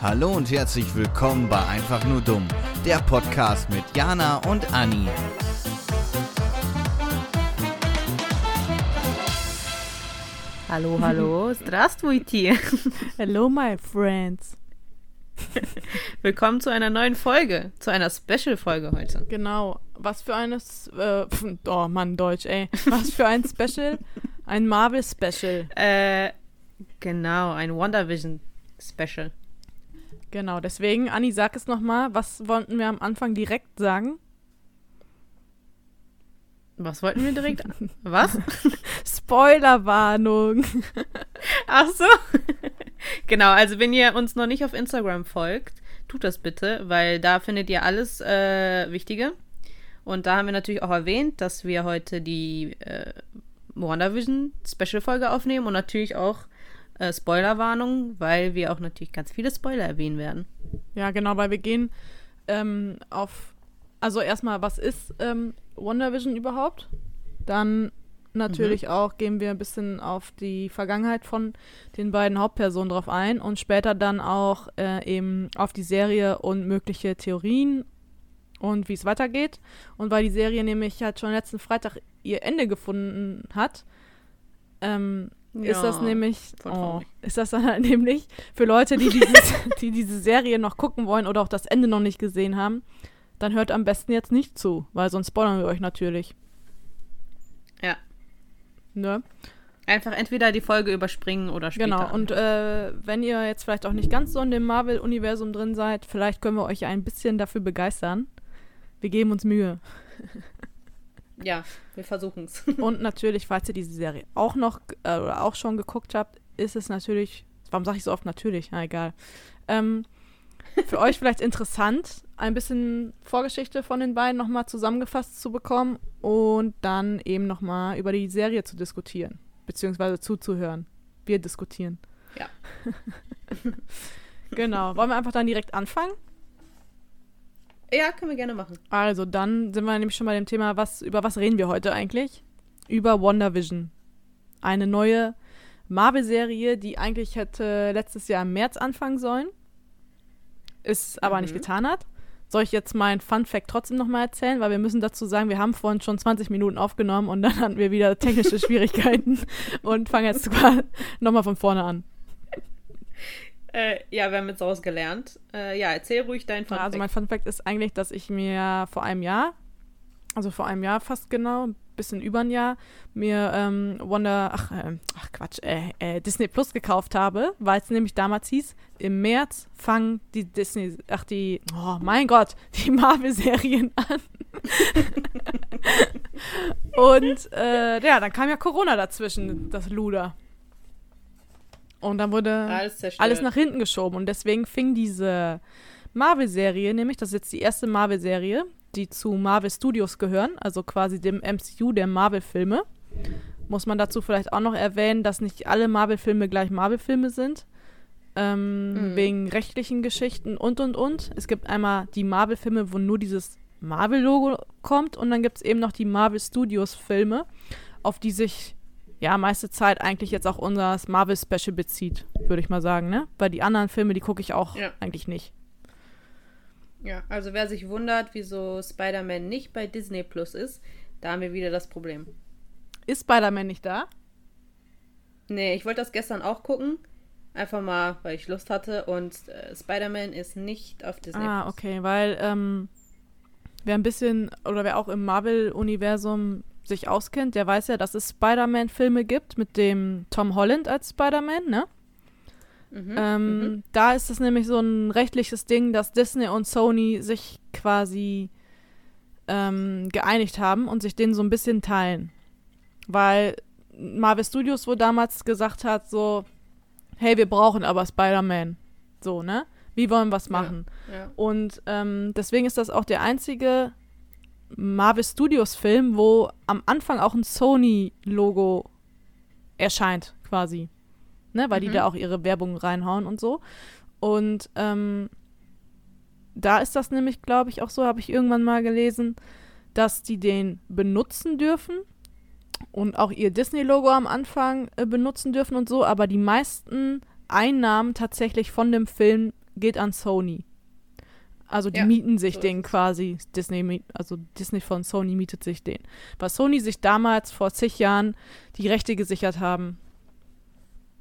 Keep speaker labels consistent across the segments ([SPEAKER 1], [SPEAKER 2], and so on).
[SPEAKER 1] Hallo und herzlich willkommen bei Einfach nur dumm, der Podcast mit Jana und Anni.
[SPEAKER 2] Hallo, hallo, здравствуйте.
[SPEAKER 3] Hello, my friends.
[SPEAKER 2] Willkommen zu einer neuen Folge, zu einer Special-Folge heute.
[SPEAKER 3] Genau. Was für eines. Äh, oh Mann, Deutsch, ey. Was für ein Special? Ein Marvel-Special.
[SPEAKER 2] Äh, genau, ein WandaVision-Special.
[SPEAKER 3] Genau, deswegen, Anni, sag es nochmal. Was wollten wir am Anfang direkt sagen?
[SPEAKER 2] Was wollten wir direkt? Was?
[SPEAKER 3] Spoilerwarnung.
[SPEAKER 2] Ach so. genau, also wenn ihr uns noch nicht auf Instagram folgt, tut das bitte, weil da findet ihr alles äh, Wichtige. Und da haben wir natürlich auch erwähnt, dass wir heute die äh, WandaVision Special-Folge aufnehmen und natürlich auch äh, Spoilerwarnung, weil wir auch natürlich ganz viele Spoiler erwähnen werden.
[SPEAKER 3] Ja, genau, weil wir gehen ähm, auf. Also erstmal, was ist ähm, WandaVision überhaupt? Dann natürlich auch gehen wir ein bisschen auf die Vergangenheit von den beiden Hauptpersonen drauf ein und später dann auch äh, eben auf die Serie und mögliche Theorien und wie es weitergeht. Und weil die Serie nämlich halt schon letzten Freitag ihr Ende gefunden hat, ähm, ist das
[SPEAKER 2] Ja,
[SPEAKER 3] nämlich, oh, ist das dann halt nämlich für Leute, die, dieses, die diese Serie noch gucken wollen oder auch das Ende noch nicht gesehen haben, dann hört am besten jetzt nicht zu, weil sonst spoilern wir euch natürlich.
[SPEAKER 2] Ja.
[SPEAKER 3] Ne?
[SPEAKER 2] Einfach entweder die Folge überspringen oder später.
[SPEAKER 3] Genau, und äh, wenn ihr jetzt vielleicht auch nicht ganz so in dem Marvel-Universum drin seid, vielleicht können wir euch ein bisschen dafür begeistern. Wir geben uns Mühe.
[SPEAKER 2] ja, wir versuchen es.
[SPEAKER 3] Und natürlich, falls ihr diese Serie auch noch äh, oder auch schon geguckt habt, ist es natürlich, warum sage ich so oft natürlich? Na egal. Ähm, für euch vielleicht interessant, ein bisschen Vorgeschichte von den beiden nochmal zusammengefasst zu bekommen und dann eben nochmal über die Serie zu diskutieren, beziehungsweise zuzuhören. Wir diskutieren.
[SPEAKER 2] Ja.
[SPEAKER 3] Genau. Wollen wir einfach dann direkt anfangen?
[SPEAKER 2] Ja, können wir gerne machen.
[SPEAKER 3] Also, dann sind wir nämlich schon bei dem Thema, was, über was reden wir heute eigentlich? Über WandaVision. Eine neue Marvel-Serie, die eigentlich hätte letztes Jahr im März anfangen sollen. Ist aber nicht
[SPEAKER 2] Mhm.
[SPEAKER 3] getan hat. Soll ich jetzt meinen Fun-Fact trotzdem nochmal erzählen? Weil wir müssen dazu sagen, wir haben vorhin schon 20 Minuten aufgenommen und dann hatten wir wieder technische Schwierigkeiten und fangen jetzt nochmal von vorne an.
[SPEAKER 2] Äh, ja, wir haben jetzt daraus gelernt. Äh, ja, erzähl ruhig dein Fun
[SPEAKER 3] Ja, also mein. Fun Fact ist eigentlich, dass ich mir vor einem Jahr, also vor einem Jahr fast genau, ein bisschen über ein Jahr, mir ähm, Wonder, ach, äh, ach Quatsch, äh, äh, Disney Plus gekauft habe, weil es nämlich damals hieß, im März fangen die Disney, ach die, oh mein Gott, die Marvel-Serien an. Und äh, ja, dann kam ja Corona dazwischen, das Luder. Und dann wurde
[SPEAKER 2] Alles
[SPEAKER 3] alles nach hinten geschoben. Und deswegen fing diese Marvel-Serie, nämlich, das ist jetzt die erste Marvel-Serie, die zu Marvel Studios gehören, also quasi dem MCU der Marvel-Filme. Muss man dazu vielleicht auch noch erwähnen, dass nicht alle Marvel-Filme gleich Marvel-Filme sind. Ähm,
[SPEAKER 2] Mhm.
[SPEAKER 3] Wegen rechtlichen Geschichten und und und. Es gibt einmal die Marvel-Filme, wo nur dieses Marvel-Logo kommt und dann gibt es eben noch die Marvel Studios-Filme, auf die sich ja meiste Zeit eigentlich jetzt auch unser Marvel-Special bezieht, würde ich mal sagen, ne? Weil die anderen Filme, die gucke ich auch
[SPEAKER 2] Ja.
[SPEAKER 3] eigentlich nicht.
[SPEAKER 2] Ja, also wer sich wundert, wieso Spider-Man nicht bei Disney Plus ist, da haben wir wieder das Problem.
[SPEAKER 3] Ist Spider-Man nicht da?
[SPEAKER 2] Nee, ich wollte das gestern auch gucken. Einfach mal, weil ich Lust hatte. Und äh, Spider-Man ist nicht auf Disney
[SPEAKER 3] ah,
[SPEAKER 2] Plus.
[SPEAKER 3] okay, weil ähm, wer ein bisschen oder wer auch im Marvel-Universum sich auskennt, der weiß ja, dass es Spider-Man-Filme gibt mit dem Tom Holland als Spider-Man, ne?
[SPEAKER 2] Mhm,
[SPEAKER 3] Ähm,
[SPEAKER 2] mhm.
[SPEAKER 3] Da ist es nämlich so ein rechtliches Ding, dass Disney und Sony sich quasi ähm, geeinigt haben und sich den so ein bisschen teilen. Weil Marvel Studios wohl damals gesagt hat, so, hey, wir brauchen aber Spider-Man. So, ne? Wie wollen wir was machen?
[SPEAKER 2] Ja.
[SPEAKER 3] Und ähm, deswegen ist das auch der einzige Marvel Studios Film, wo am Anfang auch ein Sony-Logo erscheint, quasi. Ne? Weil die
[SPEAKER 2] Mhm.
[SPEAKER 3] da auch ihre Werbung reinhauen und so. Und ähm, da ist das nämlich, glaube ich, auch so, habe ich irgendwann mal gelesen, dass die den benutzen dürfen und auch ihr Disney-Logo am Anfang äh, benutzen dürfen und so, aber die meisten Einnahmen tatsächlich von dem Film geht an Sony. Also die
[SPEAKER 2] Ja,
[SPEAKER 3] mieten sich
[SPEAKER 2] so
[SPEAKER 3] den quasi, Disney, also Disney von Sony mietet sich den. Weil Sony sich damals vor zig Jahren die Rechte gesichert haben.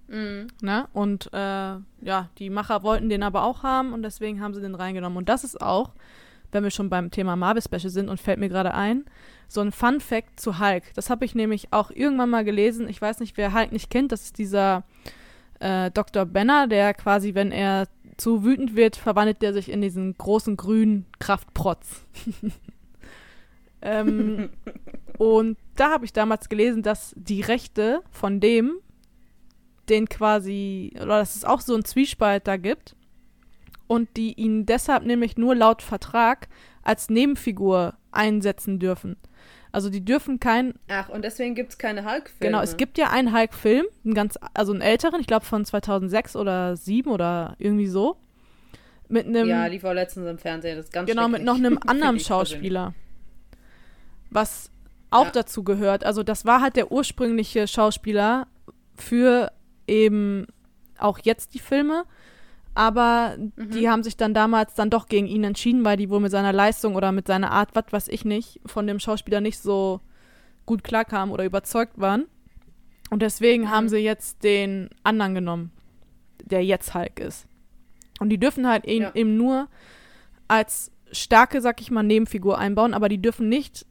[SPEAKER 2] Mhm.
[SPEAKER 3] Ne? Und äh, ja, die Macher wollten den aber auch haben und deswegen haben sie den reingenommen. Und das ist auch, wenn wir schon beim Thema Marvel Special sind und fällt mir gerade ein, so ein Fun Fact zu Hulk. Das habe ich nämlich auch irgendwann mal gelesen. Ich weiß nicht, wer Hulk nicht kennt. Das ist dieser äh, Dr. Banner, der quasi, wenn er zu wütend wird, verwandelt er sich in diesen großen grünen Kraftprotz. ähm, und da habe ich damals gelesen, dass die Rechte von dem den quasi, oder dass es auch so einen Zwiespalt da gibt und die ihn deshalb nämlich nur laut Vertrag als Nebenfigur einsetzen dürfen. Also die dürfen kein,
[SPEAKER 2] Ach, und deswegen gibt es keine Hulk-Filme.
[SPEAKER 3] genau, es gibt ja einen Hulk-Film, einen ganz, also einen älteren, ich glaube von 2006 oder 2007 oder irgendwie so, mit einem,
[SPEAKER 2] Ja, lief auch letztens im Fernsehen. Das ist ganz
[SPEAKER 3] genau, mit noch einem anderen. Schauspieler, was auch
[SPEAKER 2] Ja.
[SPEAKER 3] dazu gehört. Also das war halt der ursprüngliche Schauspieler für eben auch jetzt die Filme. Aber
[SPEAKER 2] Mhm.
[SPEAKER 3] die haben sich dann damals dann doch gegen ihn entschieden, weil die wohl mit seiner Leistung oder mit seiner Art, was weiß ich nicht, von dem Schauspieler nicht so gut klarkamen oder überzeugt waren. Und deswegen
[SPEAKER 2] Mhm.
[SPEAKER 3] haben sie jetzt den anderen genommen, der jetzt Hulk ist. Und die dürfen halt ihn
[SPEAKER 2] Ja.
[SPEAKER 3] eben nur als starke, sag ich mal, Nebenfigur einbauen, aber die dürfen nicht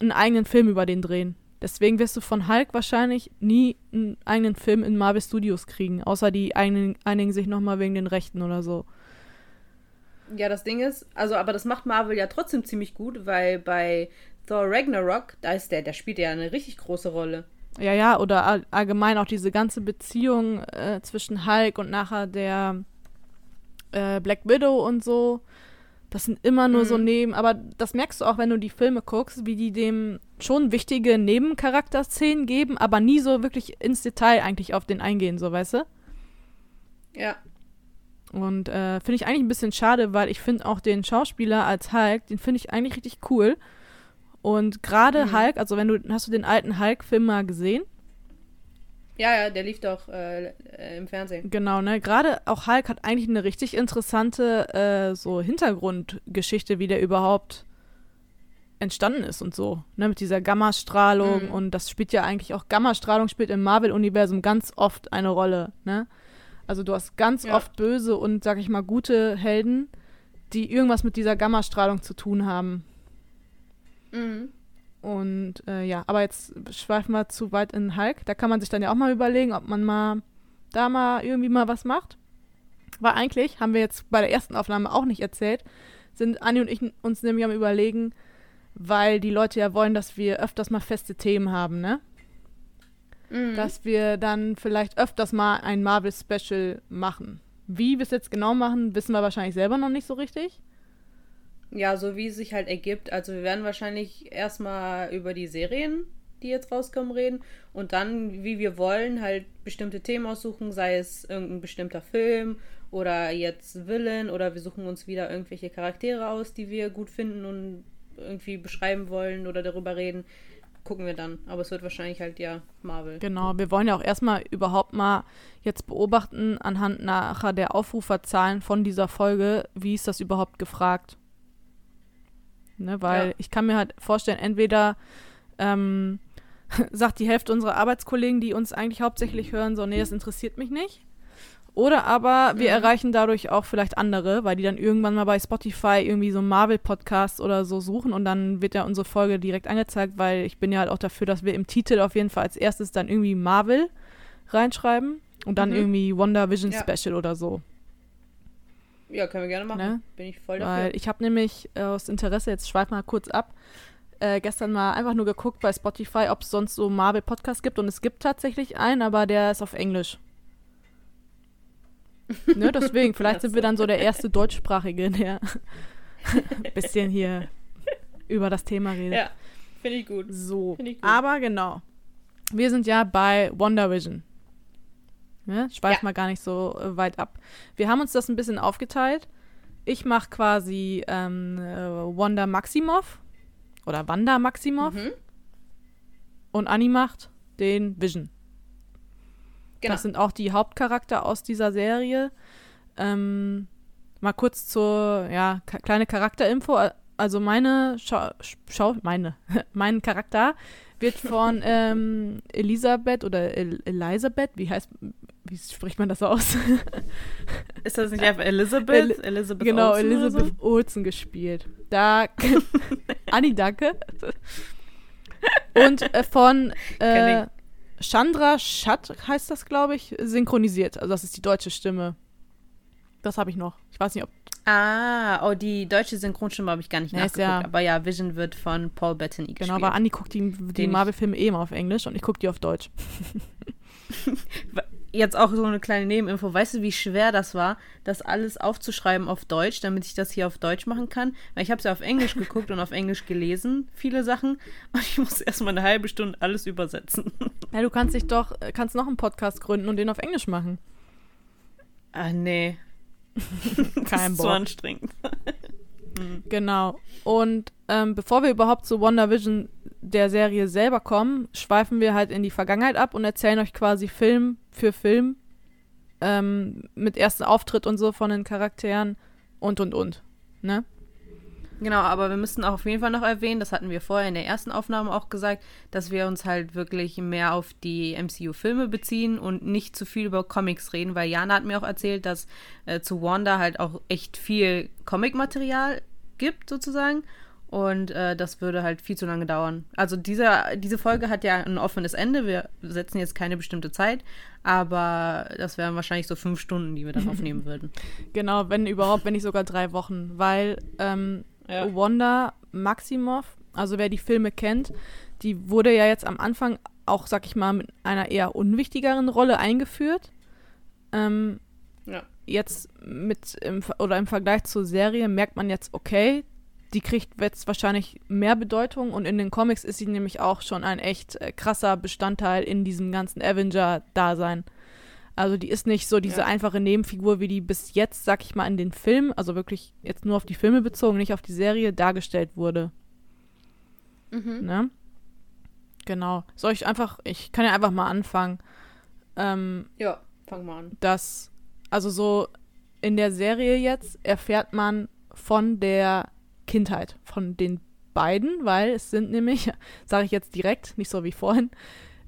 [SPEAKER 3] einen eigenen Film über den drehen. Deswegen wirst du von Hulk wahrscheinlich nie einen eigenen Film in Marvel Studios kriegen, außer die einigen, einigen sich nochmal wegen den Rechten oder so.
[SPEAKER 2] Ja, das Ding ist, also, aber das macht Marvel ja trotzdem ziemlich gut, weil bei Thor Ragnarok, da ist der, der spielt ja eine richtig große Rolle.
[SPEAKER 3] Ja, ja, oder all, allgemein auch diese ganze Beziehung äh, zwischen Hulk und nachher der äh, Black Widow und so. Das sind immer nur so
[SPEAKER 2] Mhm.
[SPEAKER 3] Neben, aber das merkst du auch, wenn du die Filme guckst, wie die dem schon wichtige Nebencharakterszenen geben, aber nie so wirklich ins Detail eigentlich auf den eingehen, so weißt du?
[SPEAKER 2] Ja.
[SPEAKER 3] Und äh, finde ich eigentlich ein bisschen schade, weil ich finde auch den Schauspieler als Hulk, den finde ich eigentlich richtig cool. Und gerade
[SPEAKER 2] Mhm.
[SPEAKER 3] Hulk, also wenn du, hast du den alten Hulk-Film mal gesehen?
[SPEAKER 2] Ja, ja, der lief doch äh, äh, im Fernsehen.
[SPEAKER 3] Genau, ne? Gerade auch Hulk hat eigentlich eine richtig interessante äh, so Hintergrundgeschichte, wie der überhaupt entstanden ist und so. Ne? Mit dieser Gammastrahlung
[SPEAKER 2] Mhm.
[SPEAKER 3] und das spielt ja eigentlich auch Gammastrahlung spielt im Marvel-Universum ganz oft eine Rolle, ne? Also du hast ganz
[SPEAKER 2] Ja.
[SPEAKER 3] oft böse und, sag ich mal, gute Helden, die irgendwas mit dieser Gammastrahlung zu tun haben.
[SPEAKER 2] Mhm.
[SPEAKER 3] Und äh, ja, aber jetzt schweifen wir zu weit in Hulk. Da kann man sich dann ja auch mal überlegen, ob man mal da mal irgendwie mal was macht. Weil eigentlich, haben wir jetzt bei der ersten Aufnahme auch nicht erzählt, sind Anni und ich uns nämlich am überlegen, weil die Leute ja wollen, dass wir öfters mal feste Themen haben, ne?
[SPEAKER 2] Mhm.
[SPEAKER 3] Dass wir dann vielleicht öfters mal ein Marvel-Special machen. Wie wir es jetzt genau machen, wissen wir wahrscheinlich selber noch nicht so richtig.
[SPEAKER 2] Ja, so wie es sich halt ergibt. Also wir werden wahrscheinlich erstmal über die Serien, die jetzt rauskommen, reden und dann, wie wir wollen, halt bestimmte Themen aussuchen, sei es irgendein bestimmter Film oder jetzt Villain oder wir suchen uns wieder irgendwelche Charaktere aus, die wir gut finden und irgendwie beschreiben wollen oder darüber reden. Gucken wir dann. Aber es wird wahrscheinlich halt ja Marvel.
[SPEAKER 3] Genau, wir wollen ja auch erstmal überhaupt mal jetzt beobachten, anhand nachher der Aufruferzahlen von dieser Folge, wie ist das überhaupt gefragt? Ne, weil
[SPEAKER 2] Ja.
[SPEAKER 3] ich kann mir halt vorstellen, entweder ähm, sagt die Hälfte unserer Arbeitskollegen, die uns eigentlich hauptsächlich hören, so, nee, das interessiert mich nicht. Oder aber wir
[SPEAKER 2] Mhm.
[SPEAKER 3] erreichen dadurch auch vielleicht andere, weil die dann irgendwann mal bei Spotify irgendwie so Marvel-Podcasts oder so suchen und dann wird ja unsere Folge direkt angezeigt, weil ich bin ja halt auch dafür, dass wir im Titel auf jeden Fall als erstes dann irgendwie Marvel reinschreiben und dann
[SPEAKER 2] Mhm.
[SPEAKER 3] irgendwie Wonder Vision
[SPEAKER 2] Ja.
[SPEAKER 3] Special oder so.
[SPEAKER 2] Ja, können wir gerne machen.
[SPEAKER 3] Ne?
[SPEAKER 2] Bin ich voll
[SPEAKER 3] Weil
[SPEAKER 2] dafür.
[SPEAKER 3] ich habe nämlich äh, aus Interesse, jetzt schweif mal kurz ab, äh, gestern mal einfach nur geguckt bei Spotify, ob es sonst so Marvel-Podcasts gibt und es gibt tatsächlich einen, aber der ist auf Englisch. ne, deswegen, vielleicht sind wir dann so der erste deutschsprachige, der ein bisschen hier über das Thema redet.
[SPEAKER 2] Ja, finde ich gut.
[SPEAKER 3] So,
[SPEAKER 2] ich gut.
[SPEAKER 3] aber genau. Wir sind ja bei Wonder Vision. Ne? Schweif
[SPEAKER 2] Ja.
[SPEAKER 3] mal gar nicht so äh, weit ab. Wir haben uns das ein bisschen aufgeteilt. Ich mache quasi ähm, äh, Wanda Maximoff oder Wanda Maximoff
[SPEAKER 2] Mhm.
[SPEAKER 3] und Annie macht den Vision.
[SPEAKER 2] Genau.
[SPEAKER 3] Das sind auch die Hauptcharakter aus dieser Serie. Ähm, mal kurz zur, ja, kleine Charakterinfo. Also meine Schau, Schau meine, mein Charakter wird von ähm, Elisabeth oder El Elisabeth, wie heißt, wie spricht man das aus?
[SPEAKER 2] Ist das nicht einfach Elizabeth?
[SPEAKER 3] El-
[SPEAKER 2] Elizabeth
[SPEAKER 3] genau,
[SPEAKER 2] Olsen
[SPEAKER 3] Elizabeth Olsen gespielt. Da, Anni, danke. Und äh, von äh, Chandra Schatt heißt das, glaube ich, synchronisiert. Also das ist die deutsche Stimme. Das habe ich noch. Ich weiß nicht, ob.
[SPEAKER 2] Ah, oh, die deutsche Synchronstimme habe ich gar nicht
[SPEAKER 3] ist
[SPEAKER 2] nachgeguckt.
[SPEAKER 3] ja-
[SPEAKER 2] Aber ja, Vision wird von Paul Bettany
[SPEAKER 3] Genau,
[SPEAKER 2] gespielt.
[SPEAKER 3] aber Anni guckt die, die Marvel-Filme eh immer auf Englisch und ich gucke die auf Deutsch.
[SPEAKER 2] Jetzt auch so eine kleine Nebeninfo. Weißt du, wie schwer das war, das alles aufzuschreiben auf Deutsch, damit ich das hier auf Deutsch machen kann? Weil ich habe es ja auf Englisch geguckt und auf Englisch gelesen, viele Sachen. Und ich muss erstmal eine halbe Stunde alles übersetzen.
[SPEAKER 3] Ja, du kannst dich doch, kannst noch einen Podcast gründen und den auf Englisch machen.
[SPEAKER 2] Ah, nee.
[SPEAKER 3] Kein
[SPEAKER 2] ist zu
[SPEAKER 3] Bock.
[SPEAKER 2] anstrengend.
[SPEAKER 3] Genau. Und ähm, bevor wir überhaupt zu WandaVision der Serie selber kommen, schweifen wir halt in die Vergangenheit ab und erzählen euch quasi Film für Film ähm, mit ersten Auftritt und so von den Charakteren und und und. Ne?
[SPEAKER 2] Genau, aber wir müssen auch auf jeden Fall noch erwähnen, das hatten wir vorher in der ersten Aufnahme auch gesagt, dass wir uns halt wirklich mehr auf die MCU-Filme beziehen und nicht zu viel über Comics reden, weil Jana hat mir auch erzählt, dass äh, zu Wanda halt auch echt viel Comic-Material gibt, sozusagen. Und äh, das würde halt viel zu lange dauern. Also diese, diese Folge hat ja ein offenes Ende. Wir setzen jetzt keine bestimmte Zeit, aber das wären wahrscheinlich so fünf Stunden, die wir dann aufnehmen würden.
[SPEAKER 3] Genau, wenn überhaupt, wenn nicht sogar drei Wochen. Weil ähm,
[SPEAKER 2] Ja.
[SPEAKER 3] Wanda Maximoff, also wer die Filme kennt, die wurde ja jetzt am Anfang auch, sag ich mal, mit einer eher unwichtigeren Rolle eingeführt. Ähm,
[SPEAKER 2] Ja.
[SPEAKER 3] jetzt mit im, oder im Vergleich zur Serie merkt man jetzt, okay, die kriegt jetzt wahrscheinlich mehr Bedeutung und in den Comics ist sie nämlich auch schon ein echt äh, krasser Bestandteil in diesem ganzen Avenger-Dasein. Also die ist nicht so diese
[SPEAKER 2] Ja.
[SPEAKER 3] einfache Nebenfigur, wie die bis jetzt, sag ich mal, in den Filmen, also wirklich jetzt nur auf die Filme bezogen, nicht auf die Serie, dargestellt wurde.
[SPEAKER 2] Mhm.
[SPEAKER 3] Ne? Genau. Soll ich einfach, ich kann ja einfach mal anfangen. Ähm,
[SPEAKER 2] Ja, fang mal an.
[SPEAKER 3] dass, also so in der Serie jetzt erfährt man von der Kindheit von den beiden, weil es sind nämlich, sage ich jetzt direkt, nicht so wie vorhin,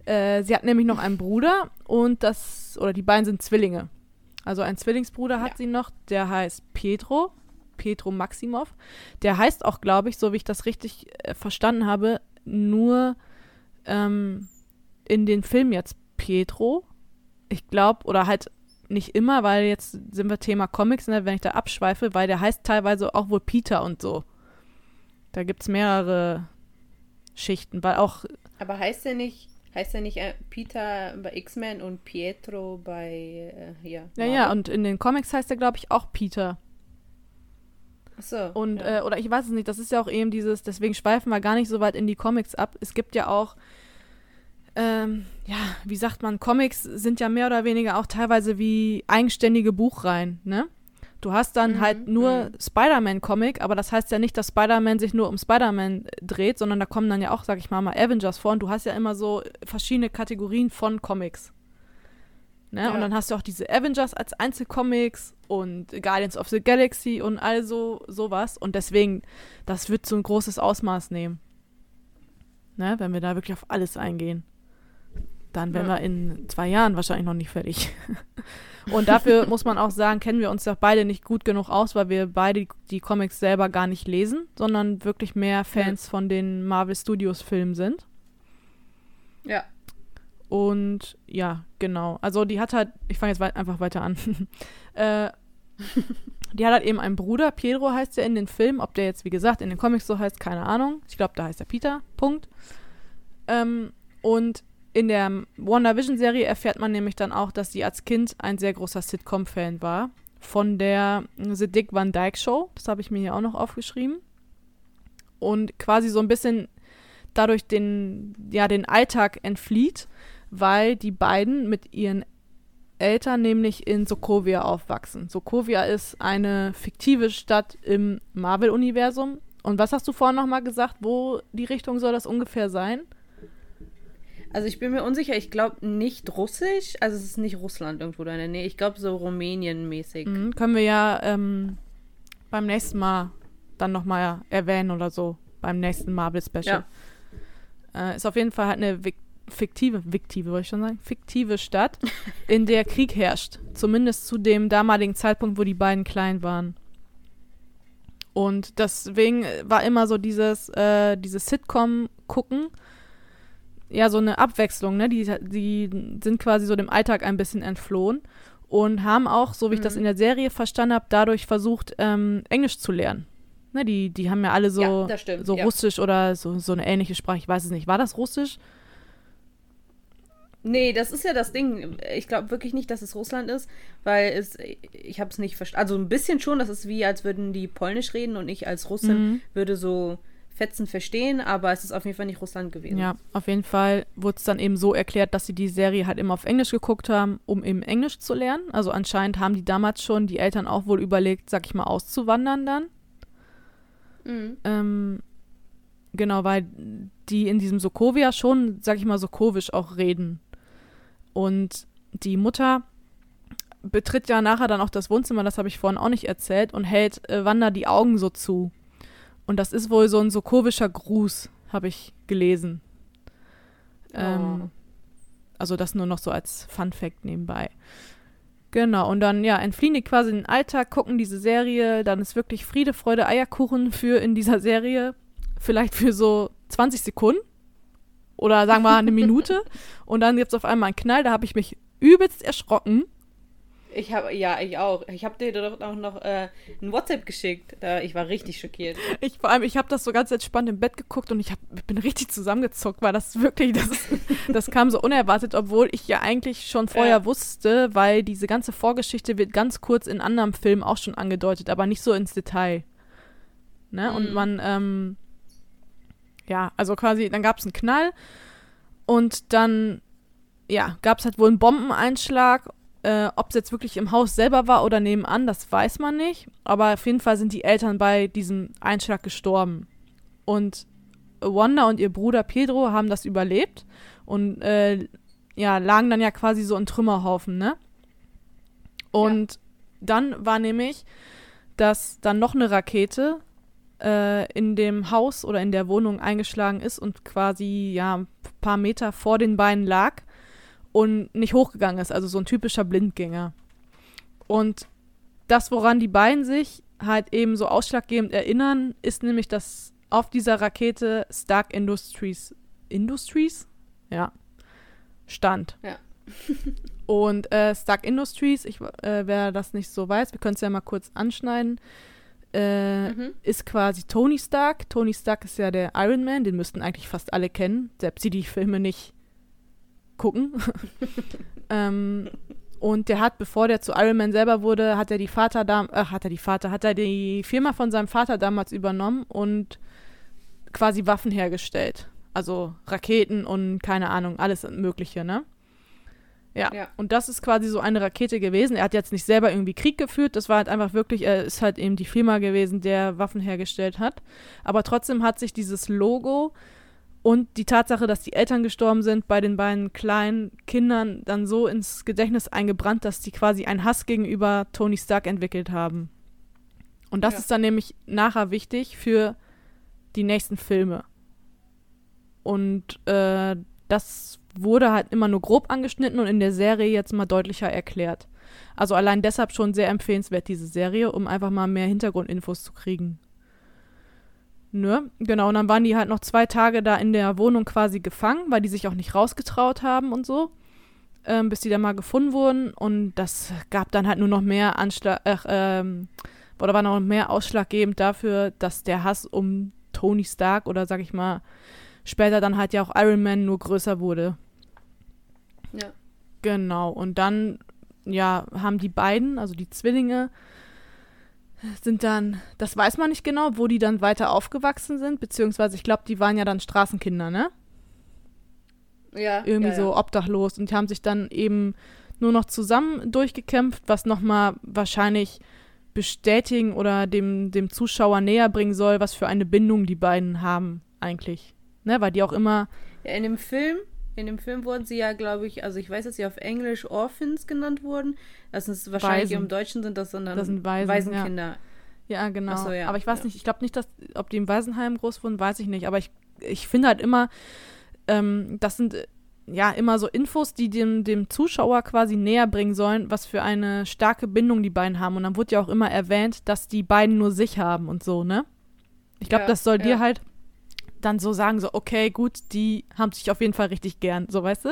[SPEAKER 3] äh, sie hat nämlich noch einen Bruder und das, oder die beiden sind Zwillinge. Also einen Zwillingsbruder hat
[SPEAKER 2] Ja.
[SPEAKER 3] sie noch, der heißt Petro, Petro Maximov. Der heißt auch, glaube ich, so wie ich das richtig äh, verstanden habe, nur ähm, in den Film jetzt Petro. Ich glaube, oder halt nicht immer, weil jetzt sind wir Thema Comics, ne, wenn ich da abschweife, weil der heißt teilweise auch wohl Peter und so. Da gibt es mehrere Schichten, weil auch,
[SPEAKER 2] Aber heißt der nicht, heißt der nicht äh, Peter bei X-Men und Pietro bei äh, hier?
[SPEAKER 3] ja, ja, und in den Comics heißt er, glaube ich, auch Peter.
[SPEAKER 2] Achso.
[SPEAKER 3] Und,
[SPEAKER 2] ja.
[SPEAKER 3] äh, oder ich weiß es nicht, das ist ja auch eben dieses, deswegen schweifen wir gar nicht so weit in die Comics ab. Es gibt ja auch, ähm, ja, wie sagt man, Comics sind ja mehr oder weniger auch teilweise wie eigenständige Buchreihen, ne? Du hast dann
[SPEAKER 2] Mhm,
[SPEAKER 3] halt nur
[SPEAKER 2] mhm.
[SPEAKER 3] Spider-Man-Comic, aber das heißt ja nicht, dass Spider-Man sich nur um Spider-Man dreht, sondern da kommen dann ja auch, sag ich mal, mal Avengers vor und du hast ja immer so verschiedene Kategorien von Comics. Ne?
[SPEAKER 2] Ja.
[SPEAKER 3] Und dann hast du auch diese Avengers als Einzelcomics und Guardians of the Galaxy und all so sowas. Und deswegen, das wird so ein großes Ausmaß nehmen. Ne? Wenn wir da wirklich auf alles eingehen. Dann wären
[SPEAKER 2] Ja.
[SPEAKER 3] wir in zwei Jahren wahrscheinlich noch nicht fertig. und dafür muss man auch sagen, kennen wir uns ja beide nicht gut genug aus, weil wir beide die Comics selber gar nicht lesen, sondern wirklich mehr Fans von den Marvel Studios Filmen sind.
[SPEAKER 2] ja.
[SPEAKER 3] Und ja, genau. Also die hat halt, ich fange jetzt wei einfach weiter an. äh, die hat halt eben einen Bruder, Pedro heißt er in den Filmen. Ob der jetzt, wie gesagt, in den Comics so heißt, keine Ahnung. Ich glaube, da heißt er Peter. Punkt. Ähm, und in der WandaVision-Serie erfährt man nämlich dann auch, dass sie als Kind ein sehr großer Sitcom-Fan war. Von der The Dick Van Dyke Show. Das habe ich mir hier auch noch aufgeschrieben. Und quasi so ein bisschen dadurch den, ja, den Alltag entflieht, weil die beiden mit ihren Eltern nämlich in Sokovia aufwachsen. Sokovia ist eine fiktive Stadt im Marvel-Universum. Und was hast du vorhin nochmal gesagt? Wo die Richtung soll das ungefähr sein?
[SPEAKER 2] Also ich bin mir unsicher, ich glaube nicht russisch, also es ist nicht Russland irgendwo da in der Nähe, ich glaube so Rumänien-mäßig.
[SPEAKER 3] Mhm, können wir ja ähm, beim nächsten Mal dann nochmal erwähnen oder so, beim nächsten Marvel-Special. Ja. Äh, ist auf jeden Fall halt eine fiktive, fiktive, wollte ich schon sagen, fiktive Stadt, in der Krieg herrscht. Zumindest zu dem damaligen Zeitpunkt, wo die beiden klein waren. Und deswegen war immer so dieses, äh, dieses Sitcom ja so eine Abwechslung, ne? Die, die sind quasi so dem Alltag ein bisschen entflohen und haben auch, so wie ich das mhm. in der Serie verstanden habe, dadurch versucht, ähm, Englisch zu lernen. Ne, die, die haben ja alle so, ja, stimmt, so ja. Russisch oder so, so eine ähnliche Sprache. Ich weiß es nicht. War das Russisch?
[SPEAKER 2] Nee, das ist ja das Ding. Ich glaube wirklich nicht, dass es Russland ist, weil es, ich habe es nicht verstanden. Also ein bisschen schon, das ist wie, als würden die Polnisch reden und ich als Russin mhm. würde so Fetzen verstehen, aber es ist auf jeden Fall nicht Russland gewesen.
[SPEAKER 3] Ja, auf jeden Fall wurde es dann eben so erklärt, dass sie die Serie halt immer auf Englisch geguckt haben, um eben Englisch zu lernen. Also anscheinend haben die damals schon die Eltern auch wohl überlegt, sag ich mal, auszuwandern dann. Mhm. Ähm, genau, weil die in diesem Sokovia schon, sag ich mal, sokovisch auch reden. Und die Mutter betritt ja nachher dann auch das Wohnzimmer, das habe ich vorhin auch nicht erzählt, und hält äh, Wanda die Augen so zu. Und das ist wohl so ein sokovischer Gruß, habe ich gelesen. Ähm, oh. Also das nur noch so als Fun Fact nebenbei. Genau, und dann ja, entfliehen die quasi in den Alltag, gucken diese Serie, dann ist wirklich Friede, Freude, Eierkuchen für in dieser Serie. Vielleicht für so 20 Sekunden. Oder sagen wir eine Minute. Und dann gibt es auf einmal einen Knall, da habe ich mich übelst erschrocken.
[SPEAKER 2] Ich habe, ja, ich auch. Ich habe dir doch auch noch äh, ein WhatsApp geschickt. Da, ich war richtig schockiert.
[SPEAKER 3] Ich vor allem, ich habe das so ganz entspannt im Bett geguckt und ich, hab, ich bin richtig zusammengezuckt, weil das wirklich, das, das kam so unerwartet, obwohl ich ja eigentlich schon vorher ja. wusste, weil diese ganze Vorgeschichte wird ganz kurz in anderen Filmen auch schon angedeutet, aber nicht so ins Detail. Ne? Mhm. Und man, ähm, ja, also quasi, dann gab es einen Knall und dann, ja, gab es halt wohl einen Bombeneinschlag. Äh, Ob es jetzt wirklich im Haus selber war oder nebenan, das weiß man nicht. Aber auf jeden Fall sind die Eltern bei diesem Einschlag gestorben. Und Wanda und ihr Bruder Pedro haben das überlebt und äh, ja, lagen dann ja quasi so in Trümmerhaufen, ne? Und ja. dann war nämlich, dass dann noch eine Rakete äh, in dem Haus oder in der Wohnung eingeschlagen ist und quasi ja ein paar Meter vor den Beinen lag und nicht hochgegangen ist, also so ein typischer Blindgänger. Und das, woran die beiden sich halt eben so ausschlaggebend erinnern, ist nämlich, dass auf dieser Rakete Stark Industries Industries? Ja. Stand.
[SPEAKER 2] Ja.
[SPEAKER 3] und äh, Stark Industries, ich, äh, wer das nicht so weiß, wir können es ja mal kurz anschneiden, äh, mhm. ist quasi Tony Stark. Tony Stark ist ja der Iron Man, den müssten eigentlich fast alle kennen, selbst die die Filme nicht gucken. ähm, und der hat, bevor der zu Iron Man selber wurde, hat er die Vater da, äh, hat er die Vater, hat er die Firma von seinem Vater damals übernommen und quasi Waffen hergestellt. Also Raketen und keine Ahnung, alles Mögliche, ne? Ja. ja. Und das ist quasi so eine Rakete gewesen. Er hat jetzt nicht selber irgendwie Krieg geführt. Das war halt einfach wirklich, er ist halt eben die Firma gewesen, der Waffen hergestellt hat. Aber trotzdem hat sich dieses Logo und die Tatsache, dass die Eltern gestorben sind, bei den beiden kleinen Kindern dann so ins Gedächtnis eingebrannt, dass die quasi einen Hass gegenüber Tony Stark entwickelt haben. Und das ja. ist dann nämlich nachher wichtig für die nächsten Filme. Und äh, das wurde halt immer nur grob angeschnitten und in der Serie jetzt mal deutlicher erklärt. Also allein deshalb schon sehr empfehlenswert, diese Serie, um einfach mal mehr Hintergrundinfos zu kriegen. Ne? Genau, und dann waren die halt noch zwei Tage da in der Wohnung quasi gefangen, weil die sich auch nicht rausgetraut haben und so, ähm, bis die dann mal gefunden wurden. Und das gab dann halt nur noch mehr Anschlag, äh, ähm, oder war noch mehr ausschlaggebend dafür, dass der Hass um Tony Stark oder sag ich mal, später dann halt ja auch Iron Man nur größer wurde.
[SPEAKER 2] Ja.
[SPEAKER 3] Genau. Und dann, ja, haben die beiden, also die Zwillinge, sind dann, das weiß man nicht genau, wo die dann weiter aufgewachsen sind, beziehungsweise ich glaube, die waren ja dann Straßenkinder, ne?
[SPEAKER 2] Ja.
[SPEAKER 3] Irgendwie
[SPEAKER 2] ja,
[SPEAKER 3] so ja. obdachlos und die haben sich dann eben nur noch zusammen durchgekämpft, was nochmal wahrscheinlich bestätigen oder dem, dem Zuschauer näher bringen soll, was für eine Bindung die beiden haben eigentlich. Ne, weil die auch immer.
[SPEAKER 2] Ja, in dem Film in dem Film wurden sie ja, glaube ich, also ich weiß, dass sie auf Englisch Orphans genannt wurden. Das ist wahrscheinlich
[SPEAKER 3] Waisen.
[SPEAKER 2] im Deutschen sind das sondern
[SPEAKER 3] Das sind Waisen,
[SPEAKER 2] Waisenkinder.
[SPEAKER 3] Ja, genau.
[SPEAKER 2] Ach so, ja,
[SPEAKER 3] aber ich weiß
[SPEAKER 2] ja.
[SPEAKER 3] nicht, ich glaube nicht, dass, ob die im Waisenheim groß wurden, weiß ich nicht. Aber ich, ich finde halt immer, ähm, das sind äh, ja immer so Infos, die dem, dem Zuschauer quasi näher bringen sollen, was für eine starke Bindung die beiden haben. Und dann wurde ja auch immer erwähnt, dass die beiden nur sich haben und so, ne? Ich glaube,
[SPEAKER 2] Ja,
[SPEAKER 3] das soll dir
[SPEAKER 2] ja.
[SPEAKER 3] halt dann so sagen, so, okay, gut, die haben sich auf jeden Fall richtig gern, so weißt du?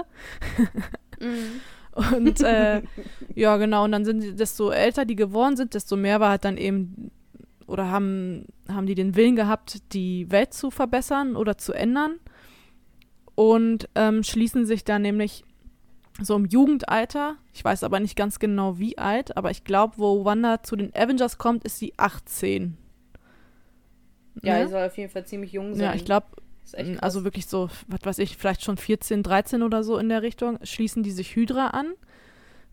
[SPEAKER 2] Mhm.
[SPEAKER 3] Und äh, ja, genau, und dann sind die, desto älter die geworden sind, desto mehr war halt dann eben, oder haben, haben die den Willen gehabt, die Welt zu verbessern oder zu ändern. Und ähm, schließen sich dann nämlich so im Jugendalter, ich weiß aber nicht ganz genau wie alt, aber ich glaube, wo Wanda zu den Avengers kommt, ist sie 18.
[SPEAKER 2] Ja,
[SPEAKER 3] Ne?
[SPEAKER 2] er soll auf jeden Fall ziemlich jung sein.
[SPEAKER 3] ja, ich glaube,
[SPEAKER 2] krass.
[SPEAKER 3] also wirklich so, was weiß ich, vielleicht schon 14, 13 oder so in der Richtung, schließen die sich Hydra an.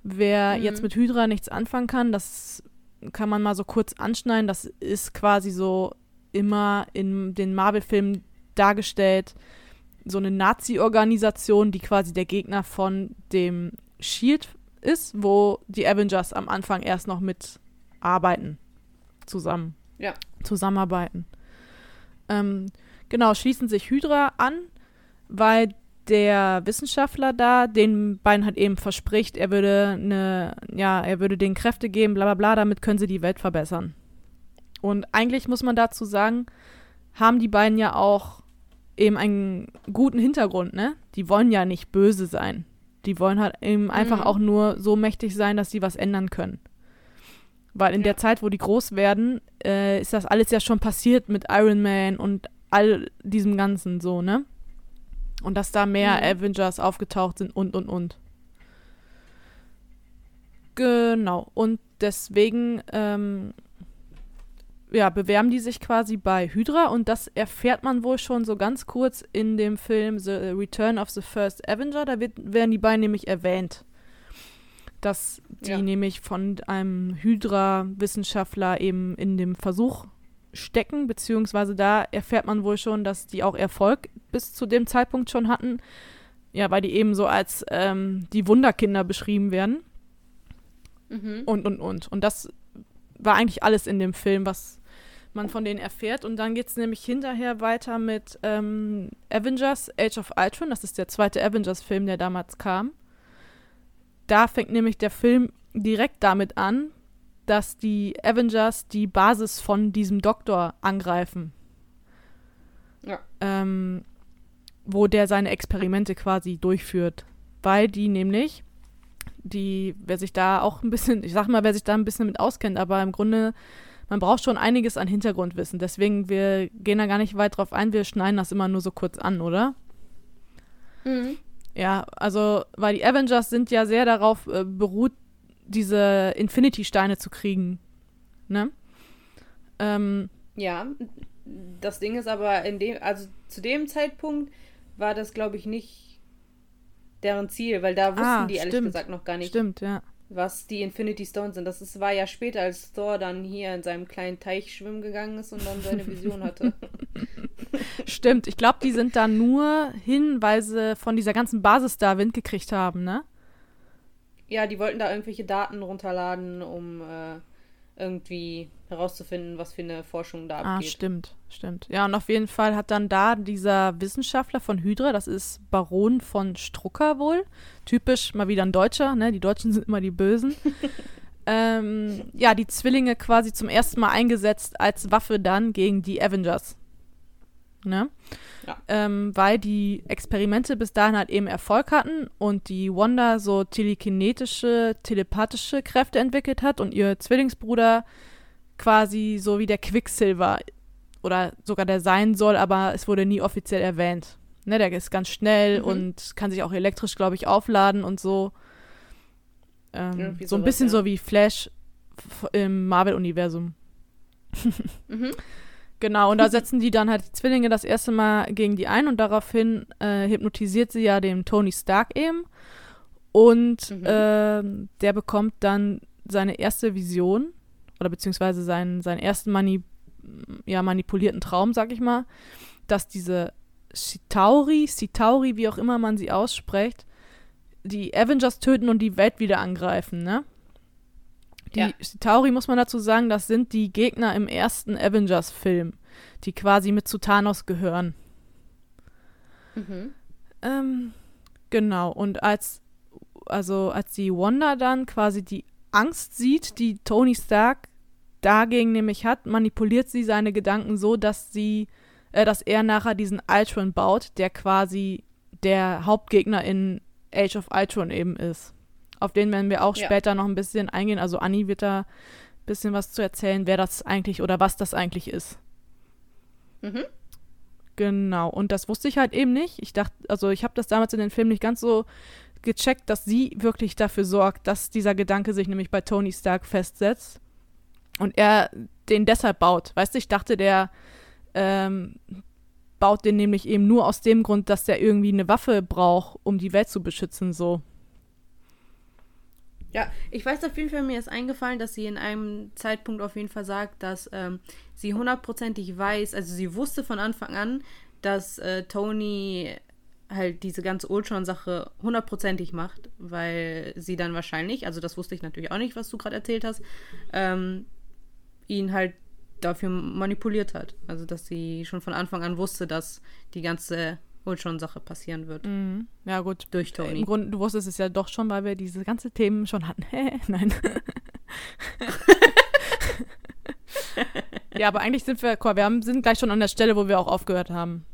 [SPEAKER 3] Wer
[SPEAKER 2] Mhm.
[SPEAKER 3] jetzt mit Hydra nichts anfangen kann, das kann man mal so kurz anschneiden. Das ist quasi so immer in den Marvel-Filmen dargestellt, so eine Nazi-Organisation, die quasi der Gegner von dem Shield ist, wo die Avengers am Anfang erst noch mit arbeiten. Zusammen.
[SPEAKER 2] Ja.
[SPEAKER 3] Zusammenarbeiten. Ähm, genau, schließen sich Hydra an, weil der Wissenschaftler da den beiden halt eben verspricht, er würde eine, ja, er würde denen Kräfte geben, bla bla bla, damit können sie die Welt verbessern. Und eigentlich muss man dazu sagen, haben die beiden ja auch eben einen guten Hintergrund, ne? Die wollen ja nicht böse sein. Die wollen halt eben einfach
[SPEAKER 2] Mhm.
[SPEAKER 3] auch nur so mächtig sein, dass sie was ändern können. Weil in der Zeit, wo die groß werden, äh, ist das alles ja schon passiert mit Iron Man und all diesem Ganzen so, ne? Und dass da mehr
[SPEAKER 2] Mhm.
[SPEAKER 3] Avengers aufgetaucht sind und und und. Genau. Und deswegen ähm, ja, bewerben die sich quasi bei Hydra und das erfährt man wohl schon so ganz kurz in dem Film The Return of the First Avenger. Da wird, werden die beiden nämlich erwähnt, dass die
[SPEAKER 2] Ja.
[SPEAKER 3] nämlich von einem Hydra-Wissenschaftler eben in dem Versuch stecken, beziehungsweise da erfährt man wohl schon, dass die auch Erfolg bis zu dem Zeitpunkt schon hatten. Ja, weil die eben so als ähm, die Wunderkinder beschrieben werden
[SPEAKER 2] Mhm.
[SPEAKER 3] und, und, und. Und das war eigentlich alles in dem Film, was man von denen erfährt. Und dann geht es nämlich hinterher weiter mit ähm, Avengers Age of Ultron. Das ist der zweite Avengers-Film, der damals kam. Da fängt nämlich der Film direkt damit an, dass die Avengers die Basis von diesem Doktor angreifen.
[SPEAKER 2] Ja.
[SPEAKER 3] Ähm, wo der seine Experimente quasi durchführt. Weil die nämlich die, wer sich da auch ein bisschen, ich sag mal, wer sich da ein bisschen mit auskennt, aber im Grunde, man braucht schon einiges an Hintergrundwissen. Deswegen, wir gehen da gar nicht weit drauf ein, wir schneiden das immer nur so kurz an, oder?
[SPEAKER 2] Mhm.
[SPEAKER 3] Ja, also, weil die Avengers sind ja sehr darauf äh, beruht, diese Infinity-Steine zu kriegen. Ne? Ähm,
[SPEAKER 2] Ja, das Ding ist aber in dem, also zu dem Zeitpunkt war das, glaube ich, nicht deren Ziel, weil da wussten
[SPEAKER 3] Ah,
[SPEAKER 2] die ehrlich
[SPEAKER 3] stimmt.
[SPEAKER 2] gesagt noch gar nicht,
[SPEAKER 3] stimmt, ja.
[SPEAKER 2] Was die Infinity Stones sind. Das ist, war ja später, als Thor dann hier in seinem kleinen Teich schwimmen gegangen ist und dann seine Vision hatte.
[SPEAKER 3] Stimmt, ich glaube, die sind da nur hin, weil sie von dieser ganzen Basis da Wind gekriegt haben, ne?
[SPEAKER 2] ja, die wollten da irgendwelche Daten runterladen, um äh, irgendwie herauszufinden, was für eine Forschung da
[SPEAKER 3] Ah,
[SPEAKER 2] abgeht.
[SPEAKER 3] stimmt, stimmt. Ja, und auf jeden Fall hat dann da dieser Wissenschaftler von Hydra, das ist Baron von Strucker wohl, typisch mal wieder ein Deutscher, ne? Die Deutschen sind immer die Bösen. ähm, ja, die Zwillinge quasi zum ersten Mal eingesetzt als Waffe dann gegen die Avengers. Ne?
[SPEAKER 2] Ja.
[SPEAKER 3] Ähm, weil die Experimente bis dahin halt eben Erfolg hatten und die Wanda so telekinetische, telepathische Kräfte entwickelt hat und ihr Zwillingsbruder quasi so wie der Quicksilver oder sogar der sein soll, aber es wurde nie offiziell erwähnt. Ne, der ist ganz schnell
[SPEAKER 2] Mhm.
[SPEAKER 3] und kann sich auch elektrisch, glaube ich, aufladen und so. Ähm, so ein bisschen
[SPEAKER 2] ja.
[SPEAKER 3] so wie Flash im Marvel-Universum.
[SPEAKER 2] Mhm.
[SPEAKER 3] Genau, und da setzen die dann halt die Zwillinge das erste Mal gegen die ein und daraufhin äh, hypnotisiert sie ja den Tony Stark eben. Und
[SPEAKER 2] Mhm.
[SPEAKER 3] ähm, der bekommt dann seine erste Vision oder beziehungsweise seinen, seinen ersten Mani ja, manipulierten Traum, sag ich mal, dass diese Chitauri, Chitauri, wie auch immer man sie ausspricht, die Avengers töten und die Welt wieder angreifen, ne? Die
[SPEAKER 2] Ja.
[SPEAKER 3] Chitauri, muss man dazu sagen, das sind die Gegner im ersten Avengers-Film, die quasi mit zu Thanos gehören.
[SPEAKER 2] Mhm.
[SPEAKER 3] Ähm, genau, und als, also als die Wanda dann quasi die Angst sieht, die Tony Stark dagegen nämlich hat, manipuliert sie seine Gedanken so, dass sie, äh, dass er nachher diesen Ultron baut, der quasi der Hauptgegner in Age of Ultron eben ist. Auf den werden wir auch
[SPEAKER 2] Ja.
[SPEAKER 3] später noch ein bisschen eingehen. Also Annie wird da ein bisschen was zu erzählen, wer das eigentlich oder was das eigentlich ist.
[SPEAKER 2] Mhm.
[SPEAKER 3] Genau, und das wusste ich halt eben nicht. Ich dachte, also ich habe das damals in den Film nicht ganz so gecheckt, dass sie wirklich dafür sorgt, dass dieser Gedanke sich nämlich bei Tony Stark festsetzt und er den deshalb baut. Weißt du, ich dachte, der ähm, baut den nämlich eben nur aus dem Grund, dass der irgendwie eine Waffe braucht, um die Welt zu beschützen, so.
[SPEAKER 2] Ja, ich weiß auf jeden Fall, mir ist eingefallen, dass sie in einem Zeitpunkt auf jeden Fall sagt, dass ähm, sie hundertprozentig weiß, also sie wusste von Anfang an, dass äh, Tony halt diese ganze Ultron-Sache hundertprozentig macht, weil sie dann wahrscheinlich, also das wusste ich natürlich auch nicht, was du gerade erzählt hast, ähm, ihn halt dafür manipuliert hat. Also dass sie schon von Anfang an wusste, dass die ganze Ultron-Sache passieren wird.
[SPEAKER 3] Mhm. Ja, gut.
[SPEAKER 2] Durch Tony.
[SPEAKER 3] Im Grunde, du wusstest es ja doch schon, weil wir diese ganzen Themen schon hatten. Nein. ja, aber eigentlich sind wir, wir haben, sind gleich schon an der Stelle, wo wir auch aufgehört haben.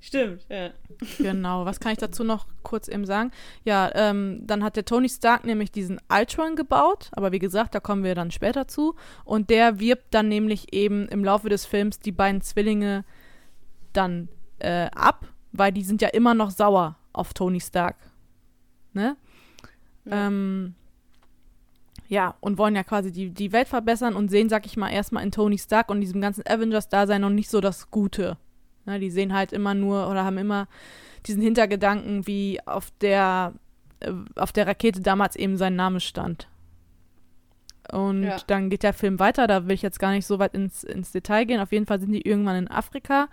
[SPEAKER 2] Stimmt, ja.
[SPEAKER 3] Genau, was kann ich dazu noch kurz eben sagen? Ja, ähm, dann hat der Tony Stark nämlich diesen Ultron gebaut, aber wie gesagt, da kommen wir dann später zu. Und der wirbt dann nämlich eben im Laufe des Films die beiden Zwillinge dann äh, ab, weil die sind ja immer noch sauer auf Tony Stark. Ne?
[SPEAKER 2] Ja.
[SPEAKER 3] Ähm, ja, und wollen ja quasi die, die Welt verbessern und sehen, sag ich mal, erstmal in Tony Stark und diesem ganzen Avengers-Dasein noch nicht so das Gute. Ne, die sehen halt immer nur oder haben immer diesen Hintergedanken, wie auf der, äh, auf der Rakete damals eben sein Name stand. Und
[SPEAKER 2] Ja.
[SPEAKER 3] dann geht der Film weiter, da will ich jetzt gar nicht so weit ins, ins Detail gehen. Auf jeden Fall sind die irgendwann in Afrika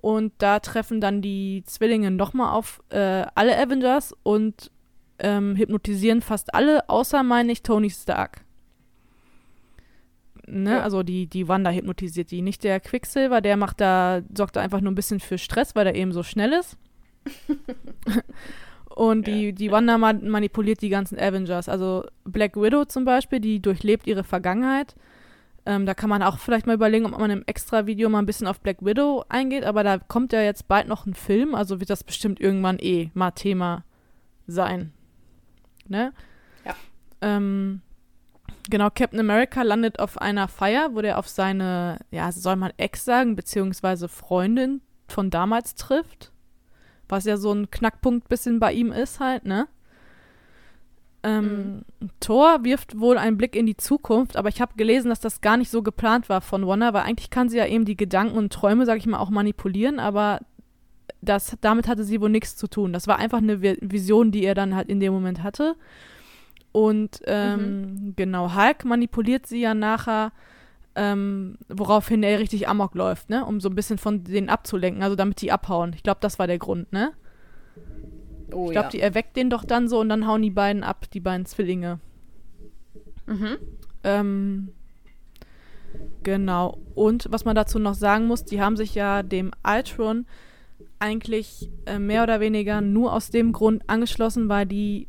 [SPEAKER 3] und da treffen dann die Zwillinge nochmal auf äh, alle Avengers und ähm, hypnotisieren fast alle, außer, meine ich, Tony Stark. Ne?
[SPEAKER 2] Ja.
[SPEAKER 3] Also die, die Wanda hypnotisiert die. Nicht der Quicksilver, der macht da, sorgt da einfach nur ein bisschen für Stress, weil er eben so schnell ist. Und die, die Wanda ma manipuliert die ganzen Avengers. Also Black Widow zum Beispiel, die durchlebt ihre Vergangenheit. Ähm, da kann man auch vielleicht mal überlegen, ob man im Extra-Video mal ein bisschen auf Black Widow eingeht. Aber da kommt ja jetzt bald noch ein Film, also wird das bestimmt irgendwann eh mal Thema sein. Ne?
[SPEAKER 2] Ja.
[SPEAKER 3] Ähm, genau, Captain America landet auf einer Feier, wo der auf seine, ja, soll man Ex sagen, beziehungsweise Freundin von damals trifft. Was ja so ein Knackpunkt bisschen bei ihm ist halt, ne? Ähm, Thor wirft wohl einen Blick in die Zukunft, aber ich habe gelesen, dass das gar nicht so geplant war von Wanda, weil eigentlich kann sie ja eben die Gedanken und Träume, sag ich mal, auch manipulieren, aber das, damit hatte sie wohl nichts zu tun. Das war einfach eine Vi- Vision, die er dann halt in dem Moment hatte. Und ähm, genau, Hulk manipuliert sie ja nachher, ähm, woraufhin er richtig Amok läuft, ne? Um so ein bisschen von denen abzulenken, also damit die abhauen. Ich glaube, das war der Grund, ne?
[SPEAKER 2] Oh
[SPEAKER 3] Ich glaube, die erweckt den doch dann so und dann hauen die beiden ab, die beiden Zwillinge.
[SPEAKER 2] Mhm.
[SPEAKER 3] Ähm, genau. Und was man dazu noch sagen muss, die haben sich ja dem Ultron eigentlich äh, mehr oder weniger nur aus dem Grund angeschlossen, weil die,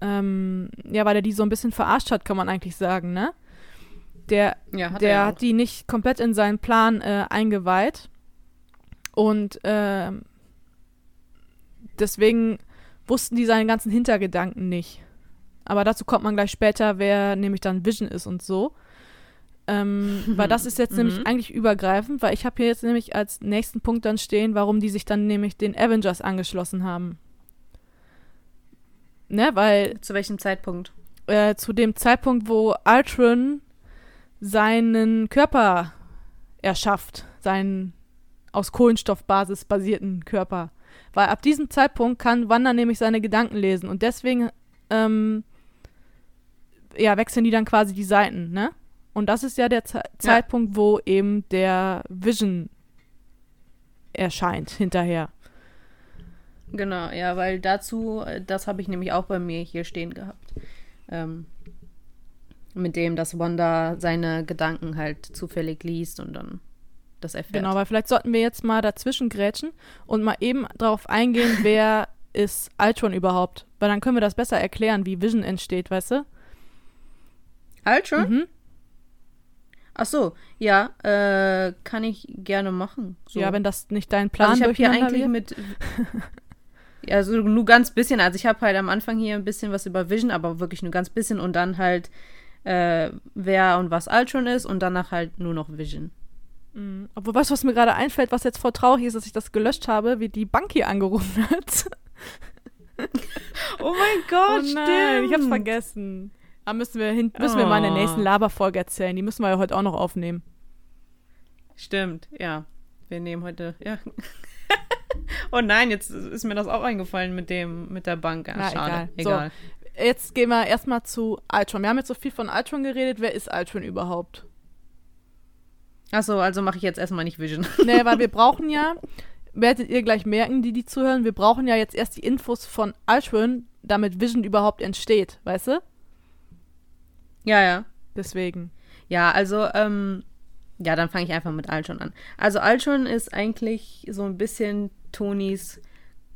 [SPEAKER 3] ähm, ja, weil er die so ein bisschen verarscht hat, kann man eigentlich sagen, ne? Der,
[SPEAKER 2] Ja, hat
[SPEAKER 3] der
[SPEAKER 2] er ja
[SPEAKER 3] hat die nicht komplett in seinen Plan äh, eingeweiht. Und ähm, deswegen wussten die seine ganzen Hintergedanken nicht. Aber dazu kommt man gleich später, wer nämlich dann Vision ist und so. Ähm, weil das ist jetzt nämlich
[SPEAKER 2] Mhm.
[SPEAKER 3] eigentlich übergreifend, weil ich habe hier jetzt nämlich als nächsten Punkt dann stehen, warum die sich dann nämlich den Avengers angeschlossen haben. Ne, weil
[SPEAKER 2] Zu welchem Zeitpunkt?
[SPEAKER 3] äh, zu dem Zeitpunkt, wo Ultron seinen Körper erschafft, seinen aus Kohlenstoffbasis basierten Körper. Weil ab diesem Zeitpunkt kann Wanda nämlich seine Gedanken lesen und deswegen ähm, ja, wechseln die dann quasi die Seiten, ne? Und das ist ja der Ze Zeitpunkt, wo eben der Vision erscheint hinterher.
[SPEAKER 2] Genau, ja, weil dazu, äh, das habe ich nämlich auch bei mir hier stehen gehabt. Ähm, mit dem, dass Wanda seine Gedanken halt zufällig liest und dann das erfährt.
[SPEAKER 3] Genau, weil vielleicht sollten wir jetzt mal dazwischen grätschen und mal eben darauf eingehen, wer ist Ultron überhaupt? Weil dann können wir das besser erklären, wie Vision entsteht, weißt du?
[SPEAKER 2] Ultron?
[SPEAKER 3] Mhm.
[SPEAKER 2] Ach so, ja, äh, kann ich gerne machen. So.
[SPEAKER 3] Ja, wenn das nicht dein Plan
[SPEAKER 2] also ich habe hier eigentlich
[SPEAKER 3] wird.
[SPEAKER 2] mit ja so nur ganz bisschen also ich habe halt am Anfang hier ein bisschen was über Vision aber wirklich nur ganz bisschen und dann halt äh, wer und was Ultron ist und danach halt nur noch Vision
[SPEAKER 3] Mhm. Obwohl, weißt du, was mir gerade einfällt, was jetzt voll traurig ist, dass ich das gelöscht habe, wie die Bank hier angerufen hat.
[SPEAKER 2] oh mein Gott
[SPEAKER 3] oh nein, ich hab's vergessen. Da müssen wir, hin, müssen wir mal in der
[SPEAKER 2] Oh.
[SPEAKER 3] nächsten Laberfolge erzählen. Die müssen wir ja heute auch noch aufnehmen.
[SPEAKER 2] stimmt ja wir nehmen heute ja oh nein jetzt ist mir das auch eingefallen mit dem mit der Bank ja,
[SPEAKER 3] Na,
[SPEAKER 2] schade
[SPEAKER 3] egal. So. Jetzt gehen wir erstmal zu Ultron. Wir haben jetzt so viel von Ultron geredet. Wer ist Ultron überhaupt?
[SPEAKER 2] Achso, also mache ich jetzt erstmal nicht Vision
[SPEAKER 3] Nee, weil wir brauchen ja, werdet ihr gleich merken, die, die zuhören, wir brauchen ja jetzt erst die Infos von Ultron, damit Vision überhaupt entsteht, weißt du?
[SPEAKER 2] ja ja
[SPEAKER 3] Deswegen.
[SPEAKER 2] Ja, also, ähm, ja, dann fange ich einfach mit Ultron an. Also Ultron ist eigentlich so ein bisschen Tonys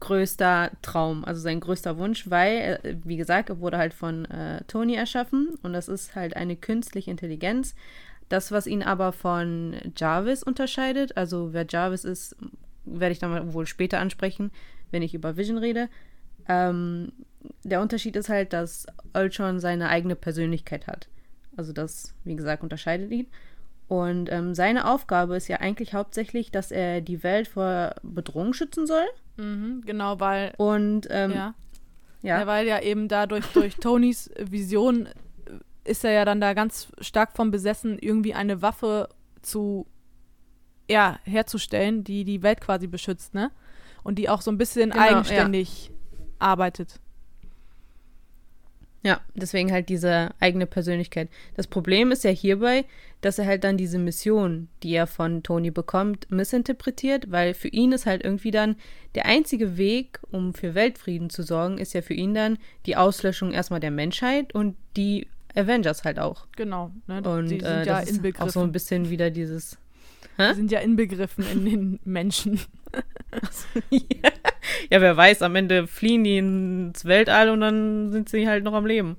[SPEAKER 2] größter Traum, also sein größter Wunsch, weil, äh, wie gesagt, er wurde halt von äh, Tony erschaffen und das ist halt eine künstliche Intelligenz. Das, was ihn aber von Jarvis unterscheidet, also wer Jarvis ist, werde ich dann wohl später ansprechen, wenn ich über Vision rede. Ähm, der Unterschied ist halt, dass Ultron seine eigene Persönlichkeit hat. Also das, wie gesagt, unterscheidet ihn. Und ähm, seine Aufgabe ist ja eigentlich hauptsächlich, dass er die Welt vor Bedrohung schützen soll.
[SPEAKER 3] Mhm, genau, weil.
[SPEAKER 2] Und ähm,
[SPEAKER 3] ja.
[SPEAKER 2] ja.
[SPEAKER 3] Ja. weil ja eben dadurch durch Tonys Vision äh, ist er ja dann da ganz stark von besessen, irgendwie eine Waffe zu ja, herzustellen, die die Welt quasi beschützt, ne? Und die auch so ein bisschen
[SPEAKER 2] Genau, ja.
[SPEAKER 3] eigenständig arbeitet.
[SPEAKER 2] Ja, deswegen halt diese eigene Persönlichkeit. Das Problem ist ja hierbei, dass er halt dann diese Mission, die er von Tony bekommt, missinterpretiert, weil für ihn ist halt irgendwie dann der einzige Weg, um für Weltfrieden zu sorgen, ist ja für ihn dann die Auslöschung erstmal der Menschheit und die Avengers halt auch.
[SPEAKER 3] Genau. Ne?
[SPEAKER 2] Und
[SPEAKER 3] die sind
[SPEAKER 2] äh,
[SPEAKER 3] ja
[SPEAKER 2] das ist auch so ein
[SPEAKER 3] inbegriffen.
[SPEAKER 2] bisschen wieder dieses.
[SPEAKER 3] Die sind ja inbegriffen in den Menschen.
[SPEAKER 2] ja, wer weiß, am Ende fliehen die ins Weltall und dann sind sie halt noch am Leben.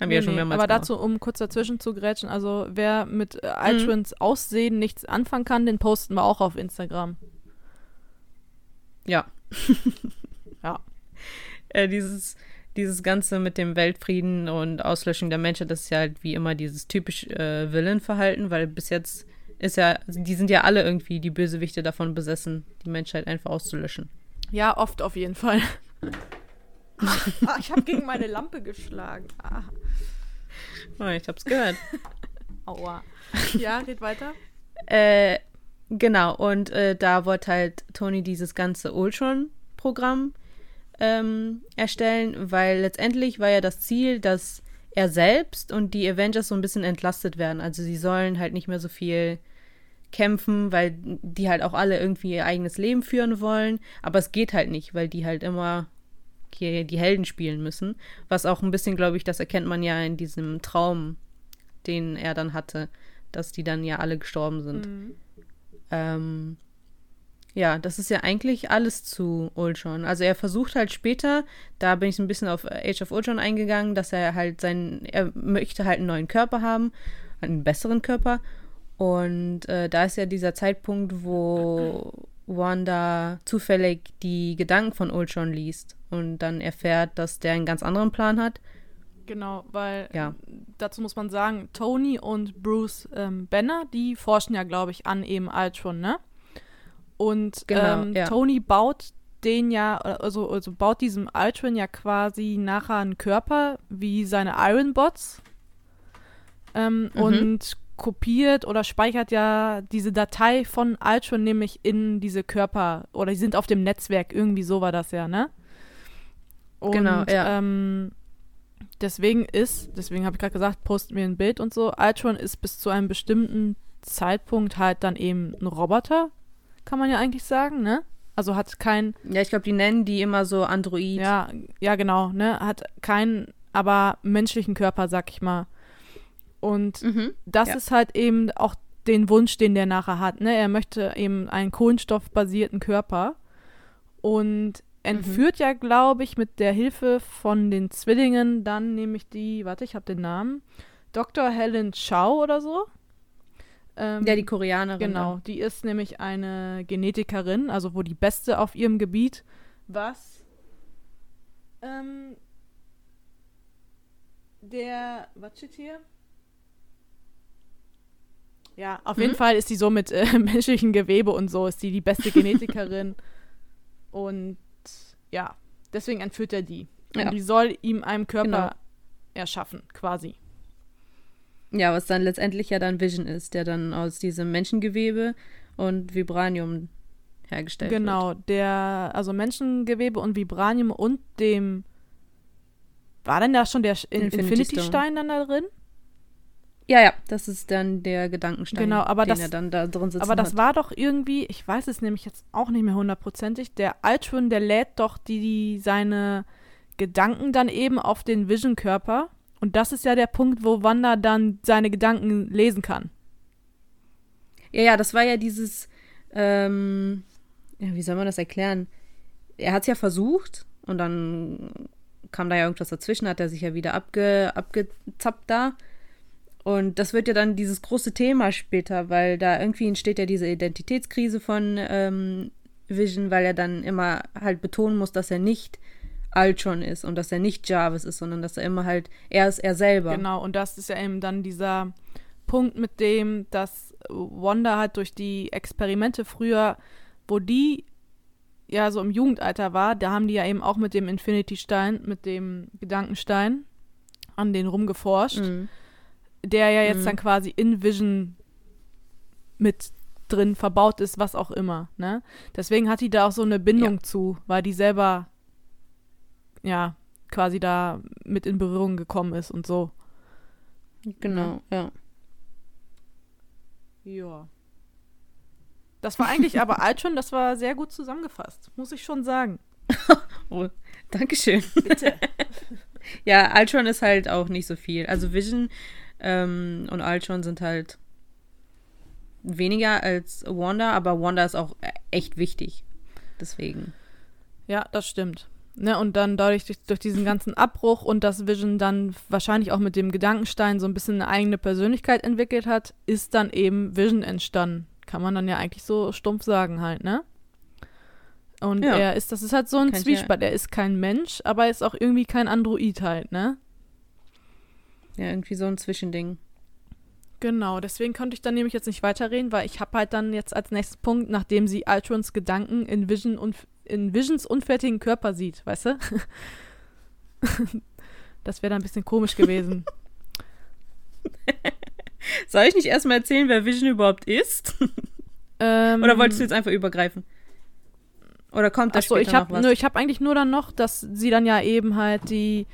[SPEAKER 2] Haben wir ja schon
[SPEAKER 3] Nee,
[SPEAKER 2] mehrmals
[SPEAKER 3] aber
[SPEAKER 2] gemacht.
[SPEAKER 3] dazu, um kurz dazwischen zu grätschen, also wer mit
[SPEAKER 2] Mhm.
[SPEAKER 3] äh, Ultrons Aussehen nichts anfangen kann, den posten wir auch auf Instagram.
[SPEAKER 2] Ja.
[SPEAKER 3] Ja.
[SPEAKER 2] Äh, dieses, dieses Ganze mit dem Weltfrieden und Auslöschung der Menschheit, das ist ja halt wie immer dieses typisch äh, Villain-Verhalten, weil bis jetzt ist ja, die sind ja alle irgendwie die Bösewichte davon besessen, die Menschheit einfach auszulöschen.
[SPEAKER 3] Ja, oft auf jeden Fall. ah, ich habe gegen meine Lampe geschlagen. Ah,
[SPEAKER 2] Oh, ich hab's gehört.
[SPEAKER 3] aua. Ja, red weiter.
[SPEAKER 2] Äh, genau, und äh, da wollte halt Tony dieses ganze Ultron-Programm ähm, erstellen, weil letztendlich war ja das Ziel, dass er selbst und die Avengers so ein bisschen entlastet werden. Also sie sollen halt nicht mehr so viel kämpfen, weil die halt auch alle irgendwie ihr eigenes Leben führen wollen. Aber es geht halt nicht, weil die halt immer hier die Helden spielen müssen. Was auch ein bisschen, glaube ich, das erkennt man ja in diesem Traum, den er dann hatte, dass die dann ja alle gestorben sind.
[SPEAKER 3] Mhm.
[SPEAKER 2] Ähm, ja, das ist ja eigentlich alles zu Ultron. Also er versucht halt später, da bin ich ein bisschen auf Age of Ultron eingegangen, dass er halt seinen, er möchte halt einen neuen Körper haben, einen besseren Körper. Und äh, da ist ja dieser Zeitpunkt, wo Wanda zufällig die Gedanken von Ultron liest und dann erfährt, dass der einen ganz anderen Plan hat.
[SPEAKER 3] Genau, weil
[SPEAKER 2] Ja.
[SPEAKER 3] dazu muss man sagen, Tony und Bruce ähm, Banner, die forschen ja, glaube ich, an eben Ultron, ne? Und
[SPEAKER 2] Genau,
[SPEAKER 3] ähm,
[SPEAKER 2] ja.
[SPEAKER 3] Tony baut den ja, also, also baut diesem Ultron ja quasi nachher einen Körper wie seine Iron Bots ähm,
[SPEAKER 2] Mhm.
[SPEAKER 3] und kopiert oder speichert ja diese Datei von Ultron nämlich in diese Körper oder die sind auf dem Netzwerk, irgendwie so war das ja, ne? Und,
[SPEAKER 2] Genau, ja.
[SPEAKER 3] ähm, deswegen ist, deswegen habe ich gerade gesagt, posten wir ein Bild und so, Ultron ist bis zu einem bestimmten Zeitpunkt halt dann eben ein Roboter. kann man ja eigentlich sagen, ne? Also hat kein,
[SPEAKER 2] Ja, ich glaube, die nennen die immer so Android.
[SPEAKER 3] ja, ja genau, ne? Hat keinen, aber menschlichen Körper, sag ich mal. Und
[SPEAKER 2] Mhm.
[SPEAKER 3] das
[SPEAKER 2] Ja.
[SPEAKER 3] ist halt eben auch den Wunsch, den der nachher hat. Ne? Er möchte eben einen kohlenstoffbasierten Körper und entführt ja, glaube ich, mit der Hilfe von den Zwillingen dann nämlich die, warte, ich habe den Namen, Dr. Helen Chow oder so. Ähm,
[SPEAKER 2] Ja, die Koreanerin.
[SPEAKER 3] Genau, die ist nämlich eine Genetikerin, also wo die Beste auf ihrem Gebiet, was ähm, der, was steht hier? Ja, auf jeden
[SPEAKER 2] Mhm.
[SPEAKER 3] Fall ist die so mit äh, menschlichen Gewebe und so, ist die die beste Genetikerin. und ja, deswegen entführt er die. Und
[SPEAKER 2] Ja.
[SPEAKER 3] die soll ihm einen Körper
[SPEAKER 2] Genau.
[SPEAKER 3] erschaffen, quasi.
[SPEAKER 2] Ja, was dann letztendlich ja dann Vision ist, der dann aus diesem Menschengewebe und Vibranium hergestellt wird.
[SPEAKER 3] Genau, der, also Menschengewebe und Vibranium und dem, war denn da schon der In-
[SPEAKER 2] Infinity
[SPEAKER 3] Infinity-Stein dann da drin?
[SPEAKER 2] Ja, ja, das ist dann der Gedankenstein,
[SPEAKER 3] Genau, aber
[SPEAKER 2] den
[SPEAKER 3] das-
[SPEAKER 2] er dann da drin sitzt.
[SPEAKER 3] Aber das war doch irgendwie, ich weiß es nämlich jetzt auch nicht mehr hundertprozentig, der Ultron, der lädt doch die, die seine Gedanken dann eben auf den Vision-Körper. Und das ist ja der Punkt, wo Wanda dann seine Gedanken lesen kann.
[SPEAKER 2] Ja, ja, das war ja dieses, ähm, ja, wie soll man das erklären? Er hat es ja versucht und dann kam da ja irgendwas dazwischen, hat er sich ja wieder abge, abgezappt da. Und das wird ja dann dieses große Thema später, weil da irgendwie entsteht ja diese Identitätskrise von ähm, Vision, weil er dann immer halt betonen muss, dass er nicht Ultron ist und dass er nicht Jarvis ist, sondern dass er immer halt, er ist er selber.
[SPEAKER 3] Genau, und das ist ja eben dann dieser Punkt mit dem, dass Wanda halt durch die Experimente früher, wo die ja so im Jugendalter war, da haben die ja eben auch mit dem Infinity-Stein, mit dem Gedankenstein an den rumgeforscht,
[SPEAKER 2] Mhm.
[SPEAKER 3] Der ja jetzt
[SPEAKER 2] Mhm.
[SPEAKER 3] dann quasi in Vision mit drin verbaut ist, was auch immer, ne? Deswegen hat die da auch so eine Bindung zu, weil die selber ja quasi da mit in Berührung gekommen ist und so.
[SPEAKER 2] Genau, ja.
[SPEAKER 3] Ja. Das war eigentlich aber alt schon, das war sehr gut zusammengefasst, muss ich schon sagen.
[SPEAKER 2] Oh, Dankeschön.
[SPEAKER 3] Bitte.
[SPEAKER 2] Ja, Ultron ist halt auch nicht so viel. Also Vision ähm, und Ultron sind halt weniger als Wanda, aber Wanda ist auch echt wichtig. Deswegen.
[SPEAKER 3] ja, das stimmt. Ne, und dann dadurch durch, durch diesen ganzen Abbruch und dass Vision dann wahrscheinlich auch mit dem Gedankenstein so ein bisschen eine eigene Persönlichkeit entwickelt hat, ist dann eben Vision entstanden. Kann man dann ja eigentlich so stumpf sagen halt, ne? Und
[SPEAKER 2] Ja.
[SPEAKER 3] er ist, das ist halt so ein
[SPEAKER 2] ich ja-
[SPEAKER 3] Zwiespalt. Er ist kein Mensch, aber er ist auch irgendwie kein Android halt, ne?
[SPEAKER 2] Ja, irgendwie so ein Zwischending.
[SPEAKER 3] Genau, deswegen konnte ich dann nämlich jetzt nicht weiterreden, weil ich habe halt dann jetzt als nächsten Punkt, nachdem sie Ultrons Gedanken in Vision und in Visions unfertigen Körper sieht, weißt du? das wäre dann ein bisschen komisch gewesen.
[SPEAKER 2] Soll ich nicht erstmal erzählen, wer Vision überhaupt ist?
[SPEAKER 3] ähm,
[SPEAKER 2] Oder wolltest du jetzt einfach übergreifen? Oder kommt da
[SPEAKER 3] Achso,
[SPEAKER 2] später
[SPEAKER 3] ich habe
[SPEAKER 2] noch was?
[SPEAKER 3] nur, ich habe eigentlich nur dann noch, dass sie dann ja eben halt die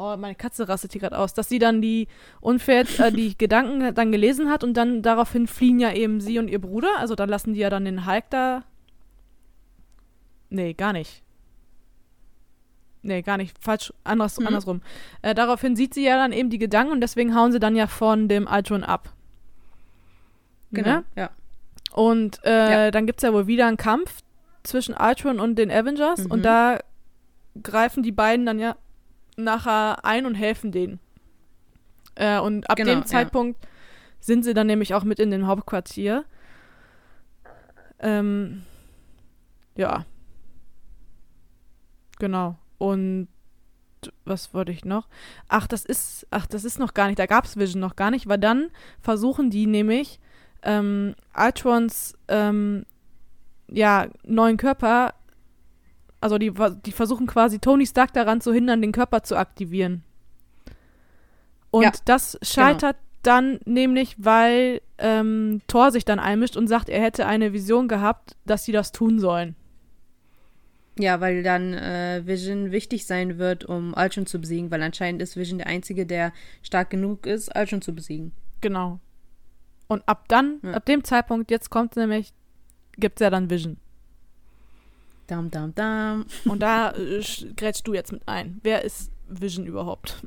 [SPEAKER 3] Oh, meine Katze rastet hier gerade aus, dass sie dann die unfair äh, die Gedanken dann gelesen hat und dann daraufhin fliehen ja eben sie und ihr Bruder, also dann lassen die ja dann den Hulk da Nee, gar nicht. Nee, gar nicht. Falsch, anders,
[SPEAKER 2] Mhm.
[SPEAKER 3] andersrum. Äh, daraufhin sieht sie ja dann eben die Gedanken und deswegen hauen sie dann ja von dem Ultron ab.
[SPEAKER 2] genau,
[SPEAKER 3] Ne?
[SPEAKER 2] ja.
[SPEAKER 3] Und äh,
[SPEAKER 2] Ja.
[SPEAKER 3] dann gibt es ja wohl wieder einen Kampf zwischen Ultron und den Avengers
[SPEAKER 2] Mhm.
[SPEAKER 3] und da greifen die beiden dann ja nachher ein und helfen denen. Äh, und ab
[SPEAKER 2] Genau,
[SPEAKER 3] dem
[SPEAKER 2] ja.
[SPEAKER 3] Zeitpunkt sind sie dann nämlich auch mit in dem Hauptquartier. Ähm, ja. Genau. Und was wollte ich noch? Ach, das ist, ach, das ist noch gar nicht, da gab es Vision noch gar nicht, weil dann versuchen die nämlich ähm, Ultrons ähm, ja, neuen Körper, also die, die versuchen quasi Tony Stark daran zu hindern, den Körper zu aktivieren. Und
[SPEAKER 2] Ja,
[SPEAKER 3] das scheitert dann nämlich, weil ähm, Thor sich dann einmischt und sagt, er hätte eine Vision gehabt, dass sie das tun sollen.
[SPEAKER 2] Ja, weil dann äh, Vision wichtig sein wird, um Ultron zu besiegen, weil anscheinend ist Vision der Einzige, der stark genug ist, Ultron zu besiegen.
[SPEAKER 3] Genau. Und ab dann,
[SPEAKER 2] Ja.
[SPEAKER 3] ab dem Zeitpunkt, jetzt kommt nämlich gibt es ja dann Vision.
[SPEAKER 2] Dam, dam, dam.
[SPEAKER 3] Und da äh, sch- grätschst du jetzt mit ein. Wer ist Vision überhaupt?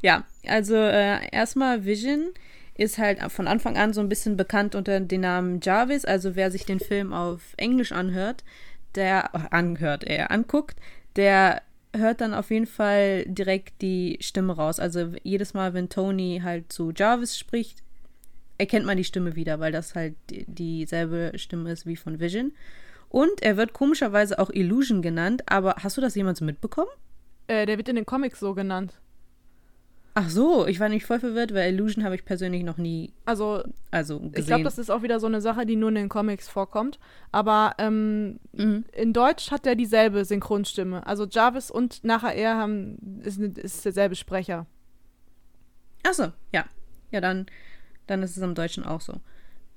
[SPEAKER 2] Ja, also äh, erstmal Vision ist halt von Anfang an so ein bisschen bekannt unter dem Namen Jarvis. Also wer sich den Film auf Englisch anhört, der äh, anhört, er anguckt, der hört dann auf jeden Fall direkt die Stimme raus. Also jedes Mal, wenn Tony halt zu Jarvis spricht, erkennt man die Stimme wieder, weil das halt die- dieselbe Stimme ist wie von Vision. Und er wird komischerweise auch Illusion genannt, aber hast du das jemals mitbekommen?
[SPEAKER 3] Äh, der wird in den Comics so genannt.
[SPEAKER 2] Ach so, ich war nämlich voll verwirrt, weil Illusion habe ich persönlich noch nie
[SPEAKER 3] Also
[SPEAKER 2] also gesehen.
[SPEAKER 3] ich glaube, das ist auch wieder so eine Sache, die nur in den Comics vorkommt. Aber ähm,
[SPEAKER 2] Mhm.
[SPEAKER 3] in Deutsch hat er dieselbe Synchronstimme. Also Jarvis und nachher er haben ist, ist derselbe Sprecher.
[SPEAKER 2] Ach so, ja. Ja, dann, dann ist es im Deutschen auch so.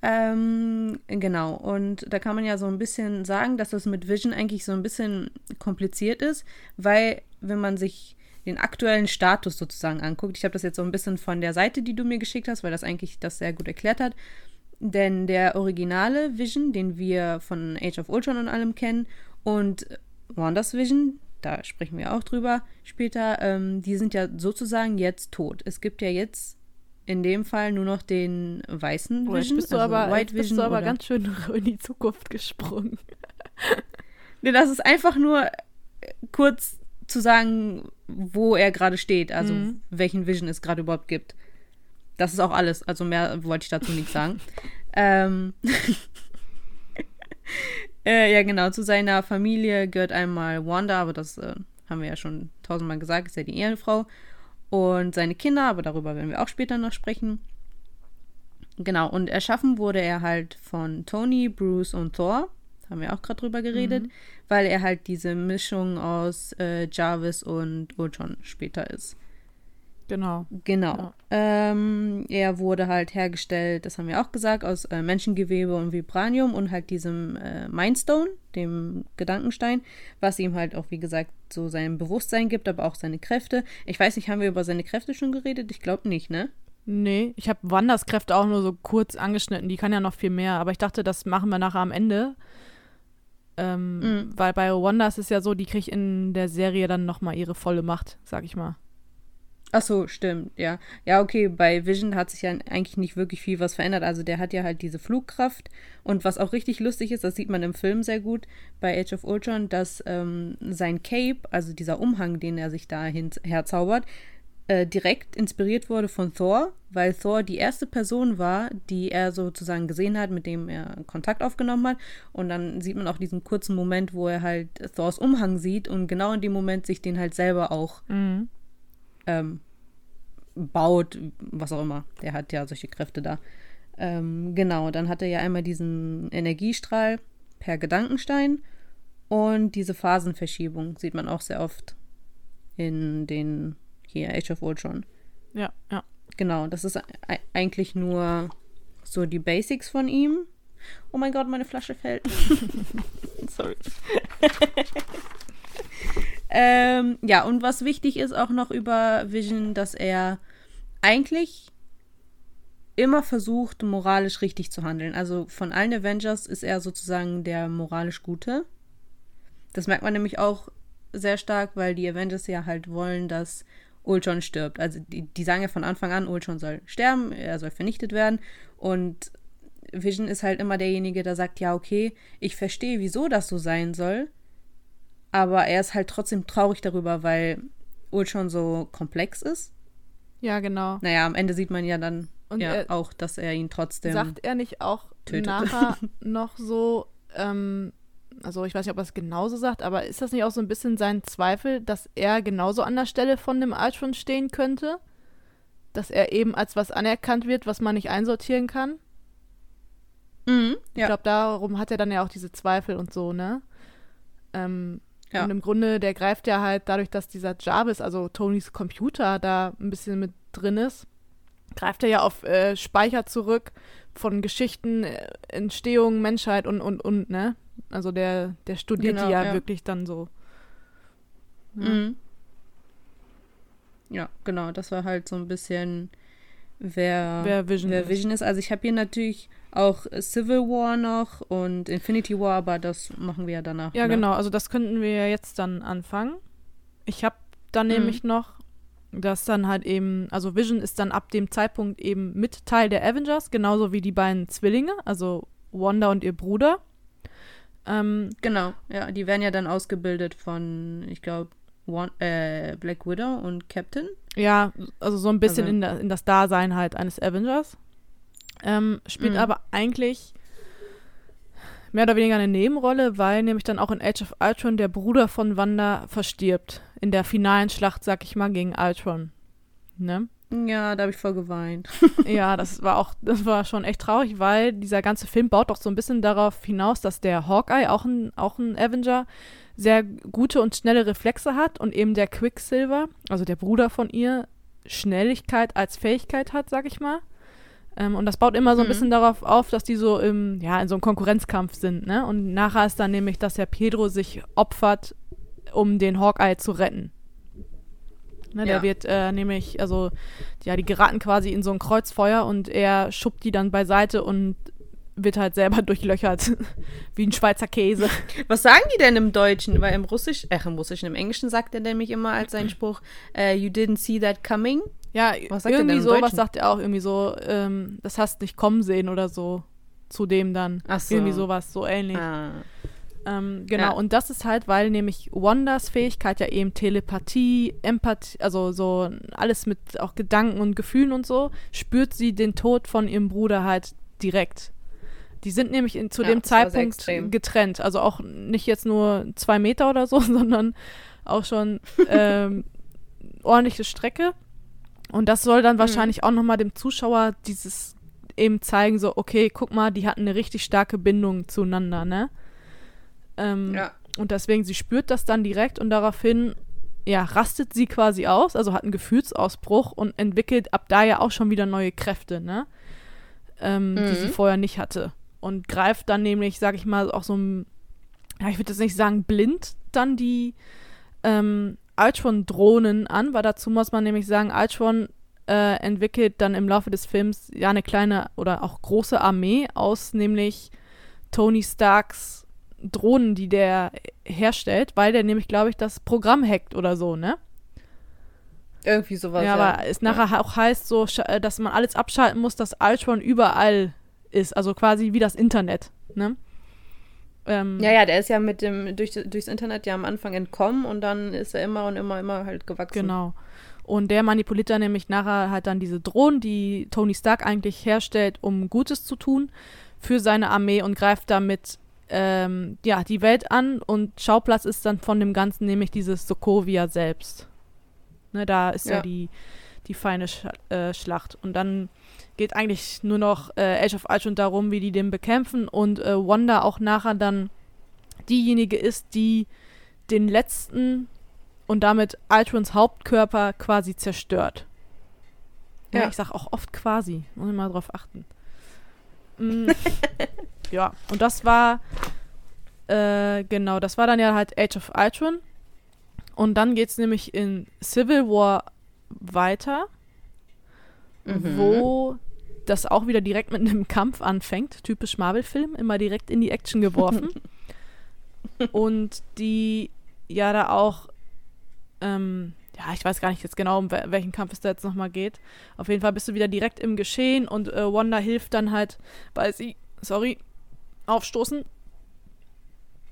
[SPEAKER 2] Ähm, genau. Und da kann man ja so ein bisschen sagen, dass das mit Vision eigentlich so ein bisschen kompliziert ist, weil wenn man sich den aktuellen Status sozusagen anguckt, ich habe das jetzt so ein bisschen von der Seite, die du mir geschickt hast, weil das eigentlich das sehr gut erklärt hat. Denn der originale Vision, den wir von Age of Ultron und allem kennen, und Wanda's Vision, da sprechen wir auch drüber später, ähm, die sind ja sozusagen jetzt tot. Es gibt ja jetzt in dem Fall nur noch den weißen
[SPEAKER 3] Oh, jetzt
[SPEAKER 2] Vision,
[SPEAKER 3] bist du
[SPEAKER 2] also
[SPEAKER 3] aber,
[SPEAKER 2] White
[SPEAKER 3] jetzt bist
[SPEAKER 2] Vision
[SPEAKER 3] du aber
[SPEAKER 2] oder-
[SPEAKER 3] ganz schön in die Zukunft gesprungen.
[SPEAKER 2] Nee, das ist einfach nur äh, kurz zu sagen, wo er gerade steht, also
[SPEAKER 3] Mhm.
[SPEAKER 2] welchen Vision es gerade überhaupt gibt. Das ist auch alles, also mehr wollte ich dazu nicht sagen. ähm, äh, ja, genau, zu seiner Familie gehört einmal Wanda, aber das äh, haben wir ja schon tausendmal gesagt, ist ja die Ehefrau. Und seine Kinder, aber darüber werden wir auch später noch sprechen. Genau, und erschaffen wurde er halt von Tony, Bruce und Thor. Haben wir auch gerade drüber geredet, weil er halt diese Mischung aus äh, Jarvis und Ultron später ist.
[SPEAKER 3] Genau.
[SPEAKER 2] Genau. Ähm, er wurde halt hergestellt, das haben wir auch gesagt, aus äh, Menschengewebe und Vibranium und halt diesem äh, Mindstone, dem Gedankenstein, was ihm halt auch, wie gesagt, so sein Bewusstsein gibt, aber auch seine Kräfte. Ich weiß nicht, haben wir über seine Kräfte schon geredet? Ich glaube nicht, ne?
[SPEAKER 3] Nee, ich habe Wanders Kräfte auch nur so kurz angeschnitten. Die kann ja noch viel mehr. Aber ich dachte, das machen wir nachher am Ende. Ähm,
[SPEAKER 2] Mhm.
[SPEAKER 3] Weil bei Wanda ist es ja so, die kriegt in der Serie dann nochmal ihre volle Macht, sag ich mal.
[SPEAKER 2] Ach so, stimmt, ja. Ja, okay, bei Vision hat sich ja eigentlich nicht wirklich viel was verändert. Also der hat ja halt diese Flugkraft. Und was auch richtig lustig ist, das sieht man im Film sehr gut bei Age of Ultron, dass ähm, sein Cape, also dieser Umhang, den er sich da herzaubert, äh, direkt inspiriert wurde von Thor, weil Thor die erste Person war, die er sozusagen gesehen hat, mit dem er Kontakt aufgenommen hat. Und dann sieht man auch diesen kurzen Moment, wo er halt Thors Umhang sieht und genau in dem Moment sich den halt selber auch
[SPEAKER 3] Mhm.
[SPEAKER 2] Ähm, baut, was auch immer. Der hat ja solche Kräfte da. Ähm, genau, dann hat er ja einmal diesen Energiestrahl per Gedankenstein und diese Phasenverschiebung sieht man auch sehr oft in den hier Age of Ultron.
[SPEAKER 3] Ja, ja.
[SPEAKER 2] Genau, das ist e- eigentlich nur so die Basics von ihm. Oh mein Gott, meine Flasche fällt. Sorry. ähm, ja, und was wichtig ist auch noch über Vision, dass er eigentlich immer versucht, moralisch richtig zu handeln. Also von allen Avengers ist er sozusagen der moralisch Gute. Das merkt man nämlich auch sehr stark, weil die Avengers ja halt wollen, dass Ultron stirbt. Also die, die sagen ja von Anfang an, Ultron soll sterben, er soll vernichtet werden. Und Vision ist halt immer derjenige, der sagt, ja, okay, ich verstehe, wieso das so sein soll. Aber er ist halt trotzdem traurig darüber, weil Ultron so komplex ist.
[SPEAKER 3] Ja, genau.
[SPEAKER 2] Naja, am Ende sieht man ja dann
[SPEAKER 3] Und
[SPEAKER 2] ja
[SPEAKER 3] er-
[SPEAKER 2] auch, dass er ihn trotzdem.
[SPEAKER 3] Sagt er nicht auch
[SPEAKER 2] tötet.
[SPEAKER 3] nachher noch so, ähm, also ich weiß nicht, ob er es genauso sagt, aber ist das nicht auch so ein bisschen sein Zweifel, dass er genauso an der Stelle von dem Ultron stehen könnte? Dass er eben als was anerkannt wird, was man nicht einsortieren kann?
[SPEAKER 2] Mhm,
[SPEAKER 3] Ich
[SPEAKER 2] ja.
[SPEAKER 3] glaube, darum hat er dann ja auch diese Zweifel und so, ne? Ähm,
[SPEAKER 2] Ja.
[SPEAKER 3] Und im Grunde, der greift ja halt dadurch, dass dieser Jarvis, also Tonys Computer, da ein bisschen mit drin ist, greift er ja auf äh, Speicher zurück von Geschichten, äh, Entstehung, Menschheit und, und, und, ne? Also der, der studiert
[SPEAKER 2] Genau,
[SPEAKER 3] die ja,
[SPEAKER 2] ja.
[SPEAKER 3] wirklich dann so. Ja.
[SPEAKER 2] Mhm. Ja, genau, das war halt so ein bisschen wer,
[SPEAKER 3] wer Vision
[SPEAKER 2] wer
[SPEAKER 3] ist.
[SPEAKER 2] Vision ist. Also ich habe hier natürlich auch Civil War noch und Infinity War, aber das machen wir ja danach.
[SPEAKER 3] Ja,
[SPEAKER 2] ne?
[SPEAKER 3] genau. Also das könnten wir ja jetzt dann anfangen. Ich habe dann
[SPEAKER 2] Mhm.
[SPEAKER 3] nämlich noch, dass dann halt eben, also Vision ist dann ab dem Zeitpunkt eben mit Teil der Avengers, genauso wie die beiden Zwillinge, also Wanda und ihr Bruder. Ähm,
[SPEAKER 2] Genau, ja, die werden ja dann ausgebildet von, ich glaube, äh, Black Widow und Captain.
[SPEAKER 3] ja, also so ein bisschen
[SPEAKER 2] Also-
[SPEAKER 3] in, der, in das Dasein halt eines Avengers. Ähm, spielt
[SPEAKER 2] Mhm.
[SPEAKER 3] aber eigentlich mehr oder weniger eine Nebenrolle, weil nämlich dann auch in Age of Ultron der Bruder von Wanda verstirbt. In der finalen Schlacht, sag ich mal, gegen Ultron. Ne?
[SPEAKER 2] Ja, da habe ich voll geweint.
[SPEAKER 3] Ja, das war auch, das war schon echt traurig, weil dieser ganze Film baut doch so ein bisschen darauf hinaus, dass der Hawkeye, auch ein, auch ein Avenger, sehr gute und schnelle Reflexe hat und eben der Quicksilver, also der Bruder von ihr, Schnelligkeit als Fähigkeit hat, sag ich mal. Ähm, und das baut immer so ein
[SPEAKER 2] Mhm.
[SPEAKER 3] bisschen darauf auf, dass die so im, ja, in so einem Konkurrenzkampf sind, ne? Und nachher ist dann nämlich, dass der Pedro sich opfert, um den Hawkeye zu retten. Ne, Der
[SPEAKER 2] Ja.
[SPEAKER 3] wird äh, nämlich, also, ja, die geraten quasi in so ein Kreuzfeuer und er schubbt die dann beiseite und wird halt selber durchlöchert. Wie ein Schweizer Käse.
[SPEAKER 2] Was sagen die denn im Deutschen? Weil im Russisch, äh, im Russischen, im Englischen sagt er nämlich immer als seinen Spruch, äh, you didn't see that coming.
[SPEAKER 3] Ja,
[SPEAKER 2] Was sagt
[SPEAKER 3] irgendwie so, was sagt er auch, irgendwie so, ähm, das hast nicht kommen sehen oder so. Zu dem dann.
[SPEAKER 2] Ach so.
[SPEAKER 3] Irgendwie sowas, so ähnlich.
[SPEAKER 2] Ah.
[SPEAKER 3] Ähm, genau,
[SPEAKER 2] Ja.
[SPEAKER 3] und das ist halt, weil nämlich Wandas Fähigkeit ja eben Telepathie, Empathie, also so alles mit auch Gedanken und Gefühlen und so, spürt sie den Tod von ihrem Bruder halt direkt. Die sind nämlich in, zu
[SPEAKER 2] Ja,
[SPEAKER 3] dem Zeitpunkt getrennt. Also auch nicht jetzt nur zwei Meter oder so, sondern auch schon ähm, ordentliche Strecke. Und das soll
[SPEAKER 2] Mhm.
[SPEAKER 3] dann wahrscheinlich auch nochmal dem Zuschauer dieses eben zeigen, so, okay, guck mal, die hatten eine richtig starke Bindung zueinander, ne? Ähm,
[SPEAKER 2] Ja.
[SPEAKER 3] Und deswegen, sie spürt das dann direkt und daraufhin, ja, rastet sie quasi aus, also hat einen Gefühlsausbruch und entwickelt ab da ja auch schon wieder neue Kräfte, ne? Ähm, Die sie
[SPEAKER 2] Mhm.
[SPEAKER 3] vorher nicht hatte. Und greift dann nämlich, sag ich mal, auch so ein, ja, ich würde jetzt nicht sagen blind, dann die ähm, Ultron-Drohnen an, weil dazu muss man nämlich sagen, Ultron äh, entwickelt dann im Laufe des Films ja eine kleine oder auch große Armee aus nämlich Tony Starks Drohnen, die der herstellt, weil der nämlich, glaube ich, das Programm hackt oder so, ne?
[SPEAKER 2] Irgendwie sowas.
[SPEAKER 3] ja, aber es nachher auch heißt so, äh, dass man alles abschalten muss, dass Ultron überall ist, also quasi wie das Internet, ne? Ähm,
[SPEAKER 2] Ja, ja, der ist ja mit dem, durch, durchs Internet ja am Anfang entkommen und dann ist er immer und immer, immer halt gewachsen.
[SPEAKER 3] Genau. Und der manipuliert dann nämlich nachher halt dann diese Drohnen, die Tony Stark eigentlich herstellt, um Gutes zu tun für seine Armee und greift damit ähm, ja, die Welt an und Schauplatz ist dann von dem Ganzen nämlich dieses Sokovia selbst. Ne, da ist ja,
[SPEAKER 2] Ja.
[SPEAKER 3] die, die feine Sch äh, Schlacht. Und dann geht eigentlich nur noch äh, Age of Ultron darum, wie die den bekämpfen und äh, Wanda auch nachher dann diejenige ist, die den letzten und damit Ultrons Hauptkörper quasi zerstört. Ja,
[SPEAKER 2] Ja.
[SPEAKER 3] ich sag auch oft quasi. Muss ich mal drauf achten. Mm, ja, und das war, äh, genau, das war dann ja halt Age of Ultron. Und dann geht's nämlich in Civil War weiter,
[SPEAKER 2] Mhm.
[SPEAKER 3] wo das auch wieder direkt mit einem Kampf anfängt. Typisch Marvel-Film, immer direkt in die Action geworfen. und die ja da auch, ähm, ja, ich weiß gar nicht jetzt genau, um wel- welchen Kampf es da jetzt nochmal geht. Auf jeden Fall bist du wieder direkt im Geschehen und äh, Wanda hilft dann halt, weil sie, sorry, aufstoßen,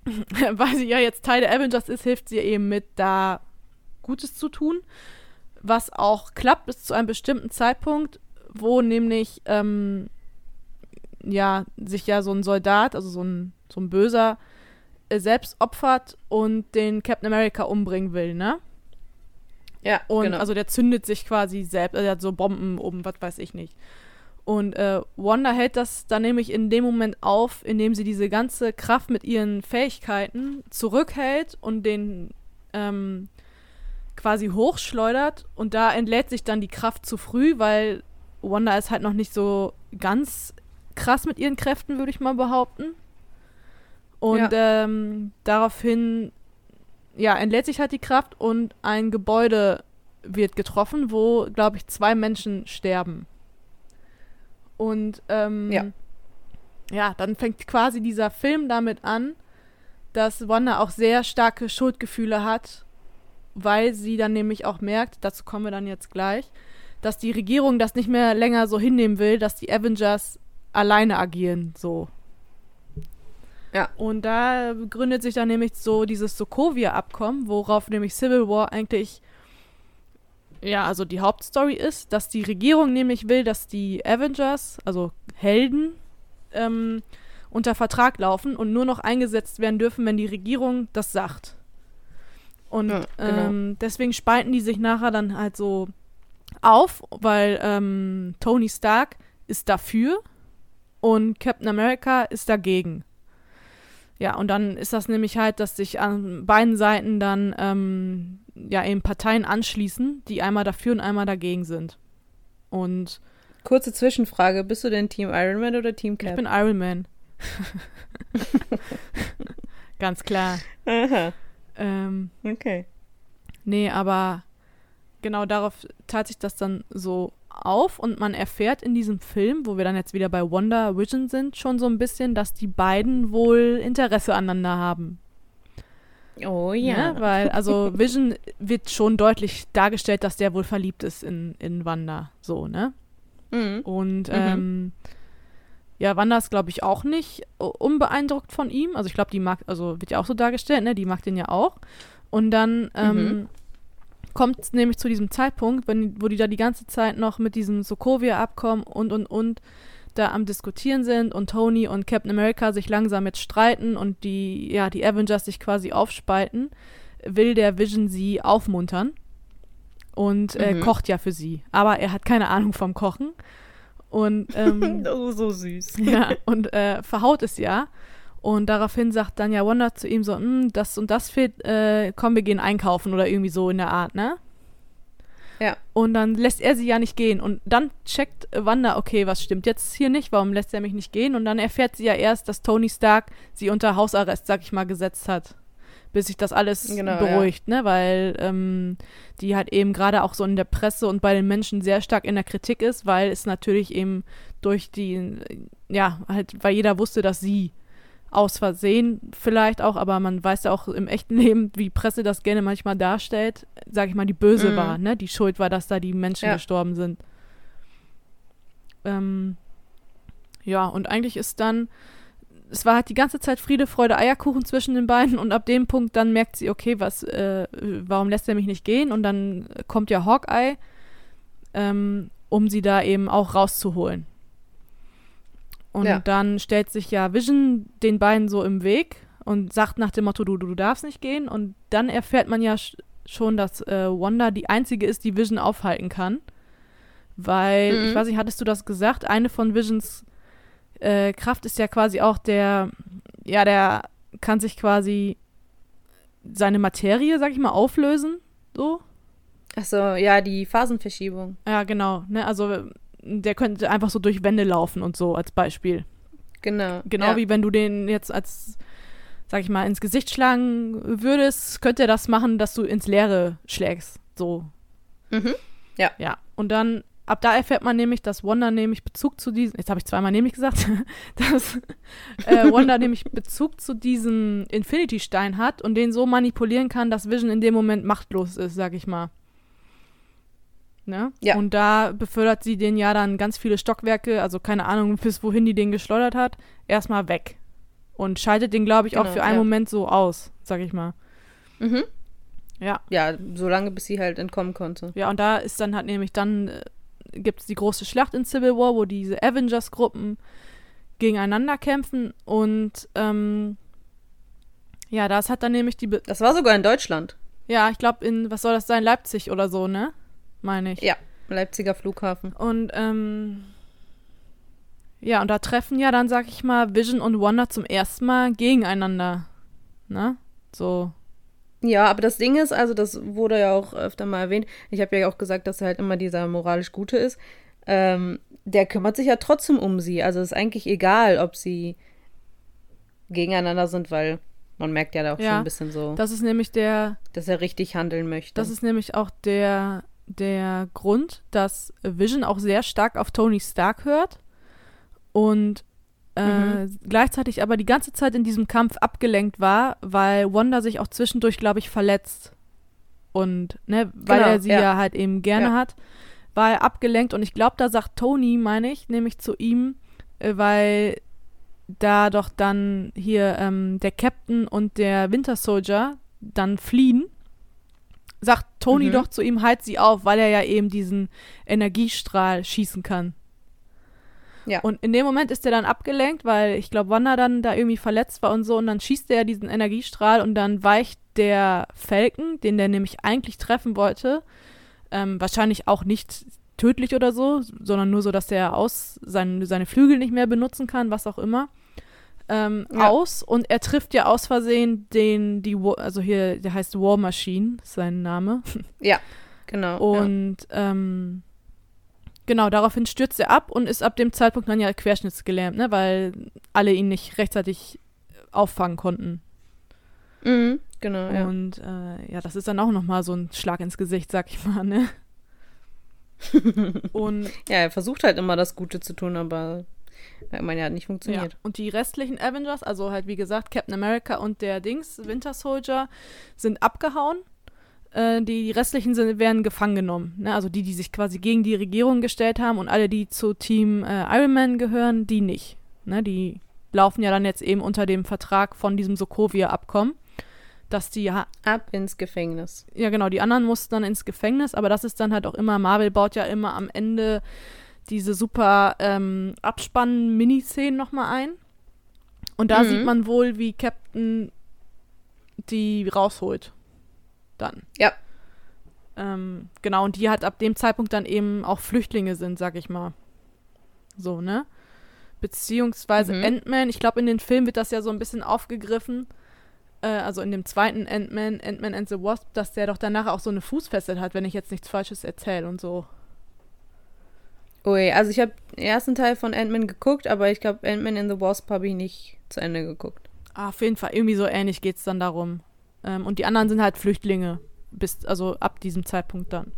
[SPEAKER 3] weil sie ja jetzt Teil der Avengers ist, hilft sie eben mit, da Gutes zu tun. Was auch klappt bis zu einem bestimmten Zeitpunkt, wo nämlich ähm, ja sich ja so ein Soldat, also so ein, so ein Böser, äh, selbst opfert und den Captain America umbringen will, ne?
[SPEAKER 2] Ja,
[SPEAKER 3] Und
[SPEAKER 2] genau.
[SPEAKER 3] also der zündet sich quasi selbst, also er hat so Bomben oben, was weiß ich nicht. Und äh, Wanda hält das dann nämlich in dem Moment auf, indem sie diese ganze Kraft mit ihren Fähigkeiten zurückhält und den ähm, quasi hochschleudert. Und da entlädt sich dann die Kraft zu früh, weil Wanda ist halt noch nicht so ganz krass mit ihren Kräften, würde ich mal behaupten. Und ähm, daraufhin ja, entlädt sich halt die Kraft und ein Gebäude wird getroffen, wo, glaube ich, zwei Menschen sterben. Und ähm,
[SPEAKER 2] Ja.
[SPEAKER 3] ja, dann fängt quasi dieser Film damit an, dass Wanda auch sehr starke Schuldgefühle hat, weil sie dann nämlich auch merkt, dazu kommen wir dann jetzt gleich, dass die Regierung das nicht mehr länger so hinnehmen will, dass die Avengers alleine agieren, so.
[SPEAKER 2] Ja.
[SPEAKER 3] Und da gründet sich dann nämlich so dieses Sokovia-Abkommen, worauf nämlich Civil War eigentlich ja, also die Hauptstory ist, dass die Regierung nämlich will, dass die Avengers, also Helden, ähm, unter Vertrag laufen und nur noch eingesetzt werden dürfen, wenn die Regierung das sagt. Und
[SPEAKER 2] Ja, genau.
[SPEAKER 3] ähm, deswegen spalten die sich nachher dann halt so auf, weil ähm, Tony Stark ist dafür und Captain America ist dagegen. Ja, und dann ist das nämlich halt, dass sich an beiden Seiten dann ähm, ja eben Parteien anschließen, die einmal dafür und einmal dagegen sind. Und
[SPEAKER 2] Kurze Zwischenfrage: Bist du denn Team Iron Man oder Team Cap?
[SPEAKER 3] ich bin Iron Man. Ganz klar.
[SPEAKER 2] Aha,
[SPEAKER 3] Ähm,
[SPEAKER 2] okay.
[SPEAKER 3] nee, aber genau darauf tat sich das dann so auf und man erfährt in diesem Film, wo wir dann jetzt wieder bei Wonder Vision sind, schon so ein bisschen, dass die beiden wohl Interesse aneinander haben.
[SPEAKER 2] Oh ja.
[SPEAKER 3] Ne? Weil, also Vision wird schon deutlich dargestellt, dass der wohl verliebt ist in, in Wanda. So, ne?
[SPEAKER 2] Mhm.
[SPEAKER 3] Und
[SPEAKER 2] Mhm.
[SPEAKER 3] ähm, ja, Wanda ist, glaube ich, auch nicht unbeeindruckt von ihm. Also ich glaube, die mag, also wird ja auch so dargestellt, ne? Die mag den ja auch. Und dann ähm,
[SPEAKER 2] Mhm.
[SPEAKER 3] Kommt es nämlich zu diesem Zeitpunkt, wenn, wo die da die ganze Zeit noch mit diesem Sokovia-Abkommen und und und da am Diskutieren sind und Tony und Captain America sich langsam jetzt streiten und die, ja, die Avengers sich quasi aufspalten, will der Vision sie aufmuntern und äh,
[SPEAKER 2] Mhm.
[SPEAKER 3] kocht ja für sie. Aber er hat keine Ahnung vom Kochen. Und ähm,
[SPEAKER 2] Oh, so süß.
[SPEAKER 3] ja, und äh, verhaut es ja. Und daraufhin sagt dann ja Wanda zu ihm so, "Hm, das und das fehlt, äh, komm, wir gehen einkaufen oder irgendwie so in der Art, ne?
[SPEAKER 2] Ja.
[SPEAKER 3] Und dann lässt er sie ja nicht gehen. Und dann checkt Wanda, okay, was stimmt jetzt hier nicht? Warum lässt er mich nicht gehen? Und dann erfährt sie ja erst, dass Tony Stark sie unter Hausarrest, sag ich mal, gesetzt hat. Bis sich das alles
[SPEAKER 2] Genau,
[SPEAKER 3] beruhigt, ne? Weil ähm, die halt eben gerade auch so in der Presse und bei den Menschen sehr stark in der Kritik ist, weil es natürlich eben durch die, ja, halt, weil jeder wusste, dass sie aus Versehen vielleicht auch, aber man weiß ja auch im echten Leben, wie Presse das gerne manchmal darstellt, sag ich mal, die böse
[SPEAKER 2] Mhm.
[SPEAKER 3] war, ne? Die schuld war, dass da die Menschen
[SPEAKER 2] Ja.
[SPEAKER 3] gestorben sind. Ähm, ja, und eigentlich ist dann, es war halt die ganze Zeit Friede, Freude, Eierkuchen zwischen den beiden und ab dem Punkt dann merkt sie, okay, was, äh, warum lässt er mich nicht gehen? Und dann kommt ja Hawkeye, ähm, um sie da eben auch rauszuholen. Und
[SPEAKER 2] Ja.
[SPEAKER 3] dann stellt sich ja Vision den beiden so im Weg und sagt nach dem Motto, du, du darfst nicht gehen. Und dann erfährt man ja sch schon, dass äh, Wanda die einzige ist, die Vision aufhalten kann. Weil,
[SPEAKER 2] Mhm.
[SPEAKER 3] ich weiß nicht, hattest du das gesagt? Eine von Visions äh, Kraft ist ja quasi auch der, ja, der kann sich quasi seine Materie, sag ich mal, auflösen. So.
[SPEAKER 2] Achso, ja, die Phasenverschiebung.
[SPEAKER 3] Ja, genau. Ne? Also der könnte einfach so durch Wände laufen und so als Beispiel.
[SPEAKER 2] Genau.
[SPEAKER 3] Genau
[SPEAKER 2] ja.
[SPEAKER 3] wie wenn du den jetzt als, sag ich mal, ins Gesicht schlagen würdest, könnte er das machen, dass du ins Leere schlägst. So.
[SPEAKER 2] Mhm.
[SPEAKER 3] Ja. Und dann, ab da erfährt man nämlich, dass Wanda nämlich Bezug zu diesem, jetzt habe ich zweimal nämlich gesagt, dass äh, Wanda nämlich Bezug zu diesem Infinity-Stein hat und den so manipulieren kann, dass Vision in dem Moment machtlos ist, sag ich mal. Ne?
[SPEAKER 2] Ja.
[SPEAKER 3] Und da befördert sie den ja dann ganz viele Stockwerke, also keine Ahnung, bis wohin die den geschleudert hat, erstmal weg. Und schaltet den, glaube ich, auch
[SPEAKER 2] Genau,
[SPEAKER 3] für einen
[SPEAKER 2] ja.
[SPEAKER 3] Moment so aus, sag ich mal.
[SPEAKER 2] Mhm.
[SPEAKER 3] Ja.
[SPEAKER 2] Ja, solange bis sie halt entkommen konnte.
[SPEAKER 3] Ja, und da ist dann halt nämlich dann äh, gibt es die große Schlacht in Civil War, wo diese Avengers-Gruppen gegeneinander kämpfen und ähm, ja, das hat dann nämlich die, Be
[SPEAKER 2] Das war sogar in Deutschland.
[SPEAKER 3] ja, ich glaube in, was soll das sein, Leipzig oder so, ne? Meine ich.
[SPEAKER 2] Ja, Leipziger Flughafen.
[SPEAKER 3] Und ähm, ja, und da treffen ja dann, sag ich mal, Vision und Wanda zum ersten Mal gegeneinander, ne? So,
[SPEAKER 2] Ja, aber das Ding ist, also das wurde ja auch öfter mal erwähnt. Ich habe ja auch gesagt, dass er halt immer dieser moralisch Gute ist. Ähm, der kümmert sich ja trotzdem um sie. Also ist eigentlich egal, ob sie gegeneinander sind, weil man merkt ja da auch
[SPEAKER 3] Ja,
[SPEAKER 2] schon ein bisschen so,
[SPEAKER 3] das ist nämlich der,
[SPEAKER 2] dass er richtig handeln möchte.
[SPEAKER 3] Das ist nämlich auch der, der Grund, dass Vision auch sehr stark auf Tony Stark hört, Und äh,
[SPEAKER 2] Mhm.
[SPEAKER 3] gleichzeitig aber die ganze Zeit in diesem Kampf abgelenkt war, weil Wanda sich auch zwischendurch, glaube ich, verletzt. Und, ne, weil
[SPEAKER 2] Genau,
[SPEAKER 3] er sie
[SPEAKER 2] ja.
[SPEAKER 3] ja. halt eben gerne
[SPEAKER 2] Ja.
[SPEAKER 3] hat, war er abgelenkt. Und ich glaube, da sagt Tony, meine ich, nämlich zu ihm, äh, weil da doch dann hier ähm, der Captain und der Winter Soldier dann fliehen, sagt Tony
[SPEAKER 2] Mhm.
[SPEAKER 3] doch zu ihm, halt sie auf, weil er ja eben diesen Energiestrahl schießen kann.
[SPEAKER 2] Ja.
[SPEAKER 3] Und in dem Moment ist er dann abgelenkt, weil ich glaube, Wanda dann da irgendwie verletzt war und so. Und dann schießt er diesen Energiestrahl und dann weicht der Falcon, den der nämlich eigentlich treffen wollte, ähm, wahrscheinlich auch nicht tödlich oder so, sondern nur so, dass er aus sein, seine Flügel nicht mehr benutzen kann, was auch immer, ähm,
[SPEAKER 2] Ja.
[SPEAKER 3] aus. Und er trifft ja aus Versehen den, die, also hier, der heißt War Machine, ist sein Name.
[SPEAKER 2] Genau. ja.
[SPEAKER 3] Und ähm, genau, daraufhin stürzt er ab und ist ab dem Zeitpunkt dann ja querschnittsgelähmt, ne? weil alle ihn nicht rechtzeitig auffangen konnten.
[SPEAKER 2] Mhm, genau, ja.
[SPEAKER 3] Und äh, ja, das ist dann auch nochmal so ein Schlag ins Gesicht, sag ich mal, ne? und,
[SPEAKER 2] Ja, er versucht halt immer das Gute zu tun, aber ich meine, er hat nicht
[SPEAKER 3] ja.
[SPEAKER 2] funktioniert.
[SPEAKER 3] und die restlichen Avengers, also halt wie gesagt, Captain America und der Dings, Winter Soldier, sind abgehauen. Äh, die restlichen sind, werden gefangen genommen. Ne? Also die, die sich quasi gegen die Regierung gestellt haben und alle, die zu Team äh, Iron Man gehören, die nicht. Ne? Die laufen ja dann jetzt eben unter dem Vertrag von diesem Sokovia-Abkommen, dass die
[SPEAKER 2] Ab ins Gefängnis.
[SPEAKER 3] ja, genau, die anderen mussten dann ins Gefängnis, aber das ist dann halt auch immer, Marvel baut ja immer am Ende diese super ähm, Abspann-Miniszenen nochmal ein. Und da
[SPEAKER 2] Mhm.
[SPEAKER 3] sieht man wohl, wie Captain die rausholt. Dann.
[SPEAKER 2] Ja.
[SPEAKER 3] Ähm, genau, und die halt ab dem Zeitpunkt dann eben auch Flüchtlinge sind, sag ich mal. So, ne? Beziehungsweise
[SPEAKER 2] Mhm.
[SPEAKER 3] Ant-Man, ich glaube, in den Filmen wird das ja so ein bisschen aufgegriffen. Äh, also in dem zweiten Ant-Man, Ant-Man and the Wasp, dass der doch danach auch so eine Fußfessel hat, wenn ich jetzt nichts Falsches erzähle und so.
[SPEAKER 2] Ui, also ich habe den ersten Teil von Ant-Man geguckt, aber ich glaube, Ant-Man in the Wasp habe ich nicht zu Ende geguckt.
[SPEAKER 3] Ah, auf jeden Fall, irgendwie so ähnlich geht es dann darum. Ähm, und die anderen sind halt Flüchtlinge, bis, also ab diesem Zeitpunkt dann.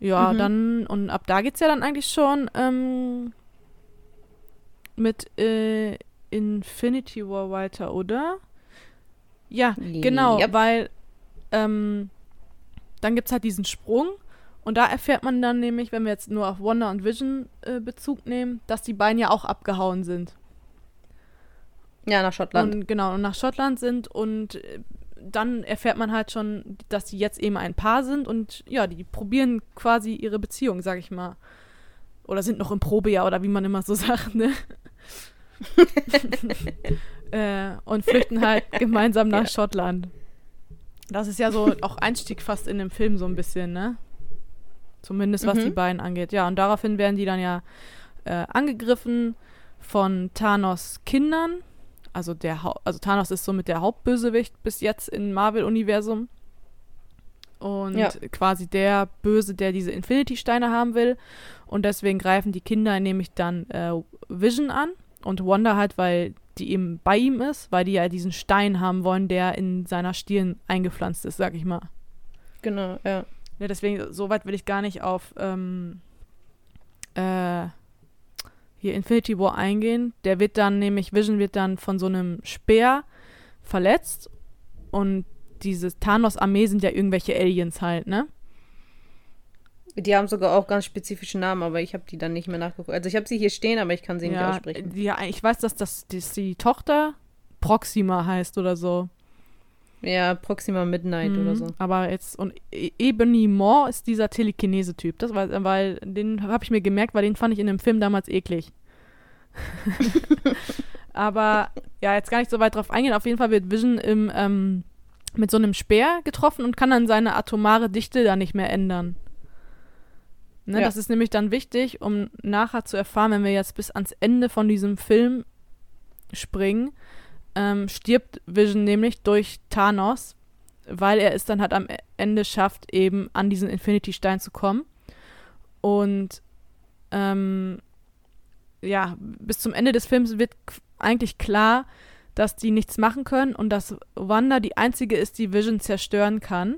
[SPEAKER 3] Ja,
[SPEAKER 2] Mhm.
[SPEAKER 3] dann, und ab da geht's ja dann eigentlich schon ähm, mit äh, Infinity War weiter, oder? Ja, genau,
[SPEAKER 2] Yep.
[SPEAKER 3] weil ähm, dann gibt's halt diesen Sprung und da erfährt man dann nämlich, wenn wir jetzt nur auf Wonder und Vision äh, Bezug nehmen, dass die beiden ja auch abgehauen sind.
[SPEAKER 2] Ja, nach Schottland.
[SPEAKER 3] Und genau, und nach Schottland sind und äh, dann erfährt man halt schon, dass die jetzt eben ein Paar sind und ja, die probieren quasi ihre Beziehung, sag ich mal. Oder sind noch im Probejahr oder wie man immer so sagt, ne? äh, und flüchten halt gemeinsam nach
[SPEAKER 2] Ja.
[SPEAKER 3] Schottland. Das ist ja so auch Einstieg fast in dem Film so ein bisschen, ne? Zumindest was
[SPEAKER 2] Mhm.
[SPEAKER 3] die beiden angeht. Ja, und daraufhin werden die dann ja äh, angegriffen von Thanos Kindern. Also der Hau also Thanos ist somit der Hauptbösewicht bis jetzt im Marvel-Universum. Und
[SPEAKER 2] Ja.
[SPEAKER 3] quasi der Böse, der diese Infinity-Steine haben will. Und deswegen greifen die Kinder nämlich dann äh, Vision an und Wanda halt, weil die eben bei ihm ist, weil die ja diesen Stein haben wollen, der in seiner Stirn eingepflanzt ist, sag ich mal.
[SPEAKER 2] Genau, ja.
[SPEAKER 3] Ja, deswegen, so weit will ich gar nicht auf ähm, äh, hier Infinity War eingehen. Der wird dann nämlich, Vision wird dann von so einem Speer verletzt und diese Thanos-Armee sind ja irgendwelche Aliens halt, ne?
[SPEAKER 2] Die haben sogar auch ganz spezifische Namen, aber ich habe die dann nicht mehr nachgeguckt. Also ich habe sie hier stehen, aber ich kann sie nicht
[SPEAKER 3] ja,
[SPEAKER 2] aussprechen.
[SPEAKER 3] die, ja, ich weiß, dass das dass die Tochter Proxima heißt oder so.
[SPEAKER 2] Ja, Proxima Midnight
[SPEAKER 3] Mhm,
[SPEAKER 2] oder so.
[SPEAKER 3] Aber jetzt, und E- Ebony Maw ist dieser Telekinese-Typ. Das war, weil, den habe ich mir gemerkt, weil den fand ich in dem Film damals eklig. aber ja, jetzt gar nicht so weit drauf eingehen. Auf jeden Fall wird Vision im, ähm, mit so einem Speer getroffen und kann dann seine atomare Dichte da nicht mehr ändern. Ne,
[SPEAKER 2] Ja.
[SPEAKER 3] Das ist nämlich dann wichtig, um nachher zu erfahren, wenn wir jetzt bis ans Ende von diesem Film springen, ähm, stirbt Vision nämlich durch Thanos, weil er es dann halt am Ende schafft, eben an diesen Infinity-Stein zu kommen. Und ähm, ja, bis zum Ende des Films wird eigentlich klar, dass die nichts machen können und dass Wanda die einzige ist, die Vision zerstören kann.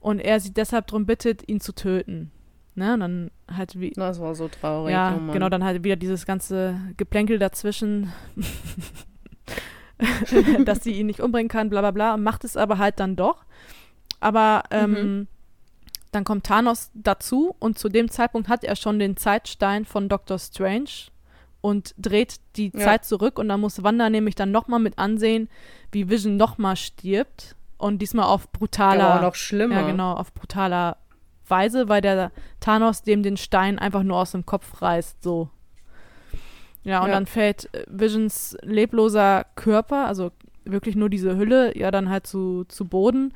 [SPEAKER 3] Und er sie deshalb darum bittet, ihn zu töten. Ne? Und dann halt wie.
[SPEAKER 2] Das war so traurig.
[SPEAKER 3] Ja,
[SPEAKER 2] oh
[SPEAKER 3] genau, dann halt wieder dieses ganze Geplänkel dazwischen, dass sie ihn nicht umbringen kann, bla bla bla, macht es aber halt dann doch. Aber ähm,
[SPEAKER 2] Mhm.
[SPEAKER 3] dann kommt Thanos dazu und zu dem Zeitpunkt hat er schon den Zeitstein von Doctor Strange und dreht die
[SPEAKER 2] Ja.
[SPEAKER 3] Zeit zurück und dann muss Wanda nämlich dann nochmal mit ansehen, wie Vision nochmal stirbt und diesmal auf brutaler,
[SPEAKER 2] auch noch schlimmer.
[SPEAKER 3] ja genau, auf brutaler Weise, weil der Thanos dem den Stein einfach nur aus dem Kopf reißt, so. Ja, und
[SPEAKER 2] Ja.
[SPEAKER 3] dann fällt äh, Visions lebloser Körper, also wirklich nur diese Hülle, ja dann halt zu, zu Boden.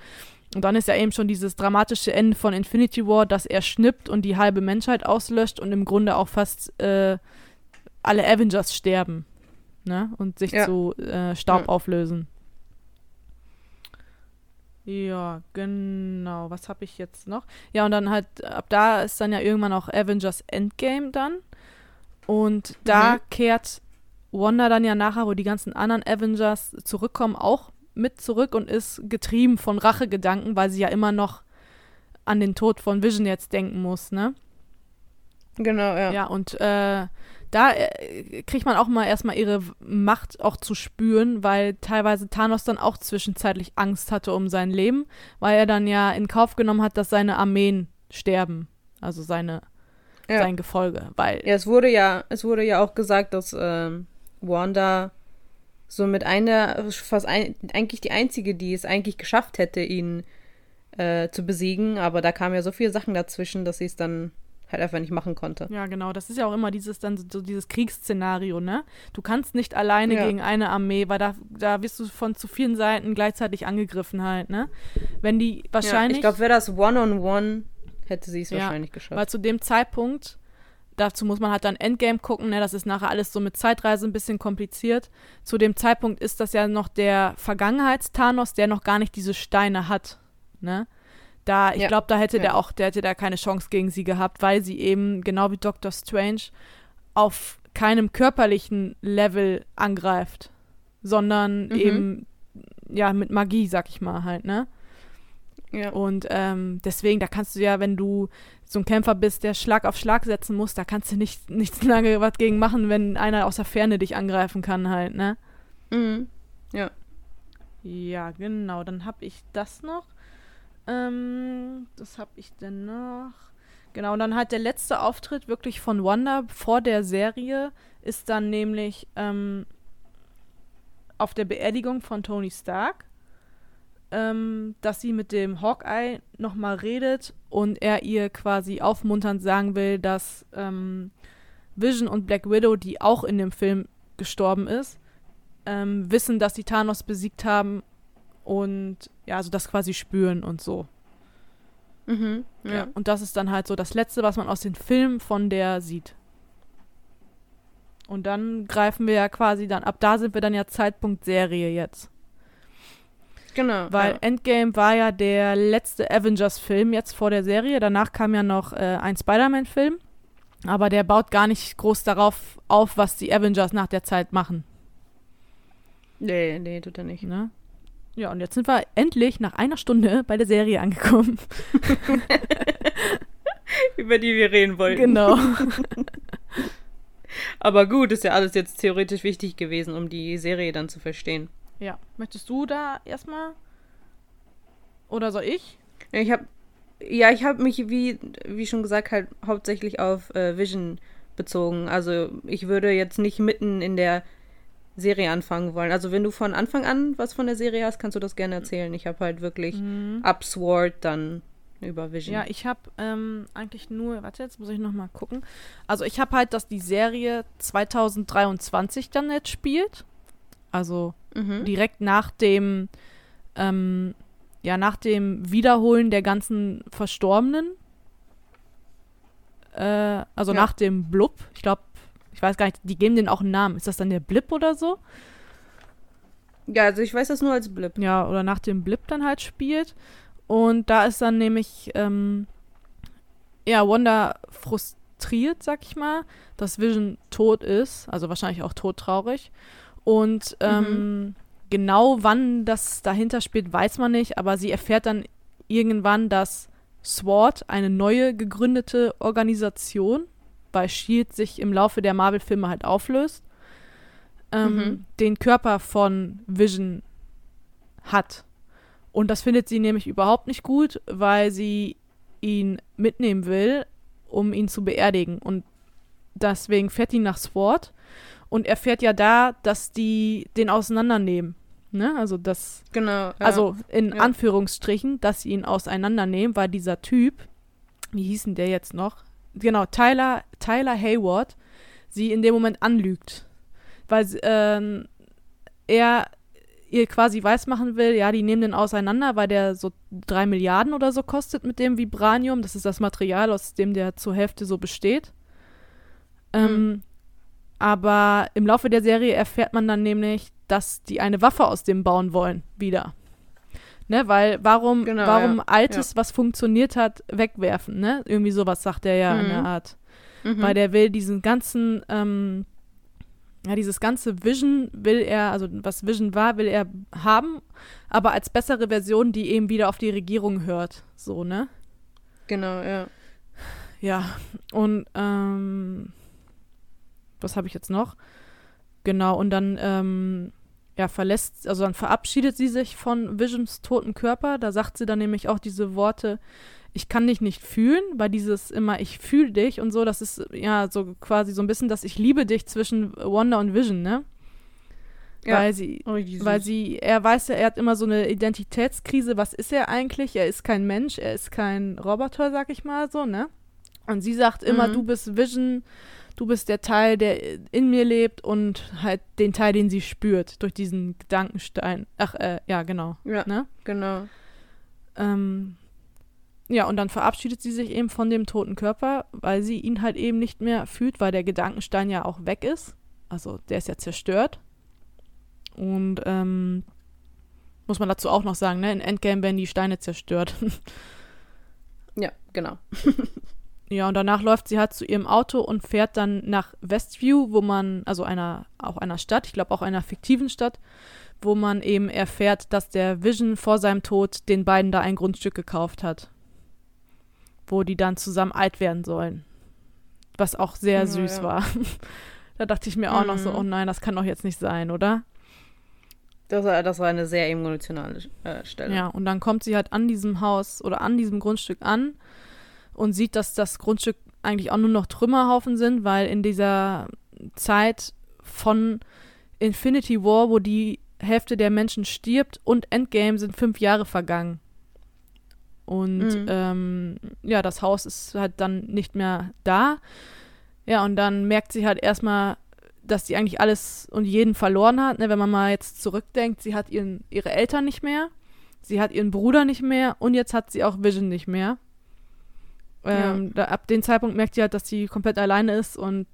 [SPEAKER 3] Und dann ist ja eben schon dieses dramatische Ende von Infinity War, dass er schnippt und die halbe Menschheit auslöscht und im Grunde auch fast äh, alle Avengers sterben. Ne? Und sich
[SPEAKER 2] Ja.
[SPEAKER 3] zu äh, Staub
[SPEAKER 2] Ja.
[SPEAKER 3] auflösen. Ja, genau. Was habe ich jetzt noch? Ja, und dann halt, ab da ist dann ja irgendwann auch Avengers Endgame dann. Und da
[SPEAKER 2] Mhm.
[SPEAKER 3] kehrt Wanda dann ja nachher, wo die ganzen anderen Avengers zurückkommen, auch mit zurück und ist getrieben von Rachegedanken, weil sie ja immer noch an den Tod von Vision jetzt denken muss, ne?
[SPEAKER 2] Genau, ja.
[SPEAKER 3] Ja, und äh, da äh, kriegt man auch mal erstmal ihre Macht auch zu spüren, weil teilweise Thanos dann auch zwischenzeitlich Angst hatte um sein Leben, weil er dann ja in Kauf genommen hat, dass seine Armeen sterben. Also seine,
[SPEAKER 2] Ja.
[SPEAKER 3] sein Gefolge. Weil,
[SPEAKER 2] Ja, es wurde ja, es wurde ja auch gesagt, dass ähm, Wanda so mit einer, fast ein, eigentlich die einzige, die es eigentlich geschafft hätte, ihn äh, zu besiegen, aber da kamen ja so viele Sachen dazwischen, dass sie es dann halt einfach nicht machen konnte.
[SPEAKER 3] ja, genau, das ist ja auch immer dieses dann so dieses Kriegsszenario, ne? Du kannst nicht alleine
[SPEAKER 2] Ja.
[SPEAKER 3] gegen eine Armee, weil da, da wirst du von zu vielen Seiten gleichzeitig angegriffen halt, ne? Wenn die
[SPEAKER 2] Ja,
[SPEAKER 3] wahrscheinlich.
[SPEAKER 2] ich glaube, wäre das One-on-One, hätte sie es
[SPEAKER 3] Ja,
[SPEAKER 2] wahrscheinlich geschafft.
[SPEAKER 3] Weil zu dem Zeitpunkt, dazu muss man halt dann Endgame gucken, ne? das ist nachher alles so mit Zeitreise ein bisschen kompliziert. Zu dem Zeitpunkt ist das ja noch der Vergangenheits-Thanos, der noch gar nicht diese Steine hat. Ne? Da, ich
[SPEAKER 2] Ja,
[SPEAKER 3] glaube, da hätte
[SPEAKER 2] ja.
[SPEAKER 3] der auch, der hätte da keine Chance gegen sie gehabt, weil sie eben, genau wie Doctor Strange, auf keinem körperlichen Level angreift, sondern
[SPEAKER 2] Mhm.
[SPEAKER 3] eben ja mit Magie, sag ich mal halt, ne?
[SPEAKER 2] Ja.
[SPEAKER 3] Und ähm, deswegen, da kannst du ja, wenn du so ein Kämpfer bist, der Schlag auf Schlag setzen muss, da kannst du nicht, nichts lange was gegen machen, wenn einer aus der Ferne dich angreifen kann halt, ne?
[SPEAKER 2] Mhm. Ja.
[SPEAKER 3] Ja, genau. Dann habe ich das noch. Ähm, das habe ich denn noch. Genau, und dann halt der letzte Auftritt wirklich von Wanda vor der Serie ist dann nämlich ähm, auf der Beerdigung von Tony Stark, ähm, dass sie mit dem Hawkeye nochmal redet und er ihr quasi aufmunternd sagen will, dass ähm, Vision und Black Widow, die auch in dem Film gestorben ist, ähm, wissen, dass sie Thanos besiegt haben und ja, also das quasi spüren und so.
[SPEAKER 2] Mhm.
[SPEAKER 3] Ja.
[SPEAKER 2] Ja.
[SPEAKER 3] Und das ist dann halt so das Letzte, was man aus den Filmen von der sieht. Und dann greifen wir ja quasi dann, ab da sind wir dann ja Zeitpunkt Serie jetzt.
[SPEAKER 2] Genau.
[SPEAKER 3] Weil
[SPEAKER 2] ja.
[SPEAKER 3] Endgame war ja der letzte Avengers-Film jetzt vor der Serie. Danach kam ja noch äh, ein Spider-Man-Film. Aber der baut gar nicht groß darauf auf, was die Avengers nach der Zeit machen.
[SPEAKER 2] Nee, nee, tut er nicht.
[SPEAKER 3] Ne? Ja, und jetzt sind wir endlich nach einer Stunde bei der Serie angekommen.
[SPEAKER 2] Über die wir reden wollten.
[SPEAKER 3] genau.
[SPEAKER 2] Aber gut, ist ja alles jetzt theoretisch wichtig gewesen, um die Serie dann zu verstehen.
[SPEAKER 3] Ja. Möchtest du da erstmal? Oder soll ich?
[SPEAKER 2] Ja, Ich habe ja, ich habe mich wie wie schon gesagt halt hauptsächlich auf äh, Vision bezogen. Also, ich würde jetzt nicht mitten in der Serie anfangen wollen. Also, wenn du von Anfang an was von der Serie hast, kannst du das gerne erzählen. Ich habe halt wirklich ab Sword dann über Vision.
[SPEAKER 3] Ja, ich habe ähm, eigentlich nur, warte, jetzt muss ich noch mal gucken. Also ich habe halt, dass die Serie 2023 dann jetzt spielt. Also
[SPEAKER 2] mhm.
[SPEAKER 3] direkt nach dem, ähm, ja, nach dem Wiederholen der ganzen Verstorbenen. Äh, also
[SPEAKER 2] Ja.
[SPEAKER 3] nach dem Blub. Ich glaube, ich weiß gar nicht, die geben den auch einen Namen. Ist das dann der Blip oder so?
[SPEAKER 2] ja, also ich weiß das nur als Blip.
[SPEAKER 3] ja, oder nach dem Blip dann halt spielt. Und da ist dann nämlich, ähm, ja, Wanda frustriert, sag ich mal, dass Vision tot ist, also wahrscheinlich auch todtraurig. Und ähm, genau wann das dahinter spielt, weiß man nicht, aber sie erfährt dann irgendwann, dass SWORD, eine neue gegründete Organisation, weil Shield sich im Laufe der Marvel-Filme halt auflöst, ähm,
[SPEAKER 2] Mhm.
[SPEAKER 3] den Körper von Vision hat. Und das findet sie nämlich überhaupt nicht gut, weil sie ihn mitnehmen will, um ihn zu beerdigen. Und deswegen fährt ihn nach Sword und erfährt ja da, dass die den auseinandernehmen. Ne? Also das,
[SPEAKER 2] Genau. Ja.
[SPEAKER 3] also in
[SPEAKER 2] Ja.
[SPEAKER 3] Anführungsstrichen, dass sie ihn auseinandernehmen, weil dieser Typ, wie hieß denn der jetzt noch? Genau, Tyler, Tyler Hayward, sie in dem Moment anlügt. Weil ähm, er ihr quasi weismachen will, ja, die nehmen den auseinander, weil der so drei Milliarden oder so kostet mit dem Vibranium. Das ist das Material, aus dem der zur Hälfte so besteht. Ähm, aber im Laufe der Serie erfährt man dann nämlich, dass die eine Waffe aus dem bauen wollen, wieder. Ne, weil warum,
[SPEAKER 2] Genau,
[SPEAKER 3] warum
[SPEAKER 2] ja.
[SPEAKER 3] Altes, was funktioniert hat, wegwerfen, ne? Irgendwie sowas sagt er ja in
[SPEAKER 2] Mhm.
[SPEAKER 3] der Art.
[SPEAKER 2] Mhm.
[SPEAKER 3] Weil der will diesen ganzen, ähm, ja, dieses ganze Vision will er, also was Vision war, will er haben, aber als bessere Version, die eben wieder auf die Regierung hört. So, ne?
[SPEAKER 2] Genau, ja.
[SPEAKER 3] Ja, und ähm, was habe ich jetzt noch? Genau, und dann ähm, ja, verlässt, also dann verabschiedet sie sich von Visions toten Körper. Da sagt sie dann nämlich auch diese Worte, ich kann dich nicht fühlen, weil dieses immer, ich fühle dich und so, das ist ja so quasi so ein bisschen das Ich liebe dich zwischen Wanda und Vision, ne?
[SPEAKER 2] Ja.
[SPEAKER 3] Weil sie,
[SPEAKER 2] Oh,
[SPEAKER 3] weil sie, er weiß ja, er hat immer so eine Identitätskrise. Was ist er eigentlich? Er ist kein Mensch, er ist kein Roboter, sag ich mal so, ne? Und sie sagt immer,
[SPEAKER 2] Mhm.
[SPEAKER 3] du bist Vision, du bist der Teil, der in mir lebt und halt den Teil, den sie spürt durch diesen Gedankenstein. Ach, äh, ja, genau.
[SPEAKER 2] ja,
[SPEAKER 3] Ne?
[SPEAKER 2] genau.
[SPEAKER 3] Ähm, ja, und dann verabschiedet sie sich eben von dem toten Körper, weil sie ihn halt eben nicht mehr fühlt, weil der Gedankenstein ja auch weg ist. Also der ist ja zerstört. Und ähm, muss man dazu auch noch sagen, ne? In Endgame werden die Steine zerstört.
[SPEAKER 2] Ja, genau.
[SPEAKER 3] ja, und danach läuft sie halt zu ihrem Auto und fährt dann nach Westview, wo man, also einer, auch einer Stadt, ich glaube auch einer fiktiven Stadt, wo man eben erfährt, dass der Vision vor seinem Tod den beiden da ein Grundstück gekauft hat. Wo die dann zusammen alt werden sollen. Was auch sehr
[SPEAKER 2] Ja,
[SPEAKER 3] süß
[SPEAKER 2] ja.
[SPEAKER 3] war. da dachte ich mir auch noch so,
[SPEAKER 2] Mhm.
[SPEAKER 3] oh nein, das kann doch jetzt nicht sein, oder?
[SPEAKER 2] Das war, das war eine sehr emotionale äh, Stelle.
[SPEAKER 3] Ja, und dann kommt sie halt an diesem Haus oder an diesem Grundstück an und sieht, dass das Grundstück eigentlich auch nur noch Trümmerhaufen sind, weil in dieser Zeit von Infinity War, wo die Hälfte der Menschen stirbt, und Endgame sind fünf Jahre vergangen. Und
[SPEAKER 2] Mhm.
[SPEAKER 3] ähm, ja, das Haus ist halt dann nicht mehr da. Ja, und dann merkt sie halt erstmal, dass sie eigentlich alles und jeden verloren hat. Ne? Wenn man mal jetzt zurückdenkt, sie hat ihren, ihre Eltern nicht mehr, sie hat ihren Bruder nicht mehr und jetzt hat sie auch Vision nicht mehr. Ähm, da, ab dem Zeitpunkt merkt sie halt, dass sie komplett alleine ist und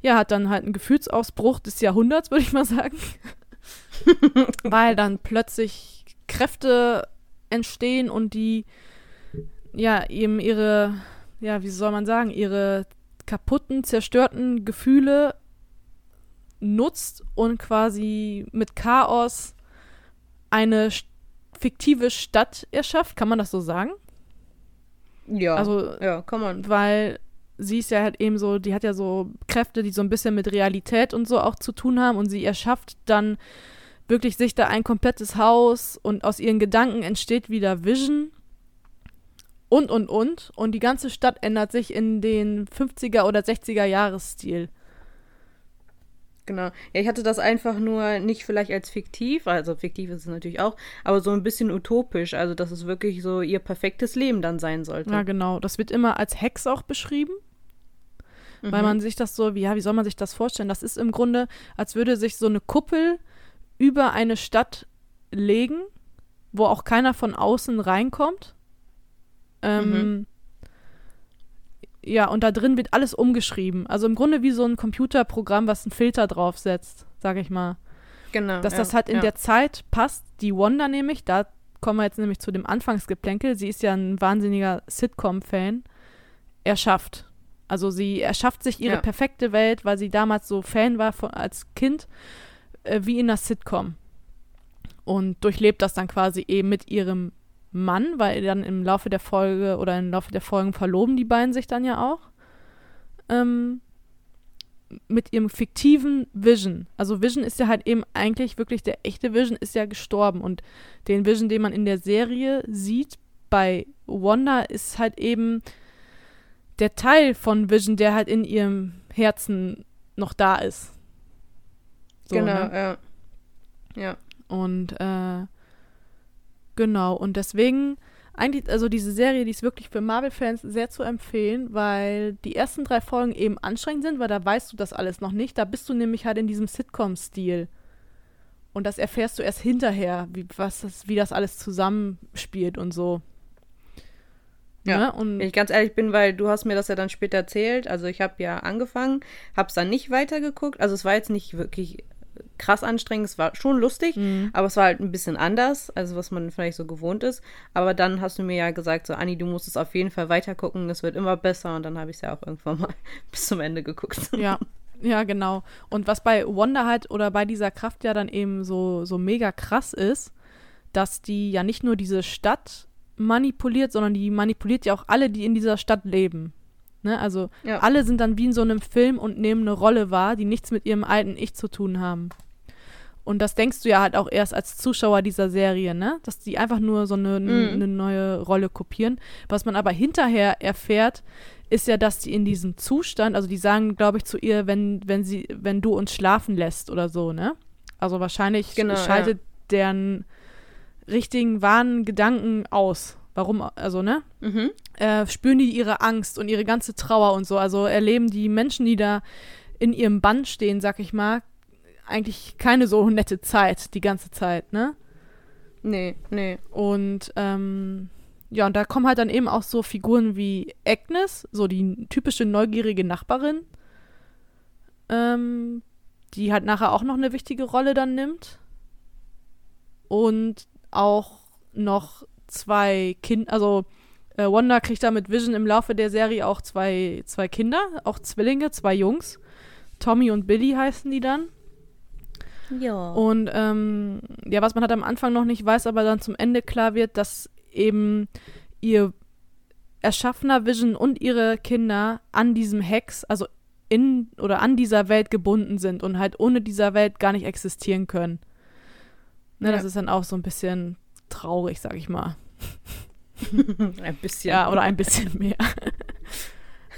[SPEAKER 3] ja, hat dann halt einen Gefühlsausbruch des Jahrhunderts, würde ich mal sagen. Weil dann plötzlich Kräfte entstehen und die ja eben ihre, ja, wie soll man sagen, ihre kaputten, zerstörten Gefühle nutzt und quasi mit Chaos eine fiktive Stadt erschafft. Kann man das so sagen?
[SPEAKER 2] Ja.
[SPEAKER 3] Also,
[SPEAKER 2] ja, kann man.
[SPEAKER 3] weil sie ist ja halt eben so, die hat ja so Kräfte, die so ein bisschen mit Realität und so auch zu tun haben und sie erschafft dann wirklich sich da ein komplettes Haus und aus ihren Gedanken entsteht wieder Vision und und und und die ganze Stadt ändert sich in den 50er oder 60er Jahresstil.
[SPEAKER 2] Genau. Ja, ich hatte das einfach nur nicht vielleicht als fiktiv, also fiktiv ist es natürlich auch, aber so ein bisschen utopisch, also dass es wirklich so ihr perfektes Leben dann sein sollte.
[SPEAKER 3] Ja, genau. Das wird immer als Hex auch beschrieben. Weil
[SPEAKER 2] Mhm.
[SPEAKER 3] man sich das so, wie, ja, wie soll man sich das vorstellen? Das ist im Grunde, als würde sich so eine Kuppel über eine Stadt legen, wo auch keiner von außen reinkommt. Ähm,
[SPEAKER 2] Mhm.
[SPEAKER 3] Ja, und da drin wird alles umgeschrieben. Also im Grunde wie so ein Computerprogramm, was einen Filter draufsetzt, sag ich mal.
[SPEAKER 2] Genau.
[SPEAKER 3] Dass
[SPEAKER 2] ja,
[SPEAKER 3] das halt in
[SPEAKER 2] ja.
[SPEAKER 3] der Zeit passt. Die Wanda nämlich, da kommen wir jetzt nämlich zu dem Anfangsgeplänkel. Sie ist ja ein wahnsinniger Sitcom-Fan. Erschafft. Also sie erschafft sich ihre
[SPEAKER 2] Ja.
[SPEAKER 3] perfekte Welt, weil sie damals so Fan war von, als Kind, äh, wie in einer Sitcom. Und durchlebt das dann quasi eben mit ihrem Mann, weil dann im Laufe der Folge oder im Laufe der Folgen verloben die beiden sich dann ja auch. Ähm, mit ihrem fiktiven Vision. Also Vision ist ja halt eben eigentlich wirklich der echte Vision ist ja gestorben und den Vision, den man in der Serie sieht bei Wanda, ist halt eben der Teil von Vision, der halt in ihrem Herzen noch da ist.
[SPEAKER 2] So, genau, ne? ja. Ja.
[SPEAKER 3] Und äh, genau, und deswegen eigentlich, also diese Serie, die ist wirklich für Marvel-Fans sehr zu empfehlen, weil die ersten drei Folgen eben anstrengend sind, weil da weißt du das alles noch nicht. Da bist du nämlich halt in diesem Sitcom-Stil. Und das erfährst du erst hinterher, wie, was das, wie das alles zusammenspielt und so.
[SPEAKER 2] Ja, ne? und wenn ich ganz ehrlich bin, weil du hast mir das ja dann später erzählt. Also ich habe ja angefangen, habe es dann nicht weitergeguckt. Also es war jetzt nicht wirklich krass anstrengend. Es war schon lustig, mhm. aber es war halt ein bisschen anders, also was man vielleicht so gewohnt ist. Aber dann hast du mir ja gesagt, so Anni, du musst es auf jeden Fall weitergucken. Es wird immer besser. Und dann habe ich es ja auch irgendwann mal bis zum Ende geguckt.
[SPEAKER 3] Ja. Ja, genau. Und was bei Wanda halt oder bei dieser Kraft ja dann eben so, so mega krass ist, dass die ja nicht nur diese Stadt manipuliert, sondern die manipuliert ja auch alle, die in dieser Stadt leben. Ne? Also ja. alle sind dann wie in so einem Film und nehmen eine Rolle wahr, die nichts mit ihrem alten Ich zu tun haben. Und das denkst du ja halt auch erst als Zuschauer dieser Serie, ne? Dass die einfach nur so eine, mhm. eine neue Rolle kopieren. Was man aber hinterher erfährt, ist ja, dass die in diesem Zustand, also die sagen, glaube ich, zu ihr, wenn, wenn sie, wenn du uns schlafen lässt oder so, ne? Also wahrscheinlich genau, schaltet ja. deren richtigen, wahren Gedanken aus. Warum, also, ne? Mhm. Äh, spüren die ihre Angst und ihre ganze Trauer und so. Also erleben die Menschen, die da in ihrem Band stehen, sag ich mal, eigentlich keine so nette Zeit die ganze Zeit, ne?
[SPEAKER 2] Nee, nee.
[SPEAKER 3] Und, ähm, ja, und da kommen halt dann eben auch so Figuren wie Agnes, so die typische neugierige Nachbarin, ähm, die halt nachher auch noch eine wichtige Rolle dann nimmt. Und auch noch zwei Kinder, also äh, Wanda kriegt da mit Vision im Laufe der Serie auch zwei, zwei Kinder, auch Zwillinge, zwei Jungs. Tommy und Billy heißen die dann.
[SPEAKER 2] Ja.
[SPEAKER 3] Und ähm, ja, was man halt am Anfang noch nicht weiß, aber dann zum Ende klar wird, dass eben ihr erschaffener Vision und ihre Kinder an diesem Hex, also in oder an dieser Welt gebunden sind und halt ohne dieser Welt gar nicht existieren können. Ne, ja. Das ist dann auch so ein bisschen traurig, sag ich mal.
[SPEAKER 2] ein bisschen.
[SPEAKER 3] Ja, oder ein bisschen mehr.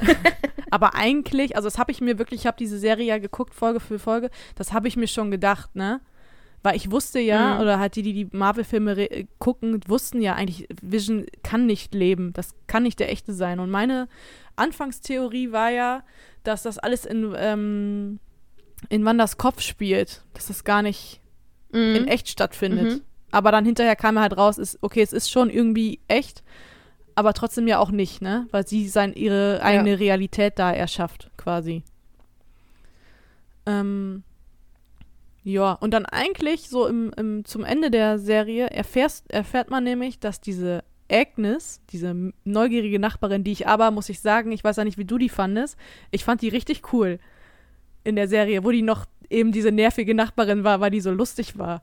[SPEAKER 3] Aber eigentlich, also das habe ich mir wirklich, ich habe diese Serie ja geguckt, Folge für Folge, das habe ich mir schon gedacht, ne? Weil ich wusste ja, mhm. oder halt die, die die Marvel-Filme gucken, wussten ja eigentlich, Vision kann nicht leben. Das kann nicht der echte sein. Und meine Anfangstheorie war ja, dass das alles in, ähm, in Wanders Kopf spielt. Dass das gar nicht mhm. in echt stattfindet. Mhm. Aber dann hinterher kam er halt raus, ist, okay, es ist schon irgendwie echt, aber trotzdem ja auch nicht, ne? Weil sie sein, ihre eigene ja. Realität da erschafft, quasi. Ähm, ja, und dann eigentlich so im, im, zum Ende der Serie erfährst, erfährt man nämlich, dass diese Agnes, diese neugierige Nachbarin, die ich aber, muss ich sagen, ich weiß ja nicht, wie du die fandest, ich fand die richtig cool in der Serie, wo die noch eben diese nervige Nachbarin war, weil die so lustig war.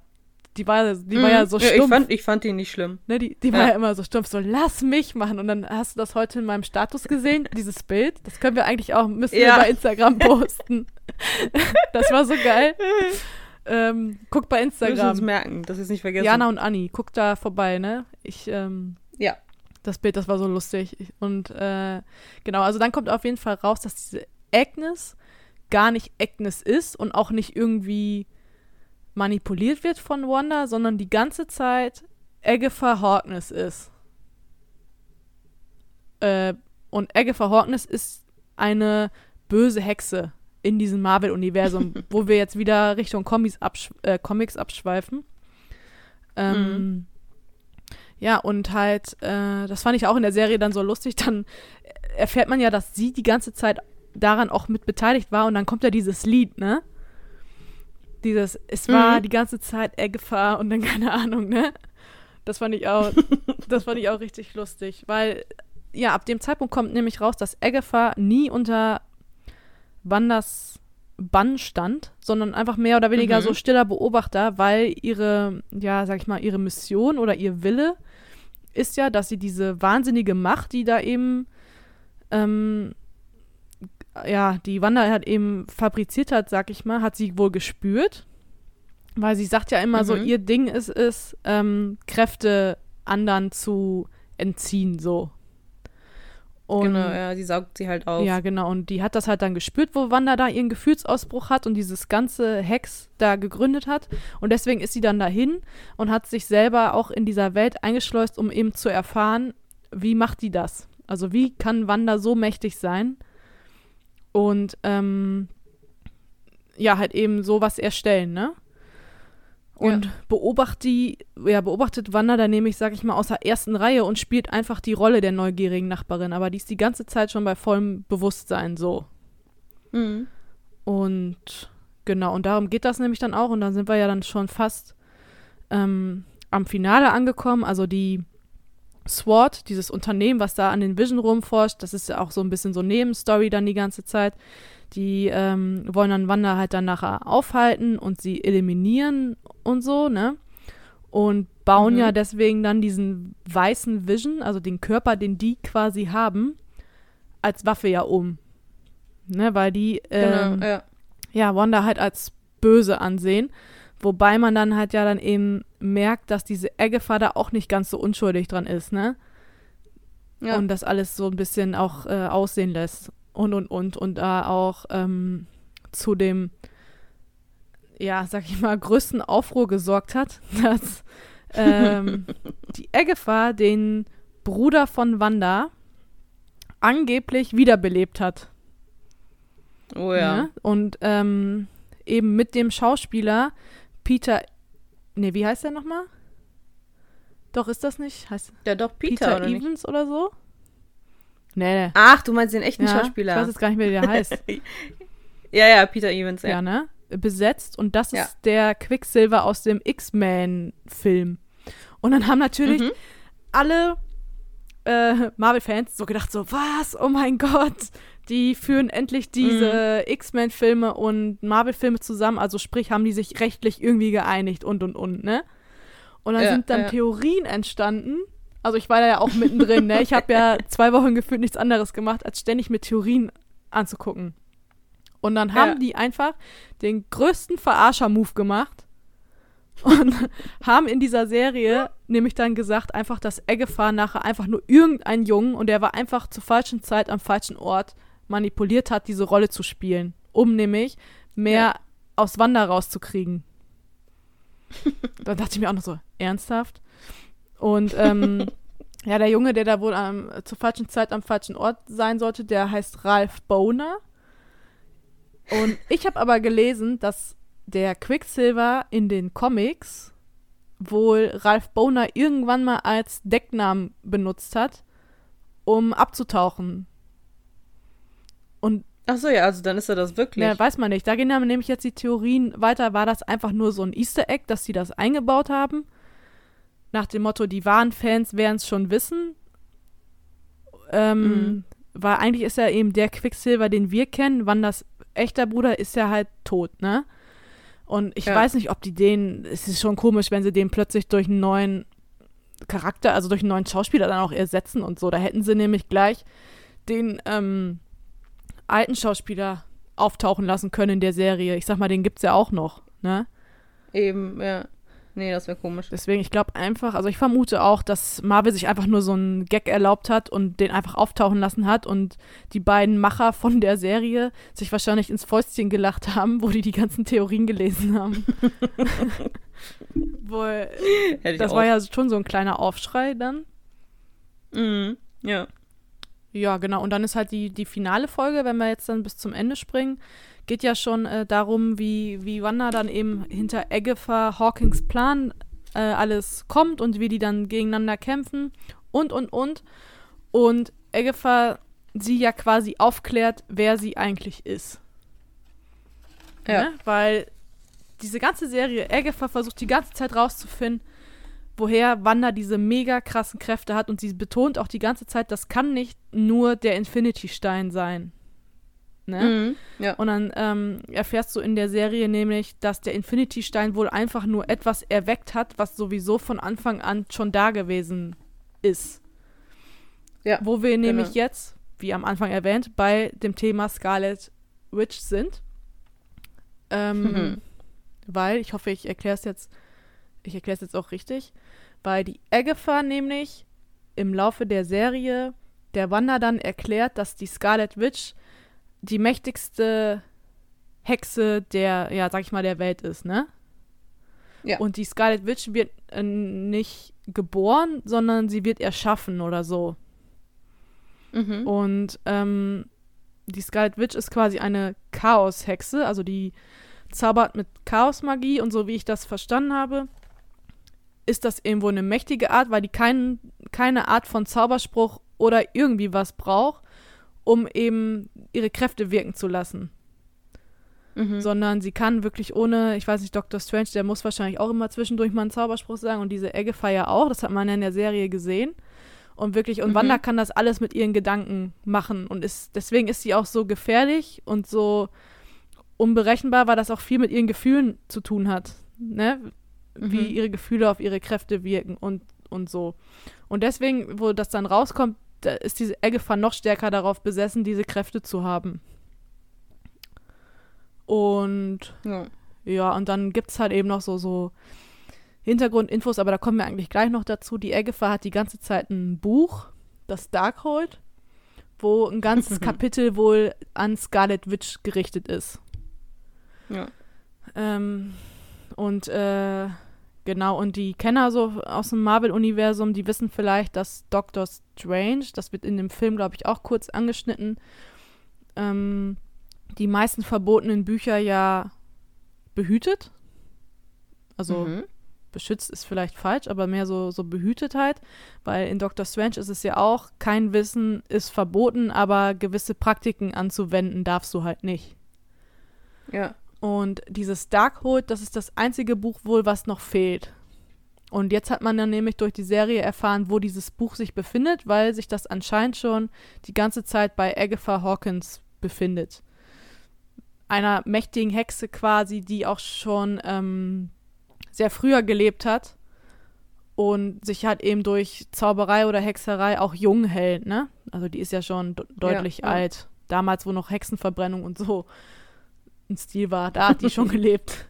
[SPEAKER 3] Die war, die mhm. war ja so stumpf.
[SPEAKER 2] Ja, ich, fand, ich fand die nicht schlimm.
[SPEAKER 3] Ne, die die ja. war ja immer so stumpf, so lass mich machen. Und dann hast du das heute in meinem Status gesehen, dieses Bild. Das können wir eigentlich auch, müssen ja. wir bei Instagram posten. das war so geil. ähm, guck bei Instagram. Wir müssen
[SPEAKER 2] uns merken, wir es nicht vergessen.
[SPEAKER 3] Jana und Anni, guck da vorbei, ne? Ich, ähm,
[SPEAKER 2] ja.
[SPEAKER 3] Das Bild, das war so lustig. Und äh, genau, also dann kommt auf jeden Fall raus, dass diese Agnes gar nicht Agnes ist und auch nicht irgendwie manipuliert wird von Wanda, sondern die ganze Zeit Agatha Harkness ist. Äh, und Agatha Harkness ist eine böse Hexe in diesem Marvel-Universum, wo wir jetzt wieder Richtung Comics, absch äh, Comics abschweifen. Ähm, mhm. Ja, und halt, äh, das fand ich auch in der Serie dann so lustig. Dann erfährt man ja, dass sie die ganze Zeit daran auch mit beteiligt war und dann kommt ja dieses Lied, ne? Dieses, es war mhm. die ganze Zeit Gefahr und dann keine Ahnung, ne? Das fand ich auch, das fand ich auch richtig lustig, weil ja, ab dem Zeitpunkt kommt nämlich raus, dass Agatha nie unter Wanders Bann stand, sondern einfach mehr oder weniger mhm. so stiller Beobachter, weil ihre, ja, sag ich mal, ihre Mission oder ihr Wille ist ja, dass sie diese wahnsinnige Macht, die da eben, ähm, ja, die Wanda hat eben fabriziert hat, sag ich mal, hat sie wohl gespürt. Weil sie sagt ja immer so,
[SPEAKER 2] Mhm.
[SPEAKER 3] ihr Ding ist es, ähm, Kräfte anderen zu entziehen, so. Und
[SPEAKER 2] genau, ja, die saugt sie halt auf.
[SPEAKER 3] ja, genau. Und die hat das halt dann gespürt, wo Wanda da ihren Gefühlsausbruch hat und dieses ganze Hex da gegründet hat. Und deswegen ist sie dann dahin und hat sich selber auch in dieser Welt eingeschleust, um eben zu erfahren, wie macht die das? Also wie kann Wanda so mächtig sein? Und ähm, ja, halt eben sowas erstellen, ne? Und
[SPEAKER 2] Ja.
[SPEAKER 3] beobachtet die, ja, beobachtet Wanda dann nämlich, sag ich mal, aus der ersten Reihe und spielt einfach die Rolle der neugierigen Nachbarin. Aber die ist die ganze Zeit schon bei vollem Bewusstsein so.
[SPEAKER 2] Mhm.
[SPEAKER 3] Und genau, und darum geht das nämlich dann auch. Und dann sind wir ja dann schon fast ähm, am Finale angekommen. Also die SWAT, dieses Unternehmen, was da an den Vision rumforscht, das ist ja auch so ein bisschen so Nebenstory dann die ganze Zeit. Die ähm, wollen dann Wanda halt dann nachher aufhalten und sie eliminieren und so, ne? Und bauen
[SPEAKER 2] Mhm.
[SPEAKER 3] ja deswegen dann diesen weißen Vision, also den Körper, den die quasi haben, als Waffe ja um. Ne, weil die
[SPEAKER 2] Genau,
[SPEAKER 3] ähm,
[SPEAKER 2] ja.
[SPEAKER 3] ja, Wanda halt als böse ansehen. Wobei man dann halt ja dann eben merkt, dass diese Agatha da auch nicht ganz so unschuldig dran ist, ne?
[SPEAKER 2] ja.
[SPEAKER 3] Und das alles so ein bisschen auch äh, aussehen lässt. Und, und, und. Und da auch ähm, zu dem, ja, sag ich mal, größten Aufruhr gesorgt hat, dass ähm, die Agatha den Bruder von Wanda angeblich wiederbelebt hat.
[SPEAKER 2] oh ja.
[SPEAKER 3] Ne? Und ähm, eben mit dem Schauspieler Peter, nee, wie heißt der nochmal? Doch, ist das nicht? Heißt
[SPEAKER 2] Ja, doch, Peter,
[SPEAKER 3] Peter,
[SPEAKER 2] oder nicht?
[SPEAKER 3] Evans oder so? Nee, nee.
[SPEAKER 2] Ach, du meinst den echten
[SPEAKER 3] Ja,
[SPEAKER 2] Schauspieler.
[SPEAKER 3] Ich weiß jetzt gar nicht mehr, wie der heißt.
[SPEAKER 2] ja, ja, Peter Evans, ja.
[SPEAKER 3] ja, ne? Besetzt. Und das
[SPEAKER 2] Ja.
[SPEAKER 3] ist der Quicksilver aus dem X-Men-Film. Und dann haben natürlich
[SPEAKER 2] Mhm.
[SPEAKER 3] alle äh, Marvel-Fans so gedacht, so, was? Oh mein Gott, die führen endlich diese
[SPEAKER 2] Mhm.
[SPEAKER 3] X-Men-Filme und Marvel-Filme zusammen, also sprich, haben die sich rechtlich irgendwie geeinigt und und und, ne? Und dann
[SPEAKER 2] Ja,
[SPEAKER 3] sind dann
[SPEAKER 2] ja.
[SPEAKER 3] Theorien entstanden. Also ich war da ja auch mittendrin, ne? Ich habe ja zwei Wochen gefühlt nichts anderes gemacht, als ständig mit Theorien anzugucken. Und dann haben
[SPEAKER 2] Ja.
[SPEAKER 3] die einfach den größten Verarscher-Move gemacht und haben in dieser Serie nämlich dann gesagt, einfach, dass Agatha nachher einfach nur irgendein Jungen und der war einfach zur falschen Zeit am falschen Ort manipuliert hat, diese Rolle zu spielen, um nämlich mehr
[SPEAKER 2] Ja.
[SPEAKER 3] aus Wanda rauszukriegen. da dachte ich mir auch noch so, ernsthaft? Und ähm, ja, der Junge, der da wohl am, zur falschen Zeit am falschen Ort sein sollte, der heißt Ralph Boner. Und ich habe aber gelesen, dass der Quicksilver in den Comics wohl Ralph Boner irgendwann mal als Decknamen benutzt hat, um abzutauchen. Und
[SPEAKER 2] Ach so, ja, also dann ist er das wirklich.
[SPEAKER 3] ja, weiß man nicht. Da gehen dann nämlich jetzt die Theorien weiter. War das einfach nur so ein Easter Egg, dass sie das eingebaut haben? Nach dem Motto, die wahren Fans werden es schon wissen. Ähm,
[SPEAKER 2] Mhm.
[SPEAKER 3] Weil eigentlich ist er eben der Quicksilver, den wir kennen. Wann das echter Bruder ist ja halt tot, ne? Und ich
[SPEAKER 2] Ja.
[SPEAKER 3] weiß nicht, ob die den. Es ist schon komisch, wenn sie den plötzlich durch einen neuen Charakter, also durch einen neuen Schauspieler dann auch ersetzen und so. Da hätten sie nämlich gleich den ähm, alten Schauspieler auftauchen lassen können in der Serie. Ich sag mal, den gibt's ja auch noch, ne?
[SPEAKER 2] Eben, ja. Nee, das wäre komisch.
[SPEAKER 3] Deswegen, ich glaube einfach, also ich vermute auch, dass Marvel sich einfach nur so einen Gag erlaubt hat und den einfach auftauchen lassen hat und die beiden Macher von der Serie sich wahrscheinlich ins Fäustchen gelacht haben, wo die die ganzen Theorien gelesen haben. Wohl, das
[SPEAKER 2] auch.
[SPEAKER 3] war ja schon so ein kleiner Aufschrei dann.
[SPEAKER 2] Mhm. Ja.
[SPEAKER 3] Ja, genau. Und dann ist halt die, die finale Folge, wenn wir jetzt dann bis zum Ende springen, geht ja schon äh, darum, wie, wie Wanda dann eben hinter Agatha Hawkings Plan äh, alles kommt und wie die dann gegeneinander kämpfen und, und, und. Und Agatha sie ja quasi aufklärt, wer sie eigentlich ist.
[SPEAKER 2] Ja.
[SPEAKER 3] Ne? Weil diese ganze Serie, Agatha versucht die ganze Zeit rauszufinden, woher Wanda diese mega krassen Kräfte hat und sie betont auch die ganze Zeit, das kann nicht nur der Infinity-Stein sein. Ne?
[SPEAKER 2] Mhm. Ja.
[SPEAKER 3] Und dann ähm, erfährst du in der Serie nämlich, dass der Infinity-Stein wohl einfach nur etwas erweckt hat, was sowieso von Anfang an schon da gewesen ist.
[SPEAKER 2] Ja,
[SPEAKER 3] Wo wir nämlich
[SPEAKER 2] genau.
[SPEAKER 3] jetzt, wie am Anfang erwähnt, bei dem Thema Scarlet Witch sind. Ähm,
[SPEAKER 2] Mhm.
[SPEAKER 3] Weil, ich hoffe, ich erkläre es jetzt, ich erkläre es jetzt auch richtig, weil die Agatha nämlich im Laufe der Serie der Wanda dann erklärt, dass die Scarlet Witch die mächtigste Hexe der, ja, sag ich mal, der Welt ist, ne?
[SPEAKER 2] Ja.
[SPEAKER 3] Und die Scarlet Witch wird äh, nicht geboren, sondern sie wird erschaffen oder so.
[SPEAKER 2] Mhm.
[SPEAKER 3] Und ähm, die Scarlet Witch ist quasi eine Chaos-Hexe, also die zaubert mit Chaosmagie und so wie ich das verstanden habe, ist das irgendwo eine mächtige Art, weil die kein, keine Art von Zauberspruch oder irgendwie was braucht, um eben ihre Kräfte wirken zu lassen.
[SPEAKER 2] Mhm.
[SPEAKER 3] Sondern sie kann wirklich ohne, ich weiß nicht, Dr. Strange, der muss wahrscheinlich auch immer zwischendurch mal einen Zauberspruch sagen und diese ja auch, das hat man ja in der Serie gesehen. Und wirklich, und
[SPEAKER 2] Mhm.
[SPEAKER 3] Wanda kann das alles mit ihren Gedanken machen. Und ist, deswegen ist sie auch so gefährlich und so unberechenbar, weil das auch viel mit ihren Gefühlen zu tun hat. Ne? Wie
[SPEAKER 2] Mhm.
[SPEAKER 3] ihre Gefühle auf ihre Kräfte wirken und, und so. Und deswegen, wo das dann rauskommt, da ist diese Agatha noch stärker darauf besessen, diese Kräfte zu haben. Und
[SPEAKER 2] Ja.
[SPEAKER 3] ja, und dann gibt es halt eben noch so, so Hintergrundinfos, aber da kommen wir eigentlich gleich noch dazu. Die Agatha hat die ganze Zeit ein Buch, das Darkhold, wo ein ganzes Kapitel wohl an Scarlet Witch gerichtet ist.
[SPEAKER 2] Ja.
[SPEAKER 3] Ähm, und äh, genau, und die Kenner so aus dem Marvel-Universum, die wissen vielleicht, dass Doctor Strange, das wird in dem Film, glaube ich, auch kurz angeschnitten, ähm, die meisten verbotenen Bücher ja behütet. Also
[SPEAKER 2] Mhm.
[SPEAKER 3] beschützt ist vielleicht falsch, aber mehr so, so behütet halt, weil in Doctor Strange ist es ja auch, kein Wissen ist verboten, aber gewisse Praktiken anzuwenden darfst du halt nicht.
[SPEAKER 2] Ja.
[SPEAKER 3] Und dieses Darkhold, das ist das einzige Buch wohl, was noch fehlt. Und jetzt hat man dann nämlich durch die Serie erfahren, wo dieses Buch sich befindet, weil sich das anscheinend schon die ganze Zeit bei Agatha Hawkins befindet. Einer mächtigen Hexe quasi, die auch schon ähm, sehr früher gelebt hat und sich halt eben durch Zauberei oder Hexerei auch jung hält, ne? Also die ist ja schon de- deutlich
[SPEAKER 2] ja.
[SPEAKER 3] alt. Damals, wo noch Hexenverbrennung und so ein Stil war, da hat die schon gelebt.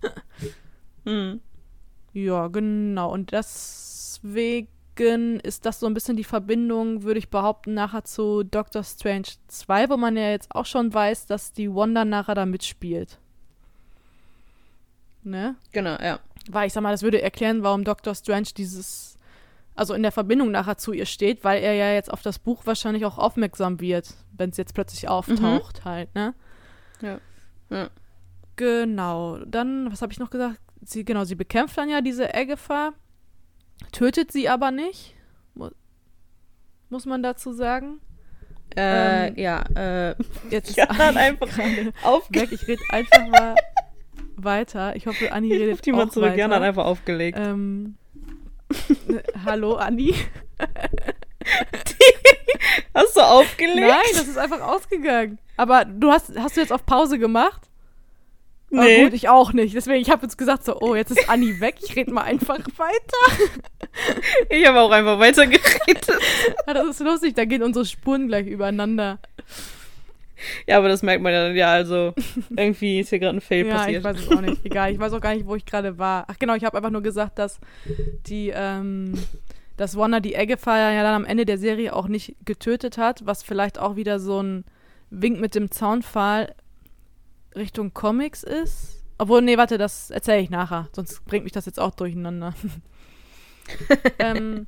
[SPEAKER 2] Mhm.
[SPEAKER 3] Ja, genau. Und deswegen ist das so ein bisschen die Verbindung, würde ich behaupten, nachher zu Doctor Strange 2, wo man ja jetzt auch schon weiß, dass die Wanda nachher da mitspielt. Ne?
[SPEAKER 2] Genau, ja.
[SPEAKER 3] Weil ich sag mal, das würde erklären, warum Doctor Strange dieses, also in der Verbindung nachher zu ihr steht, weil er ja jetzt auf das Buch wahrscheinlich auch aufmerksam wird, wenn es jetzt plötzlich auftaucht halt, ne?
[SPEAKER 2] Ja. Ja.
[SPEAKER 3] Genau. Dann, was habe ich noch gesagt? Sie, genau, sie bekämpft dann ja diese Agatha, tötet sie aber nicht. Mu muss man dazu sagen.
[SPEAKER 2] Äh,
[SPEAKER 3] Ähm,
[SPEAKER 2] ja, äh,
[SPEAKER 3] Jetzt ist
[SPEAKER 2] Ja,
[SPEAKER 3] Anni
[SPEAKER 2] einfach
[SPEAKER 3] gerade
[SPEAKER 2] aufge
[SPEAKER 3] weg. Ich rede einfach mal weiter. Ich hoffe, Anni
[SPEAKER 2] Ich
[SPEAKER 3] redet
[SPEAKER 2] die mal
[SPEAKER 3] auch
[SPEAKER 2] zurück.
[SPEAKER 3] weiter.
[SPEAKER 2] Jan hat einfach aufgelegt.
[SPEAKER 3] Ähm, hallo, Anni?
[SPEAKER 2] Hast du aufgelegt?
[SPEAKER 3] Nein, das ist einfach ausgegangen. Aber du hast, hast du jetzt auf Pause gemacht?
[SPEAKER 2] Nee.
[SPEAKER 3] gut, ich auch nicht. Deswegen, ich habe jetzt gesagt so, oh, jetzt ist Anni weg. Ich rede mal einfach weiter.
[SPEAKER 2] Ich habe auch einfach weitergeredet.
[SPEAKER 3] Ja, das ist lustig. Da gehen unsere Spuren gleich übereinander.
[SPEAKER 2] ja, aber das merkt man ja dann. Ja, also irgendwie ist hier gerade ein Fail
[SPEAKER 3] ja,
[SPEAKER 2] passiert.
[SPEAKER 3] ich weiß es auch nicht. Egal, ich weiß auch gar nicht, wo ich gerade war. Ach genau, ich habe einfach nur gesagt, dass die, ähm, dass Wanda die Agatha ja dann am Ende der Serie auch nicht getötet hat, was vielleicht auch wieder so ein Wink mit dem Zaunpfahl Richtung Comics ist. Obwohl, nee, warte, das erzähle ich nachher, sonst bringt mich das jetzt auch durcheinander. ähm,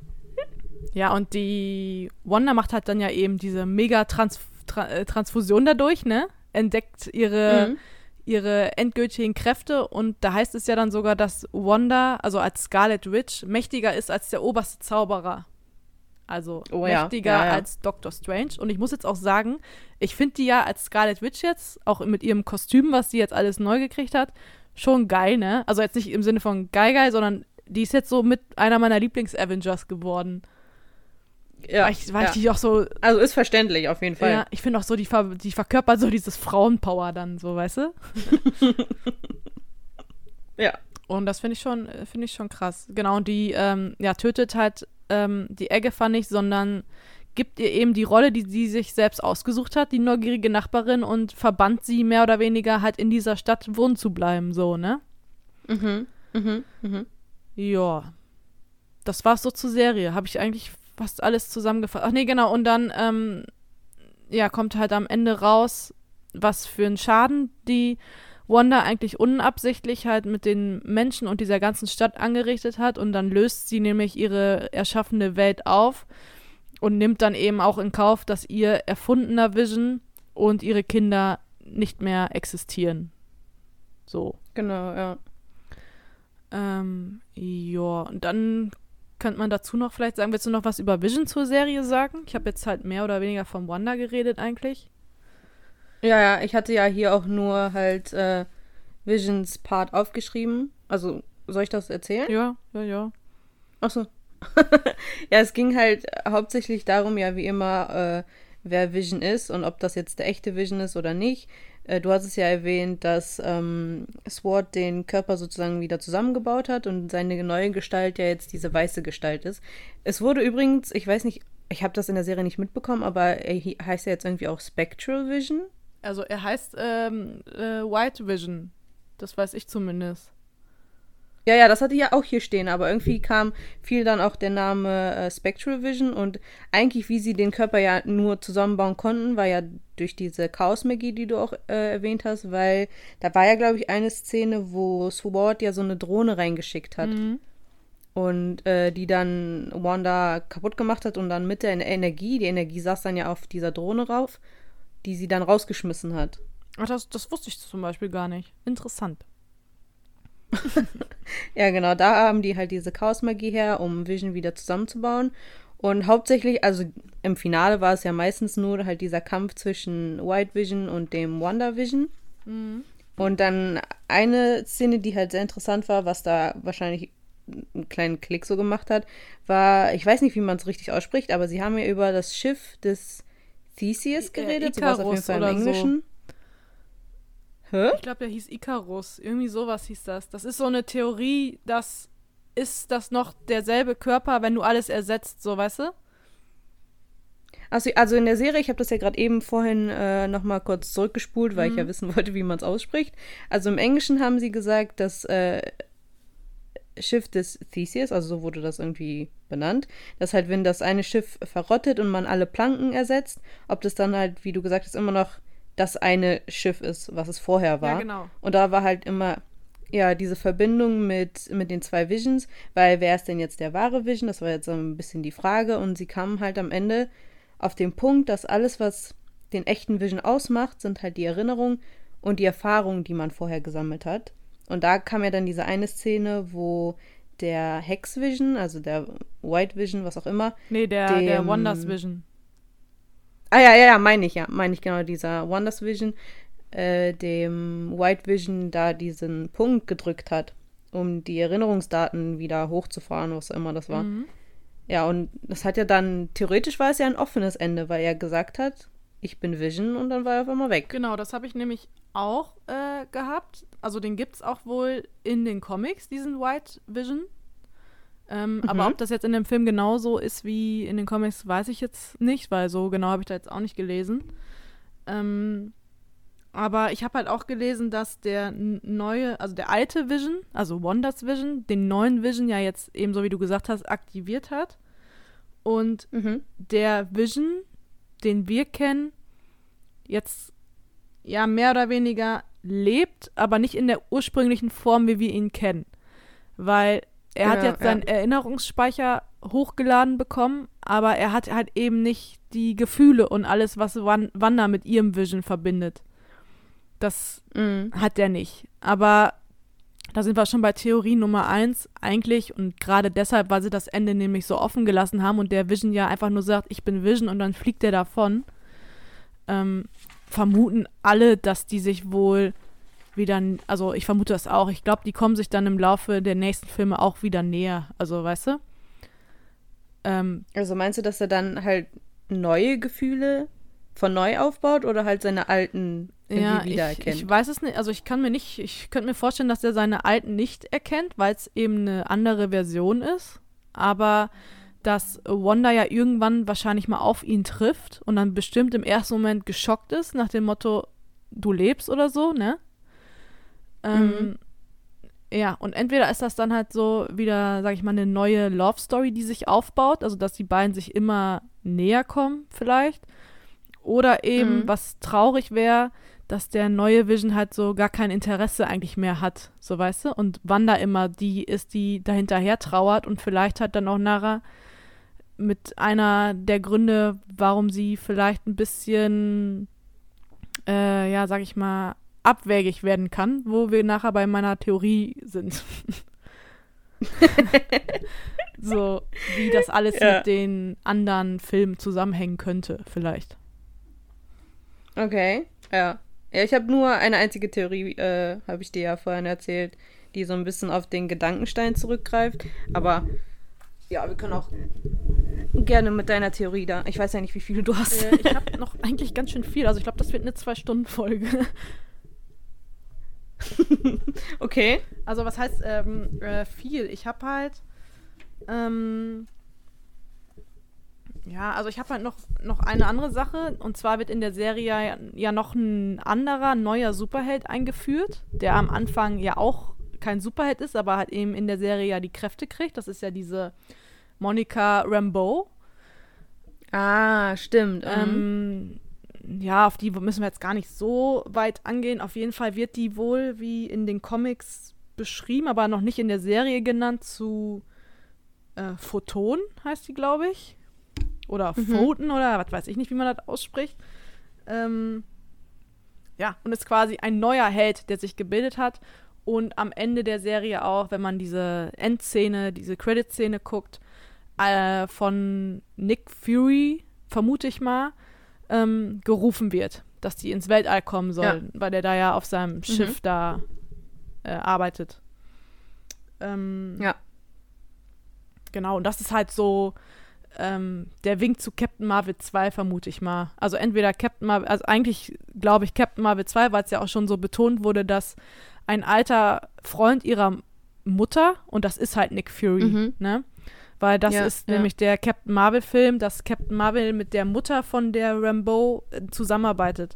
[SPEAKER 3] ja, und die Wanda macht halt dann ja eben diese mega Trans Tra äh, Transfusion dadurch, ne? Entdeckt ihre
[SPEAKER 2] Mhm.
[SPEAKER 3] ihre endgültigen Kräfte und da heißt es ja dann sogar, dass Wanda, also als Scarlet Witch, mächtiger ist als der oberste Zauberer. Also
[SPEAKER 2] Oh ja,
[SPEAKER 3] mächtiger
[SPEAKER 2] ja, ja.
[SPEAKER 3] als Doctor Strange. Und ich muss jetzt auch sagen, ich finde die ja als Scarlet Witch jetzt, auch mit ihrem Kostüm, was sie jetzt alles neu gekriegt hat, schon geil, ne? Also jetzt nicht im Sinne von geil geil, sondern die ist jetzt so mit einer meiner Lieblings-Avengers geworden.
[SPEAKER 2] Ja,
[SPEAKER 3] weil ich, weil
[SPEAKER 2] ja.
[SPEAKER 3] ich die auch so,
[SPEAKER 2] Also ist verständlich auf jeden Fall.
[SPEAKER 3] ja, ich finde auch so, die, ver die verkörpert so dieses Frauenpower dann, so, weißt du?
[SPEAKER 2] Ja.
[SPEAKER 3] Und das finde ich schon, äh, finde ich schon krass. Genau, und die, ähm, ja, tötet halt ähm, die Eggefa nicht, sondern gibt ihr eben die Rolle, die sie sich selbst ausgesucht hat, die neugierige Nachbarin und verbannt sie mehr oder weniger halt in dieser Stadt wohnen zu bleiben, so, ne?
[SPEAKER 2] Mhm. Mhm. Mhm.
[SPEAKER 3] Ja. Das war's so zur Serie. Habe ich eigentlich fast alles zusammengefasst. Ach nee, genau. Und dann, ähm, ja, kommt halt am Ende raus, was für einen Schaden die Wanda eigentlich unabsichtlich halt mit den Menschen und dieser ganzen Stadt angerichtet hat. Und dann löst sie nämlich ihre erschaffene Welt auf und nimmt dann eben auch in Kauf, dass ihr erfundener Vision und ihre Kinder nicht mehr existieren. So.
[SPEAKER 2] Genau, ja.
[SPEAKER 3] Ähm, ja, und dann könnte man dazu noch vielleicht sagen, willst du noch was über Vision zur Serie sagen? Ich habe jetzt halt mehr oder weniger vom Wanda geredet eigentlich.
[SPEAKER 2] Ja, ja, ich hatte ja hier auch nur halt äh, Visions Part aufgeschrieben. Also, soll ich das erzählen?
[SPEAKER 3] Ja, ja, ja.
[SPEAKER 2] Achso. ja, es ging halt hauptsächlich darum, ja, wie immer, äh, wer Vision ist und ob das jetzt der echte Vision ist oder nicht. Äh, du hast es ja erwähnt, dass ähm, Sword den Körper sozusagen wieder zusammengebaut hat und seine neue Gestalt ja jetzt diese weiße Gestalt ist. Es wurde übrigens, ich weiß nicht, ich habe das in der Serie nicht mitbekommen, aber er heißt ja jetzt irgendwie auch Spectral Vision.
[SPEAKER 3] Also er heißt ähm, äh, White Vision. Das weiß ich zumindest.
[SPEAKER 2] Ja, ja, das hatte ich ja auch hier stehen, aber irgendwie kam viel dann auch der Name äh, Spectral Vision und eigentlich, wie sie den Körper ja nur zusammenbauen konnten, war ja durch diese Chaos-Magie, die du auch äh, erwähnt hast, weil da war ja, glaube ich, eine Szene, wo Sword ja so eine Drohne reingeschickt hat.
[SPEAKER 3] Mhm.
[SPEAKER 2] Und äh, die dann Wanda kaputt gemacht hat und dann mit der Energie, die Energie saß dann ja auf dieser Drohne rauf, die sie dann rausgeschmissen hat.
[SPEAKER 3] Ach, das, das wusste ich zum Beispiel gar nicht. Interessant.
[SPEAKER 2] ja, genau, da haben die halt diese Chaos-Magie her, um Vision wieder zusammenzubauen. Und hauptsächlich, also im Finale war es ja meistens nur halt dieser Kampf zwischen White Vision und dem Wonder Vision.
[SPEAKER 3] Mhm.
[SPEAKER 2] Und dann eine Szene, die halt sehr interessant war, was da wahrscheinlich einen kleinen Klick so gemacht hat, war, ich weiß nicht, wie man es richtig ausspricht, aber sie haben ja über das Schiff des Theseus geredet,
[SPEAKER 3] Icarus
[SPEAKER 2] sowas auf jeden Fall im
[SPEAKER 3] oder so.
[SPEAKER 2] Englischen. Hä?
[SPEAKER 3] Ich glaube, der hieß Icarus. Irgendwie sowas hieß das. Das ist so eine Theorie, dass ist das noch derselbe Körper, wenn du alles ersetzt, so weißt du?
[SPEAKER 2] Also, also in der Serie, ich habe das ja gerade eben vorhin äh, nochmal kurz zurückgespult, weil ich
[SPEAKER 3] Mhm.
[SPEAKER 2] ja wissen wollte, wie man es ausspricht. Also im Englischen haben sie gesagt, das äh, Schiff des Theseus, also so wurde das irgendwie benannt, dass halt, wenn das eine Schiff verrottet und man alle Planken ersetzt, ob das dann halt, wie du gesagt hast, immer noch das eine Schiff ist, was es vorher war.
[SPEAKER 3] Ja, genau.
[SPEAKER 2] Und da war halt immer, ja, diese Verbindung mit, mit den zwei Visions, weil wer ist denn jetzt der wahre Vision? Das war jetzt so ein bisschen die Frage. Und sie kamen halt am Ende auf den Punkt, dass alles, was den echten Vision ausmacht, sind halt die Erinnerungen und die Erfahrungen, die man vorher gesammelt hat. Und da kam ja dann diese eine Szene, wo der Hex Vision, also der White Vision, was auch immer.
[SPEAKER 3] Nee, der, der
[SPEAKER 2] Dem-
[SPEAKER 3] Wonders Vision.
[SPEAKER 2] Ah ja, ja, ja, meine ich ja, meine ich genau, dieser Wonders Vision, äh, dem White Vision da diesen Punkt gedrückt hat, um die Erinnerungsdaten wieder hochzufahren, was auch immer das war.
[SPEAKER 3] Mhm.
[SPEAKER 2] Ja, und das hat ja dann, theoretisch war es ja ein offenes Ende, weil er gesagt hat, ich bin Vision und dann war er auf einmal weg.
[SPEAKER 3] Genau, das habe ich nämlich auch äh, gehabt. Also den gibt es auch wohl in den Comics, diesen White Vision. Ähm, Aber
[SPEAKER 2] Mhm.
[SPEAKER 3] ob das jetzt in dem Film genauso ist wie in den Comics, weiß ich jetzt nicht, weil so genau habe ich da jetzt auch nicht gelesen. Ähm, aber ich habe halt auch gelesen, dass der neue, also der alte Vision, also Wonders Vision, den neuen Vision ja jetzt eben so wie du gesagt hast, aktiviert hat. Und
[SPEAKER 2] Mhm.
[SPEAKER 3] der Vision, den wir kennen, jetzt ja mehr oder weniger lebt, aber nicht in der ursprünglichen Form, wie wir ihn kennen. Weil er hat
[SPEAKER 2] Ja,
[SPEAKER 3] jetzt seinen Erinnerungsspeicher hochgeladen bekommen, aber er hat halt eben nicht die Gefühle und alles, was Wan Wanda mit ihrem Vision verbindet. Das
[SPEAKER 2] Mhm.
[SPEAKER 3] hat er nicht. Aber da sind wir schon bei Theorie Nummer eins eigentlich und gerade deshalb, weil sie das Ende nämlich so offen gelassen haben und der Vision ja einfach nur sagt, ich bin Vision und dann fliegt er davon, ähm, vermuten alle, dass die sich wohl wieder, also ich vermute das auch, ich glaube, die kommen sich dann im Laufe der nächsten Filme auch wieder näher, also weißt du? Ähm,
[SPEAKER 2] Also meinst du, dass er dann halt neue Gefühle von neu aufbaut oder halt seine alten irgendwie
[SPEAKER 3] Ja, ich,
[SPEAKER 2] wiedererkennt?
[SPEAKER 3] ich weiß es nicht. Also ich kann mir nicht, ich könnte mir vorstellen, dass er seine alten nicht erkennt, weil es eben eine andere Version ist. Aber dass Wanda ja irgendwann wahrscheinlich mal auf ihn trifft und dann bestimmt im ersten Moment geschockt ist, nach dem Motto, du lebst oder so, ne? Ähm,
[SPEAKER 2] Mhm.
[SPEAKER 3] Ja, und entweder ist das dann halt so wieder, sag ich mal, eine neue Love Story, die sich aufbaut, also dass die beiden sich immer näher kommen, vielleicht. Oder eben,
[SPEAKER 2] Mhm.
[SPEAKER 3] was traurig wäre, dass der neue Vision halt so gar kein Interesse eigentlich mehr hat, so weißt du? Und Wanda immer die ist, die dahinterher trauert und vielleicht hat dann auch nachher mit einer der Gründe, warum sie vielleicht ein bisschen, äh, ja, sag ich mal, abwägig werden kann, wo wir nachher bei meiner Theorie sind. so, wie das alles
[SPEAKER 2] Ja.
[SPEAKER 3] mit den anderen Filmen zusammenhängen könnte, vielleicht.
[SPEAKER 2] Okay, ja. Ja, ich habe nur eine einzige Theorie, äh, habe ich dir ja vorhin erzählt, die so ein bisschen auf den Gedankenstein zurückgreift. Aber ja, wir können auch gerne mit deiner Theorie da. Ich weiß ja nicht, wie viele du hast.
[SPEAKER 3] Äh, ich habe noch eigentlich ganz schön viel. Also ich glaube, das wird eine Zwei-Stunden-Folge.
[SPEAKER 2] Okay.
[SPEAKER 3] Also was heißt ähm, äh, viel? Ich habe halt ähm, ja, also ich habe halt noch, noch eine andere Sache und zwar wird in der Serie ja, noch ein anderer neuer Superheld eingeführt, der am Anfang ja auch kein Superheld ist, aber halt eben in der Serie ja die Kräfte kriegt. Das ist ja diese Monica Rambeau.
[SPEAKER 2] Ah, stimmt. Ähm,
[SPEAKER 3] Ähm, ja, auf die müssen wir jetzt gar nicht so weit angehen. Auf jeden Fall wird die wohl wie in den Comics beschrieben, aber noch nicht in der Serie genannt, zu äh, Photon heißt die, glaube ich. Oder
[SPEAKER 2] Mhm.
[SPEAKER 3] Photon oder was weiß ich nicht, wie man das ausspricht. Ähm, ja, und ist quasi ein neuer Held, der sich gebildet hat. Und am Ende der Serie auch, wenn man diese Endszene, diese Credit-Szene guckt, äh, von Nick Fury, vermute ich mal, ähm, gerufen wird, dass die ins Weltall kommen sollen, weil der da ja auf seinem Schiff da äh, arbeitet. Ähm,
[SPEAKER 2] Ja.
[SPEAKER 3] Genau, und das ist halt so ähm, der Wink zu Captain Marvel 2, vermute ich mal. Also entweder Captain Marvel, also eigentlich glaube ich Captain Marvel 2, weil es ja auch schon so betont wurde, dass ein alter Freund ihrer Mutter, und das ist halt Nick Fury,
[SPEAKER 2] Mhm.
[SPEAKER 3] ne? Weil das
[SPEAKER 2] Ja,
[SPEAKER 3] ist
[SPEAKER 2] ja.
[SPEAKER 3] nämlich der Captain Marvel-Film, dass Captain Marvel mit der Mutter von der Rambo äh, zusammenarbeitet.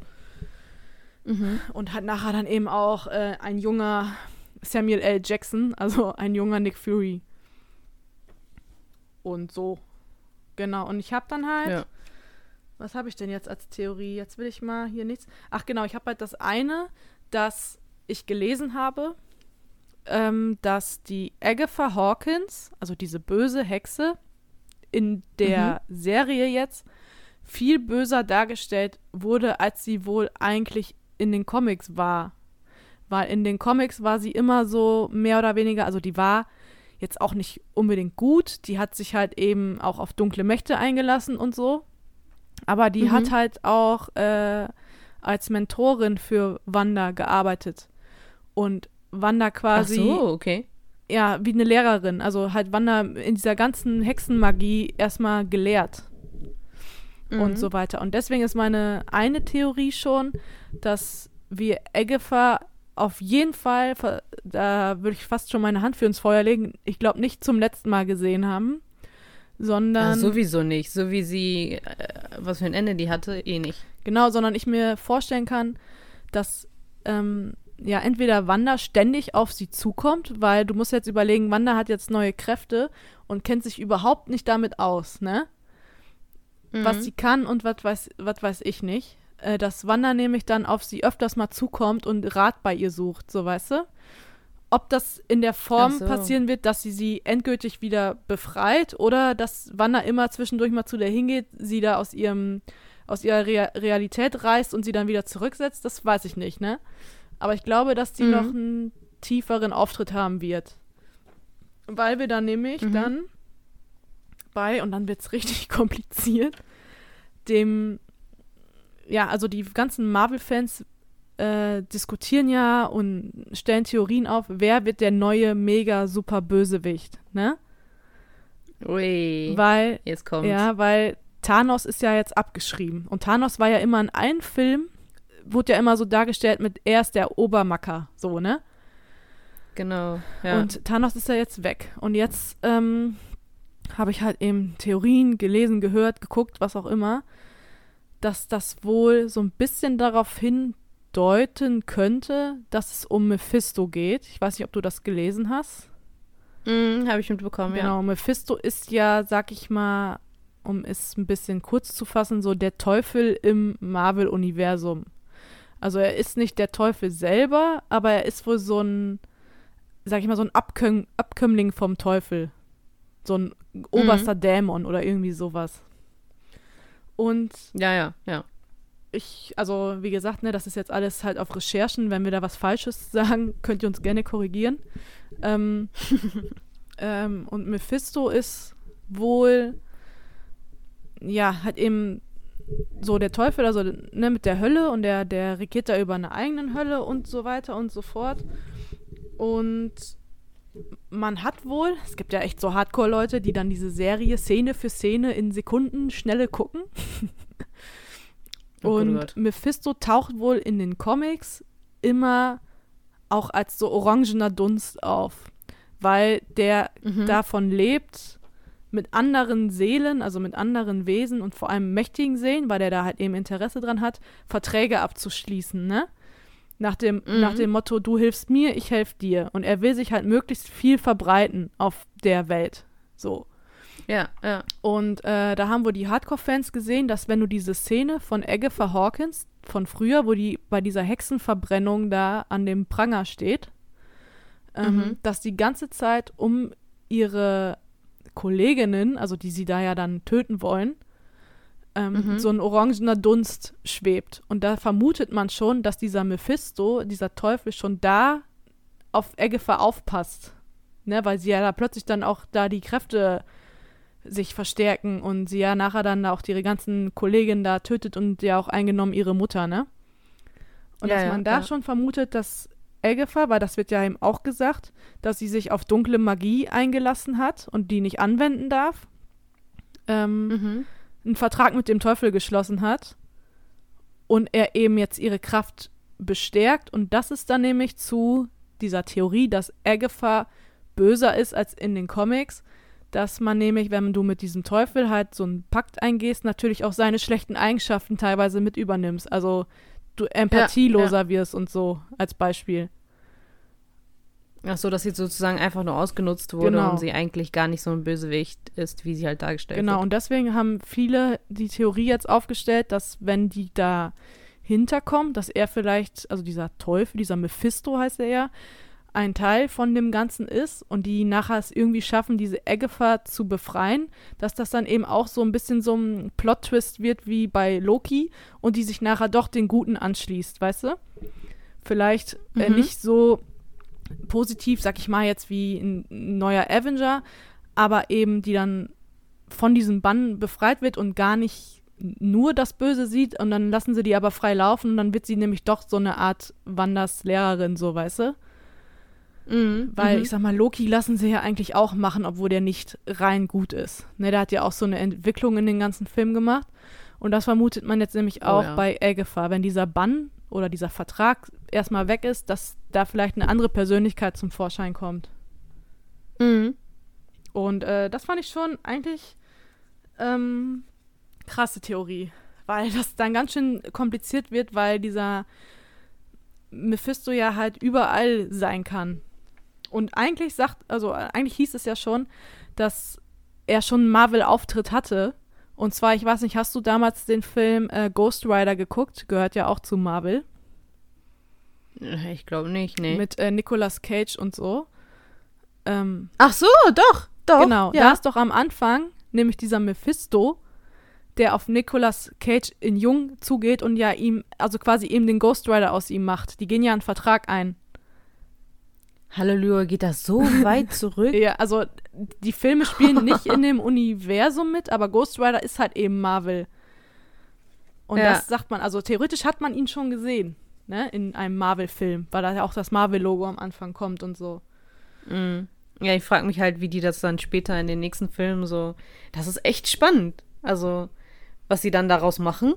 [SPEAKER 2] mhm.
[SPEAKER 3] Und hat nachher dann eben auch äh, ein junger Samuel L. Jackson, also ein junger Nick Fury. Und so. Genau. Und ich habe dann halt.
[SPEAKER 2] Ja.
[SPEAKER 3] Was habe ich denn jetzt als Theorie? Jetzt will ich mal hier nichts. Ach genau, ich habe halt das eine, dass ich gelesen habe, ähm, dass die Agatha Hawkins, also diese böse Hexe, in der Serie jetzt viel böser dargestellt wurde, als sie wohl eigentlich in den Comics war. Weil in den Comics war sie immer so mehr oder weniger, also die war jetzt auch nicht unbedingt gut. Die hat sich halt eben auch auf dunkle Mächte eingelassen und so. Aber die
[SPEAKER 2] Mhm.
[SPEAKER 3] hat halt auch äh, als Mentorin für Wanda gearbeitet. Und Wanda
[SPEAKER 2] Ach
[SPEAKER 3] quasi
[SPEAKER 2] so, okay.
[SPEAKER 3] ja, wie eine Lehrerin. Also halt Wanda in dieser ganzen Hexenmagie erstmal gelehrt und
[SPEAKER 2] Mhm.
[SPEAKER 3] so weiter. Und deswegen ist meine eine Theorie schon, dass wir Agatha auf jeden Fall, da würde ich fast schon meine Hand für ins Feuer legen, ich glaube nicht zum letzten Mal gesehen haben, sondern
[SPEAKER 2] sowieso nicht. So wie sie, äh, was für ein Ende die hatte, eh nicht.
[SPEAKER 3] Genau, sondern ich mir vorstellen kann, dass ähm, ja entweder Wanda ständig auf sie zukommt, weil du musst jetzt überlegen, Wanda hat jetzt neue Kräfte und kennt sich überhaupt nicht damit aus, ne? Was
[SPEAKER 2] Mhm.
[SPEAKER 3] sie kann und was weiß, was weiß ich nicht. Äh, dass Wanda nämlich dann auf sie öfters mal zukommt und Rat bei ihr sucht, so weißt du? Ob das in der Form
[SPEAKER 2] so.
[SPEAKER 3] passieren wird, dass sie sie endgültig wieder befreit oder dass Wanda immer zwischendurch mal zu der hingeht, sie da aus ihrem aus ihrer Rea Realität reißt und sie dann wieder zurücksetzt, das weiß ich nicht, ne? Aber ich glaube, dass die
[SPEAKER 2] Mhm.
[SPEAKER 3] noch einen tieferen Auftritt haben wird. Weil wir dann nämlich
[SPEAKER 2] Mhm.
[SPEAKER 3] dann bei, und dann wird es richtig kompliziert, dem, ja, also die ganzen Marvel-Fans äh, diskutieren ja und stellen Theorien auf, wer wird der neue mega super Bösewicht, ne?
[SPEAKER 2] Ui,
[SPEAKER 3] Weil
[SPEAKER 2] jetzt kommt's.
[SPEAKER 3] ja, weil Thanos ist ja jetzt abgeschrieben. Und Thanos war ja immer in allen Filmen, wurde ja immer so dargestellt mit, er ist der Obermacker, so, ne?
[SPEAKER 2] Genau. Ja.
[SPEAKER 3] Und Thanos ist ja jetzt weg. Und jetzt ähm, habe ich halt eben Theorien gelesen, gehört, geguckt, was auch immer, dass das wohl so ein bisschen darauf hindeuten könnte, dass es um Mephisto geht. Ich weiß nicht, ob du das gelesen hast.
[SPEAKER 2] Mhm, habe ich mitbekommen,
[SPEAKER 3] Genau, Mephisto ist ja, sag ich mal, um es ein bisschen kurz zu fassen, so der Teufel im Marvel-Universum. Also er ist nicht der Teufel selber, aber er ist wohl so ein, sag ich mal, so ein Abkömm Abkömmling vom Teufel. So ein oberster Dämon oder irgendwie sowas. Und
[SPEAKER 2] Ja, ja, ja.
[SPEAKER 3] ich, also wie gesagt, ne, das ist jetzt alles halt auf Recherchen. Wenn wir da was Falsches sagen, könnt ihr uns gerne korrigieren. Ähm, ähm, und Mephisto ist wohl, ja, hat eben so der Teufel, also ne, mit der Hölle und der, der regiert da über eine eigenen Hölle und so weiter und so fort. Und man hat wohl, es gibt ja echt so Hardcore-Leute, die dann diese Serie Szene für Szene in Sekunden schnelle gucken.
[SPEAKER 2] Oh
[SPEAKER 3] und
[SPEAKER 2] Gott.
[SPEAKER 3] Mephisto taucht wohl in den Comics immer auch als so orangener Dunst auf, weil der
[SPEAKER 2] Mhm.
[SPEAKER 3] davon lebt, mit anderen Seelen, also mit anderen Wesen und vor allem mächtigen Seelen, weil der da halt eben Interesse dran hat, Verträge abzuschließen, ne? Nach dem,
[SPEAKER 2] Mhm.
[SPEAKER 3] nach dem Motto, du hilfst mir, ich helfe dir. Und er will sich halt möglichst viel verbreiten auf der Welt. So.
[SPEAKER 2] Ja, ja.
[SPEAKER 3] Und äh, da haben wohl die Hardcore-Fans gesehen, dass wenn du diese Szene von Agatha Hawkins von früher, wo die bei dieser Hexenverbrennung da an dem Pranger steht, ähm,
[SPEAKER 2] Mhm.
[SPEAKER 3] dass die ganze Zeit um ihre Kolleginnen, also die sie da ja dann töten wollen, ähm,
[SPEAKER 2] Mhm.
[SPEAKER 3] so ein orangener Dunst schwebt. Und da vermutet man schon, dass dieser Mephisto, dieser Teufel, schon da auf Agatha aufpasst. Ne, weil sie ja da plötzlich dann auch da die Kräfte sich verstärken und sie ja nachher dann auch ihre ganzen Kolleginnen da tötet und ja auch eingenommen ihre Mutter, ne? Und
[SPEAKER 2] Ja,
[SPEAKER 3] dass
[SPEAKER 2] ja,
[SPEAKER 3] man da
[SPEAKER 2] ja.
[SPEAKER 3] schon vermutet, dass Agatha, weil das wird ja eben auch gesagt, dass sie sich auf dunkle Magie eingelassen hat und die nicht anwenden darf, ähm,
[SPEAKER 2] Mhm.
[SPEAKER 3] Einen Vertrag mit dem Teufel geschlossen hat und er eben jetzt ihre Kraft bestärkt und das ist dann nämlich zu dieser Theorie, dass Agatha böser ist als in den Comics, dass man nämlich, wenn du mit diesem Teufel halt so einen Pakt eingehst, natürlich auch seine schlechten Eigenschaften teilweise mit übernimmst. Also du empathieloser wirst und so als Beispiel.
[SPEAKER 2] Ach so, dass sie sozusagen einfach nur ausgenutzt wurde
[SPEAKER 3] Genau.
[SPEAKER 2] und sie eigentlich gar nicht so ein Bösewicht ist, wie sie halt dargestellt
[SPEAKER 3] Genau,
[SPEAKER 2] wird.
[SPEAKER 3] und deswegen haben viele die Theorie jetzt aufgestellt, dass wenn die da hinterkommen, dass er vielleicht, also dieser Teufel, dieser Mephisto heißt er ja, ein Teil von dem Ganzen ist und die nachher es irgendwie schaffen, diese Agatha zu befreien, dass das dann eben auch so ein bisschen so ein Plot-Twist wird wie bei Loki und die sich nachher doch den Guten anschließt, weißt du? Vielleicht äh,
[SPEAKER 2] Mhm.
[SPEAKER 3] nicht so positiv, sag ich mal jetzt, wie ein neuer Avenger, aber eben die dann von diesem Bann befreit wird und gar nicht nur das Böse sieht und dann lassen sie die aber frei laufen und dann wird sie nämlich doch so eine Art Wanders Lehrerin, so weißt du?
[SPEAKER 2] Mhm.
[SPEAKER 3] Weil
[SPEAKER 2] mhm.
[SPEAKER 3] ich sag mal, Loki lassen sie ja eigentlich auch machen, obwohl der nicht rein gut ist. Ne, der hat ja auch so eine Entwicklung in den ganzen Film gemacht. Und das vermutet man jetzt nämlich
[SPEAKER 2] Oh
[SPEAKER 3] auch
[SPEAKER 2] ja.
[SPEAKER 3] bei Agatha, wenn dieser Bann oder dieser Vertrag erstmal weg ist, dass da vielleicht eine andere Persönlichkeit zum Vorschein kommt.
[SPEAKER 2] Mhm.
[SPEAKER 3] Und äh, das fand ich schon eigentlich ähm, krasse Theorie, weil das dann ganz schön kompliziert wird, weil dieser Mephisto ja halt überall sein kann. Und eigentlich sagt, also eigentlich hieß es ja schon, dass er schon einen Marvel-Auftritt hatte. Und zwar, ich weiß nicht, hast du damals den Film äh, Ghost Rider geguckt? Gehört ja auch zu Marvel.
[SPEAKER 2] Ich glaube nicht, nee.
[SPEAKER 3] Mit äh, Nicolas Cage und so. Ähm,
[SPEAKER 2] Ach so, doch, doch.
[SPEAKER 3] Genau, da
[SPEAKER 2] ja.
[SPEAKER 3] ist doch am Anfang nämlich dieser Mephisto, der auf Nicolas Cage in Jung zugeht und ja ihm, also quasi eben den Ghost Rider aus ihm macht. Die gehen ja einen Vertrag ein.
[SPEAKER 2] Halleluja, geht das so weit zurück?
[SPEAKER 3] Ja, also die Filme spielen nicht in dem Universum mit, aber Ghost Rider ist halt eben Marvel. Und
[SPEAKER 2] Ja.
[SPEAKER 3] das sagt man, also theoretisch hat man ihn schon gesehen, ne, in einem Marvel-Film, weil da ja auch das Marvel-Logo am Anfang kommt und so.
[SPEAKER 2] Mhm. Ja, ich frage mich halt, wie die das dann später in den nächsten Filmen so. Das ist echt spannend. Also, was sie dann daraus machen.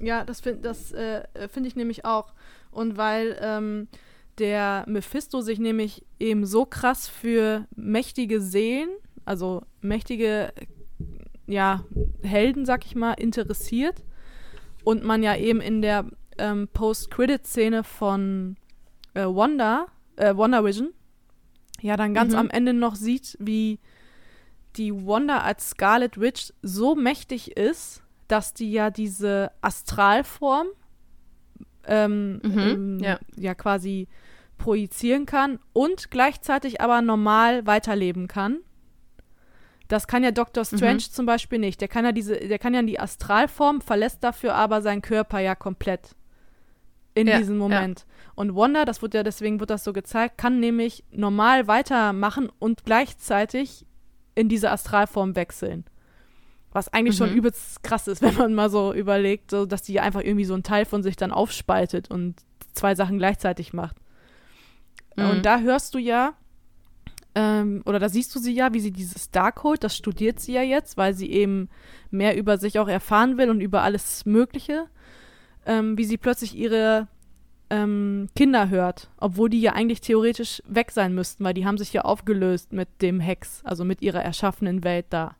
[SPEAKER 3] Ja, das finde das, äh, finde ich nämlich auch. Und weil ähm, der Mephisto sich nämlich eben so krass für mächtige Seelen, also mächtige, ja, Helden, sag ich mal, interessiert. Und man ja eben in der ähm, Post-Credit-Szene von äh, Wanda, äh, Wonder Vision, ja dann ganz
[SPEAKER 2] Mhm.
[SPEAKER 3] am Ende noch sieht, wie die Wanda als Scarlet Witch so mächtig ist, dass die ja diese Astralform ähm,
[SPEAKER 2] Mhm,
[SPEAKER 3] ähm,
[SPEAKER 2] ja.
[SPEAKER 3] ja quasi projizieren kann und gleichzeitig aber normal weiterleben kann. Das kann ja Doctor Strange
[SPEAKER 2] Mhm.
[SPEAKER 3] zum Beispiel nicht. Der kann ja diese, der kann ja in die Astralform, verlässt dafür aber seinen Körper ja komplett in
[SPEAKER 2] Ja,
[SPEAKER 3] diesem
[SPEAKER 2] ja.
[SPEAKER 3] Moment. Und Wanda, das wird ja, deswegen wird das so gezeigt, kann nämlich normal weitermachen und gleichzeitig in diese Astralform wechseln. Was eigentlich schon
[SPEAKER 2] Mhm.
[SPEAKER 3] übelst krass ist, wenn man mal so überlegt, so, dass die einfach irgendwie so einen Teil von sich dann aufspaltet und zwei Sachen gleichzeitig macht.
[SPEAKER 2] Mhm.
[SPEAKER 3] Und da hörst du ja, ähm, oder da siehst du sie ja, wie sie dieses Darkhold, das studiert sie ja jetzt, weil sie eben mehr über sich auch erfahren will und über alles Mögliche, ähm, wie sie plötzlich ihre ähm, Kinder hört, obwohl die ja eigentlich theoretisch weg sein müssten, weil die haben sich ja aufgelöst mit dem Hex, also mit ihrer erschaffenen Welt da.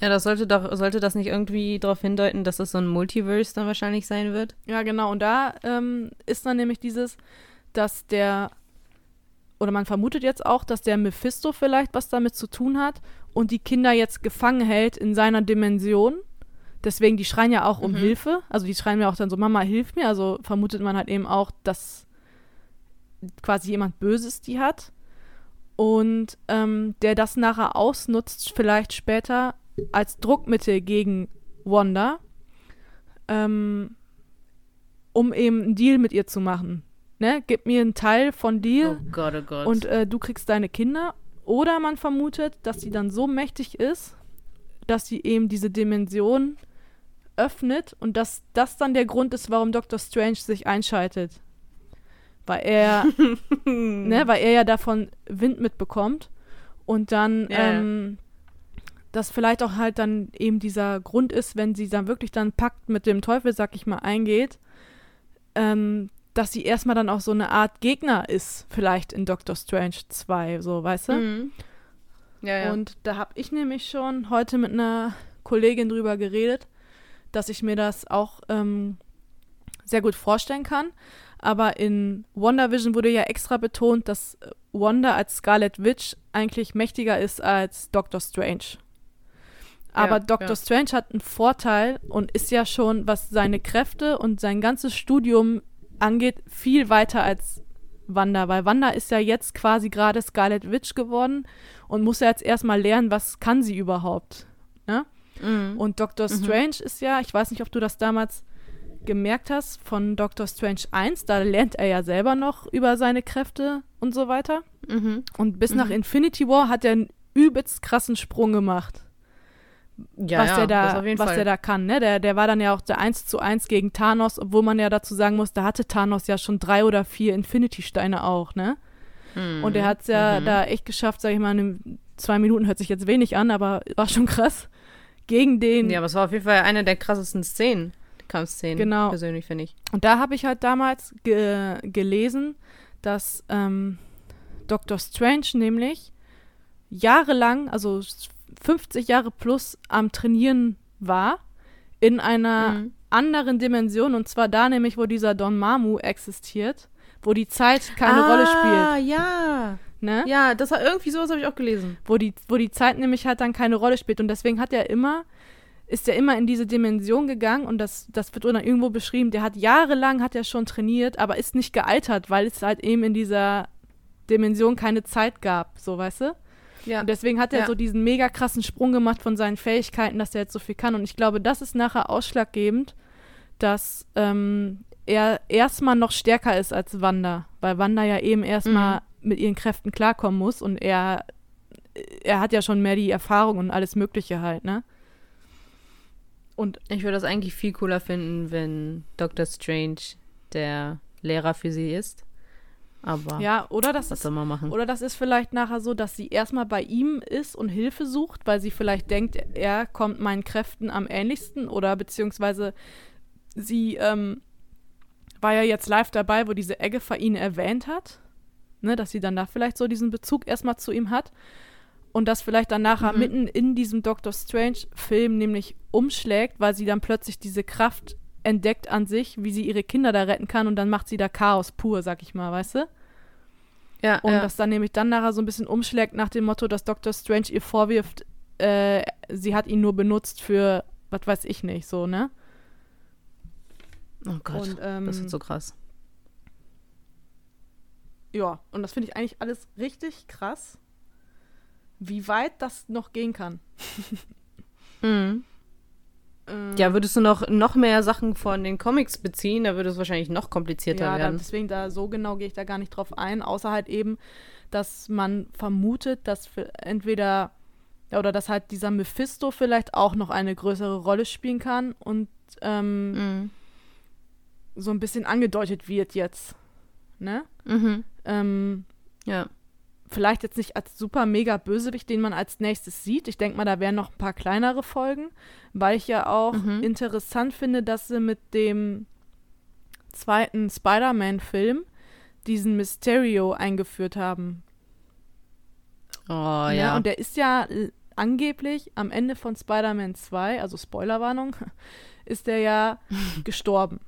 [SPEAKER 2] Ja, das sollte doch, sollte das nicht irgendwie darauf hindeuten, dass das so ein Multiverse dann wahrscheinlich sein wird?
[SPEAKER 3] Ja, genau. Und da ähm, ist dann nämlich dieses, dass der, oder man vermutet jetzt auch, dass der Mephisto vielleicht was damit zu tun hat und die Kinder jetzt gefangen hält in seiner Dimension. Deswegen, die schreien ja auch um
[SPEAKER 2] Mhm.
[SPEAKER 3] Hilfe. Also die schreien ja auch dann so, Mama, hilf mir. Also vermutet man halt eben auch, dass quasi jemand Böses die hat. Und ähm, der das nachher ausnutzt, vielleicht später als Druckmittel gegen Wanda, ähm, um eben einen Deal mit ihr zu machen. Ne? Gib mir einen Teil von dir
[SPEAKER 2] Oh Gott, oh Gott.
[SPEAKER 3] und äh, du kriegst deine Kinder. Oder man vermutet, dass sie dann so mächtig ist, dass sie eben diese Dimension öffnet und dass das dann der Grund ist, warum Dr. Strange sich einschaltet. Weil er, ne, weil er ja davon Wind mitbekommt und dann
[SPEAKER 2] ja.
[SPEAKER 3] ähm, das vielleicht auch halt dann eben dieser Grund ist, wenn sie dann wirklich dann Pakt mit dem Teufel, sag ich mal, eingeht, ähm, dass sie erstmal dann auch so eine Art Gegner ist, vielleicht in Doctor Strange 2, so, weißt du?
[SPEAKER 2] Mhm. Ja, ja.
[SPEAKER 3] Und da habe ich nämlich schon heute mit einer Kollegin drüber geredet, dass ich mir das auch ähm, sehr gut vorstellen kann. Aber in WandaVision wurde ja extra betont, dass Wanda als Scarlet Witch eigentlich mächtiger ist als Doctor Strange. Aber
[SPEAKER 2] Ja,
[SPEAKER 3] Doctor
[SPEAKER 2] ja.
[SPEAKER 3] Strange hat einen Vorteil und ist ja schon, was seine Kräfte und sein ganzes Studium angeht, viel weiter als Wanda, weil Wanda ist ja jetzt quasi gerade Scarlet Witch geworden und muss ja jetzt erstmal lernen, was kann sie überhaupt. Ne?
[SPEAKER 2] Mhm.
[SPEAKER 3] Und Doctor
[SPEAKER 2] Mhm.
[SPEAKER 3] Strange ist ja, ich weiß nicht, ob du das damals gemerkt hast, von Doctor Strange 1, da lernt er ja selber noch über seine Kräfte und so weiter.
[SPEAKER 2] Mhm.
[SPEAKER 3] Und bis
[SPEAKER 2] Mhm.
[SPEAKER 3] nach Infinity War hat er einen übelst krassen Sprung gemacht
[SPEAKER 2] Ja,
[SPEAKER 3] was der da,
[SPEAKER 2] auf jeden
[SPEAKER 3] was
[SPEAKER 2] Fall.
[SPEAKER 3] der da kann, ne? Der, der war dann ja auch der 1 zu 1 gegen Thanos, obwohl man ja dazu sagen muss, da hatte Thanos ja schon drei oder vier Infinity-Steine auch, ne?
[SPEAKER 2] Mhm.
[SPEAKER 3] Und er hat es ja
[SPEAKER 2] Mhm.
[SPEAKER 3] da echt geschafft, sag ich mal, in zwei Minuten hört sich jetzt wenig an, aber war schon krass. Gegen den.
[SPEAKER 2] Ja, aber es war auf jeden Fall eine der krassesten Szenen, Kampfszenen.
[SPEAKER 3] Genau.
[SPEAKER 2] Persönlich, finde ich.
[SPEAKER 3] Und da habe ich halt damals ge gelesen, dass ähm, Dr. Strange nämlich jahrelang, also 50 Jahre plus am Trainieren war, in einer
[SPEAKER 2] Mhm.
[SPEAKER 3] anderen Dimension, und zwar da nämlich, wo dieser Don Mamu existiert, wo die Zeit keine Rolle spielt.
[SPEAKER 2] Ah, ja.
[SPEAKER 3] Ne?
[SPEAKER 2] Ja, das war irgendwie sowas habe ich auch gelesen.
[SPEAKER 3] wo die, wo die Zeit nämlich halt dann keine Rolle spielt. Und deswegen hat er immer, ist er immer in diese Dimension gegangen und das, das wird dann irgendwo beschrieben, der hat jahrelang hat er schon trainiert, aber ist nicht gealtert, weil es halt eben in dieser Dimension keine Zeit gab, so weißt du?
[SPEAKER 2] Ja.
[SPEAKER 3] Und deswegen hat er
[SPEAKER 2] Ja.
[SPEAKER 3] so diesen mega krassen Sprung gemacht von seinen Fähigkeiten, dass er jetzt so viel kann. Und ich glaube, das ist nachher ausschlaggebend, dass ähm, er erstmal noch stärker ist als Wanda, weil Wanda ja eben erstmal mit ihren Kräften klarkommen muss und er, er hat ja schon mehr die Erfahrung und alles Mögliche halt, ne? Und
[SPEAKER 2] Ich würde das eigentlich viel cooler finden, wenn Dr. Strange der Lehrer für sie ist. Aber
[SPEAKER 3] ja, oder das ist? Oder das ist vielleicht nachher so, dass sie erstmal bei ihm ist und Hilfe sucht, weil sie vielleicht denkt, er kommt meinen Kräften am ähnlichsten oder beziehungsweise sie ähm, war ja jetzt live dabei, wo diese Eggefa ihn erwähnt hat, ne, dass sie dann da vielleicht so diesen Bezug erstmal zu ihm hat. und das vielleicht dann nachher
[SPEAKER 2] Mhm.
[SPEAKER 3] mitten in diesem Doctor Strange-Film nämlich umschlägt, weil sie dann plötzlich diese Kraft entdeckt an sich, wie sie ihre Kinder da retten kann und dann macht sie da Chaos pur, sag ich mal, weißt du?
[SPEAKER 2] Ja,
[SPEAKER 3] Und
[SPEAKER 2] ja.
[SPEAKER 3] das dann nämlich dann nachher so ein bisschen umschlägt nach dem Motto, dass Doctor Strange ihr vorwirft, äh, sie hat ihn nur benutzt für, was weiß ich nicht, so, ne?
[SPEAKER 2] oh Gott,
[SPEAKER 3] und, ähm,
[SPEAKER 2] das ist so krass.
[SPEAKER 3] Ja, und das finde ich eigentlich alles richtig krass, wie weit das noch gehen kann.
[SPEAKER 2] Mhm.
[SPEAKER 3] Ähm,
[SPEAKER 2] Ja, würdest du noch, noch mehr Sachen von den Comics beziehen, da würde es wahrscheinlich noch komplizierter
[SPEAKER 3] ja
[SPEAKER 2] werden.
[SPEAKER 3] deswegen da so genau gehe ich da gar nicht drauf ein, außer halt eben, dass man vermutet, dass entweder ja, oder dass halt dieser Mephisto vielleicht auch noch eine größere Rolle spielen kann und ähm,
[SPEAKER 2] Mhm.
[SPEAKER 3] so ein bisschen angedeutet wird jetzt. Ne?
[SPEAKER 2] Mhm.
[SPEAKER 3] Ähm,
[SPEAKER 2] Ja.
[SPEAKER 3] Vielleicht jetzt nicht als super mega Bösewicht, den man als nächstes sieht. Ich denke mal, da wären noch ein paar kleinere Folgen, weil ich ja auch
[SPEAKER 2] Mhm.
[SPEAKER 3] interessant finde, dass sie mit dem zweiten Spider-Man-Film diesen Mysterio eingeführt haben.
[SPEAKER 2] Oh,
[SPEAKER 3] Ne?
[SPEAKER 2] ja.
[SPEAKER 3] Und der ist ja angeblich am Ende von Spider-Man 2, also Spoilerwarnung, ist der ja gestorben.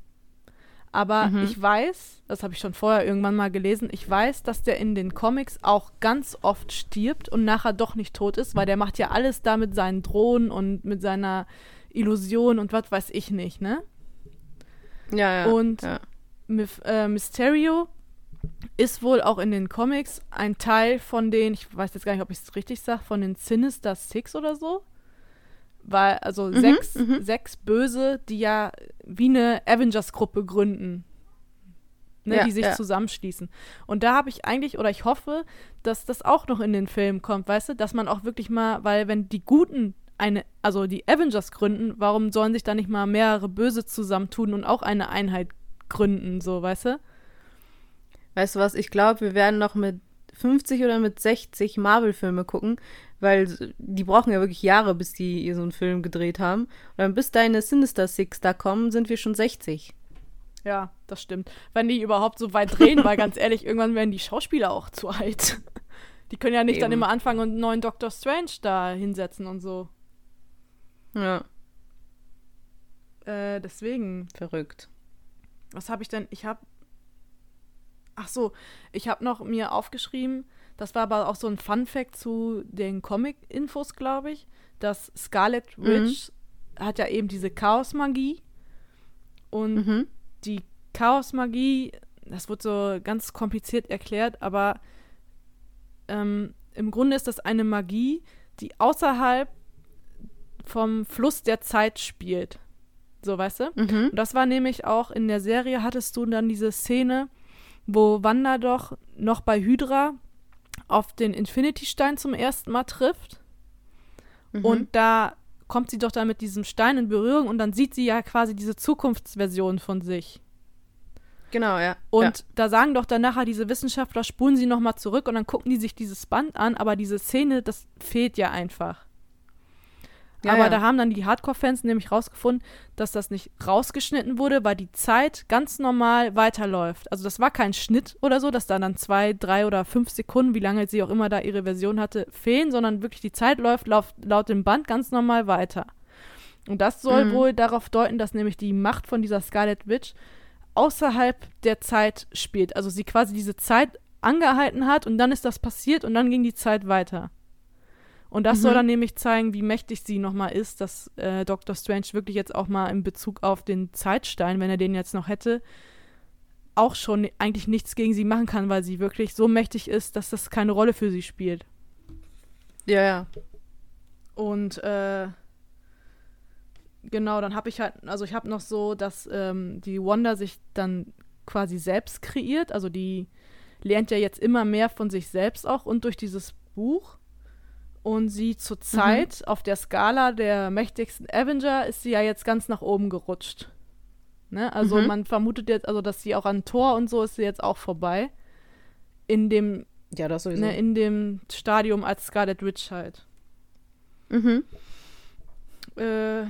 [SPEAKER 3] Aber
[SPEAKER 2] Mhm.
[SPEAKER 3] ich weiß, das habe ich schon vorher irgendwann mal gelesen, ich weiß, dass der in den Comics auch ganz oft stirbt und nachher doch nicht tot ist, weil der macht ja alles da mit seinen Drohnen und mit seiner Illusion und was weiß ich nicht, ne?
[SPEAKER 2] ja, ja.
[SPEAKER 3] und-
[SPEAKER 2] ja.
[SPEAKER 3] Äh, Mysterio ist wohl auch in den Comics ein Teil von den, ich weiß jetzt gar nicht, ob ich es richtig sage, von den Sinister Six oder so. Weil, also
[SPEAKER 2] Mhm,
[SPEAKER 3] sechs,
[SPEAKER 2] mhm.
[SPEAKER 3] sechs Böse, die ja wie eine Avengers-Gruppe gründen. Ne,
[SPEAKER 2] Ja,
[SPEAKER 3] die sich
[SPEAKER 2] ja.
[SPEAKER 3] zusammenschließen. Und da habe ich eigentlich, oder ich hoffe, dass das auch noch in den Film kommt, weißt du, dass man auch wirklich mal, weil wenn die Guten eine, also die Avengers gründen, warum sollen sich da nicht mal mehrere Böse zusammentun und auch eine Einheit gründen, so, weißt du?
[SPEAKER 2] Weißt du was, ich glaube, wir werden noch mit 50 oder mit 60 Marvel-Filme gucken, weil die brauchen ja wirklich Jahre, bis die ihr so einen Film gedreht haben. Und dann bis deine Sinister Six da kommen, sind wir schon 60.
[SPEAKER 3] Ja, das stimmt. Wenn die überhaupt so weit drehen, weil ganz ehrlich, irgendwann werden die Schauspieler auch zu alt. Die können ja nicht dann
[SPEAKER 2] Eben.
[SPEAKER 3] immer anfangen und einen neuen Doctor Strange da hinsetzen und so.
[SPEAKER 2] Ja,
[SPEAKER 3] Äh, deswegen,
[SPEAKER 2] verrückt.
[SPEAKER 3] was habe ich denn? Ich habe. Ach so, ich habe noch mir aufgeschrieben, das war aber auch so ein Fun-Fact zu den Comic-Infos, glaube ich, dass Scarlet
[SPEAKER 2] Mhm.
[SPEAKER 3] Witch hat ja eben diese Chaos-Magie. Und
[SPEAKER 2] Mhm.
[SPEAKER 3] die Chaosmagie, das wird so ganz kompliziert erklärt, aber ähm, im Grunde ist das eine Magie, die außerhalb vom Fluss der Zeit spielt. So, weißt du?
[SPEAKER 2] Mhm.
[SPEAKER 3] Und das war nämlich auch in der Serie, hattest du dann diese Szene, wo Wanda doch noch bei Hydra auf den Infinity-Stein zum ersten Mal trifft.
[SPEAKER 2] Mhm.
[SPEAKER 3] Und da kommt sie doch da mit diesem Stein in Berührung und dann sieht sie ja quasi diese Zukunftsversion von sich.
[SPEAKER 2] genau, ja.
[SPEAKER 3] Und da sagen doch dann nachher diese Wissenschaftler, spulen sie nochmal zurück und dann gucken die sich dieses Band an, aber diese Szene, das fehlt ja einfach.
[SPEAKER 2] Ja,
[SPEAKER 3] aber
[SPEAKER 2] ja.
[SPEAKER 3] da haben dann die Hardcore-Fans nämlich rausgefunden, dass das nicht rausgeschnitten wurde, weil die Zeit ganz normal weiterläuft. Also das war kein Schnitt oder so, dass da dann zwei, drei oder fünf Sekunden, wie lange sie auch immer da ihre Version hatte, fehlen, sondern wirklich die Zeit läuft laut, laut dem Band ganz normal weiter. Und das soll
[SPEAKER 2] Mhm.
[SPEAKER 3] wohl darauf deuten, dass nämlich die Macht von dieser Scarlet Witch außerhalb der Zeit spielt. Also sie quasi diese Zeit angehalten hat und dann ist das passiert und dann ging die Zeit weiter. Und das
[SPEAKER 2] Mhm.
[SPEAKER 3] soll dann nämlich zeigen, wie mächtig sie nochmal ist, dass äh, Dr. Strange wirklich jetzt auch mal in Bezug auf den Zeitstein, wenn er den jetzt noch hätte, auch schon eigentlich nichts gegen sie machen kann, weil sie wirklich so mächtig ist, dass das keine Rolle für sie spielt.
[SPEAKER 2] Ja, ja.
[SPEAKER 3] Und äh, genau, dann habe ich halt, also ich habe noch so, dass ähm, die Wanda sich dann quasi selbst kreiert. Also die lernt ja jetzt immer mehr von sich selbst auch und durch dieses Buch. Und sie zur Zeit auf der Skala der mächtigsten Avenger ist sie ja jetzt ganz nach oben gerutscht. Ne? Also
[SPEAKER 2] Mhm.
[SPEAKER 3] man vermutet jetzt, also dass sie auch an Tor und so ist sie jetzt auch vorbei. In dem,
[SPEAKER 2] Ja, das sowieso.
[SPEAKER 3] ne, in dem Stadium als Scarlet Witch halt.
[SPEAKER 2] mhm.
[SPEAKER 3] Äh,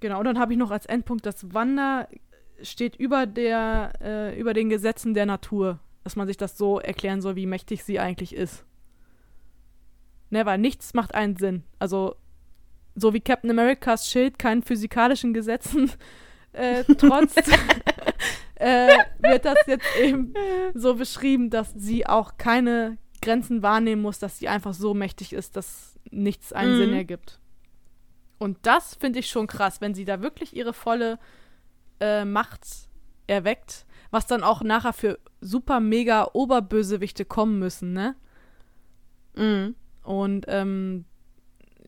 [SPEAKER 3] genau, und dann habe ich noch als Endpunkt, dass Wanda steht über der, äh, über den Gesetzen der Natur. Dass man sich das so erklären soll, wie mächtig sie eigentlich ist. Ne, weil nichts macht einen Sinn. Also, so wie Captain Americas Schild keinen physikalischen Gesetzen äh, trotzt, äh, wird das jetzt eben so beschrieben, dass sie auch keine Grenzen wahrnehmen muss, dass sie einfach so mächtig ist, dass nichts einen
[SPEAKER 2] Mhm.
[SPEAKER 3] Sinn ergibt. Und das finde ich schon krass, wenn sie da wirklich ihre volle äh, Macht erweckt, was dann auch nachher für super mega Oberbösewichte kommen müssen, ne?
[SPEAKER 2] Mhm.
[SPEAKER 3] Und ähm,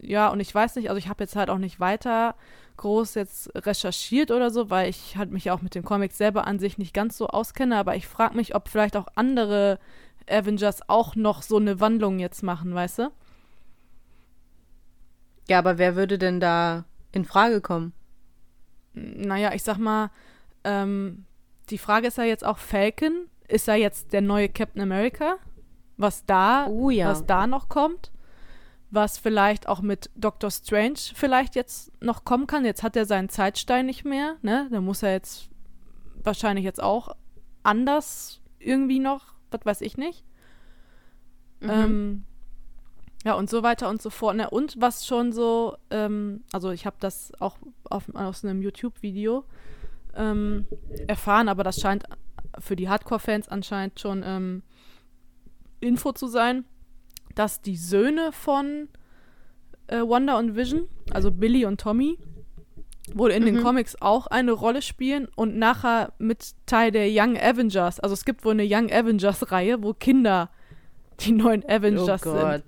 [SPEAKER 3] ja, und ich weiß nicht, also ich habe jetzt halt auch nicht weiter groß jetzt recherchiert oder so, weil ich halt mich auch mit den Comics selber an sich nicht ganz so auskenne, aber ich frage mich, ob vielleicht auch andere Avengers auch noch so eine Wandlung jetzt machen, weißt du?
[SPEAKER 2] Ja, aber wer würde denn da in Frage kommen?
[SPEAKER 3] Naja, ich sag mal, ähm, die Frage ist ja jetzt auch, Falcon, ist er jetzt der neue Captain America? Was da,
[SPEAKER 2] Oh ja.
[SPEAKER 3] was da noch kommt? Was vielleicht auch mit Doctor Strange vielleicht jetzt noch kommen kann. Jetzt hat er seinen Zeitstein nicht mehr, ne? Da muss er jetzt wahrscheinlich jetzt auch anders irgendwie noch, was weiß ich nicht.
[SPEAKER 2] Mhm.
[SPEAKER 3] Ähm, ja, und so weiter und so fort. Ne? Und was schon so, ähm, also ich habe das auch auf, aus einem YouTube-Video ähm, erfahren, aber das scheint für die Hardcore-Fans anscheinend schon ähm, Info zu sein, dass die Söhne von äh, Wonder und Vision, also Billy und Tommy, wohl in den
[SPEAKER 2] Mhm.
[SPEAKER 3] Comics auch eine Rolle spielen und nachher mit Teil der Young Avengers. Also es gibt wohl eine Young Avengers-Reihe, wo Kinder die neuen
[SPEAKER 2] oh
[SPEAKER 3] Avengers sind.
[SPEAKER 2] Gott.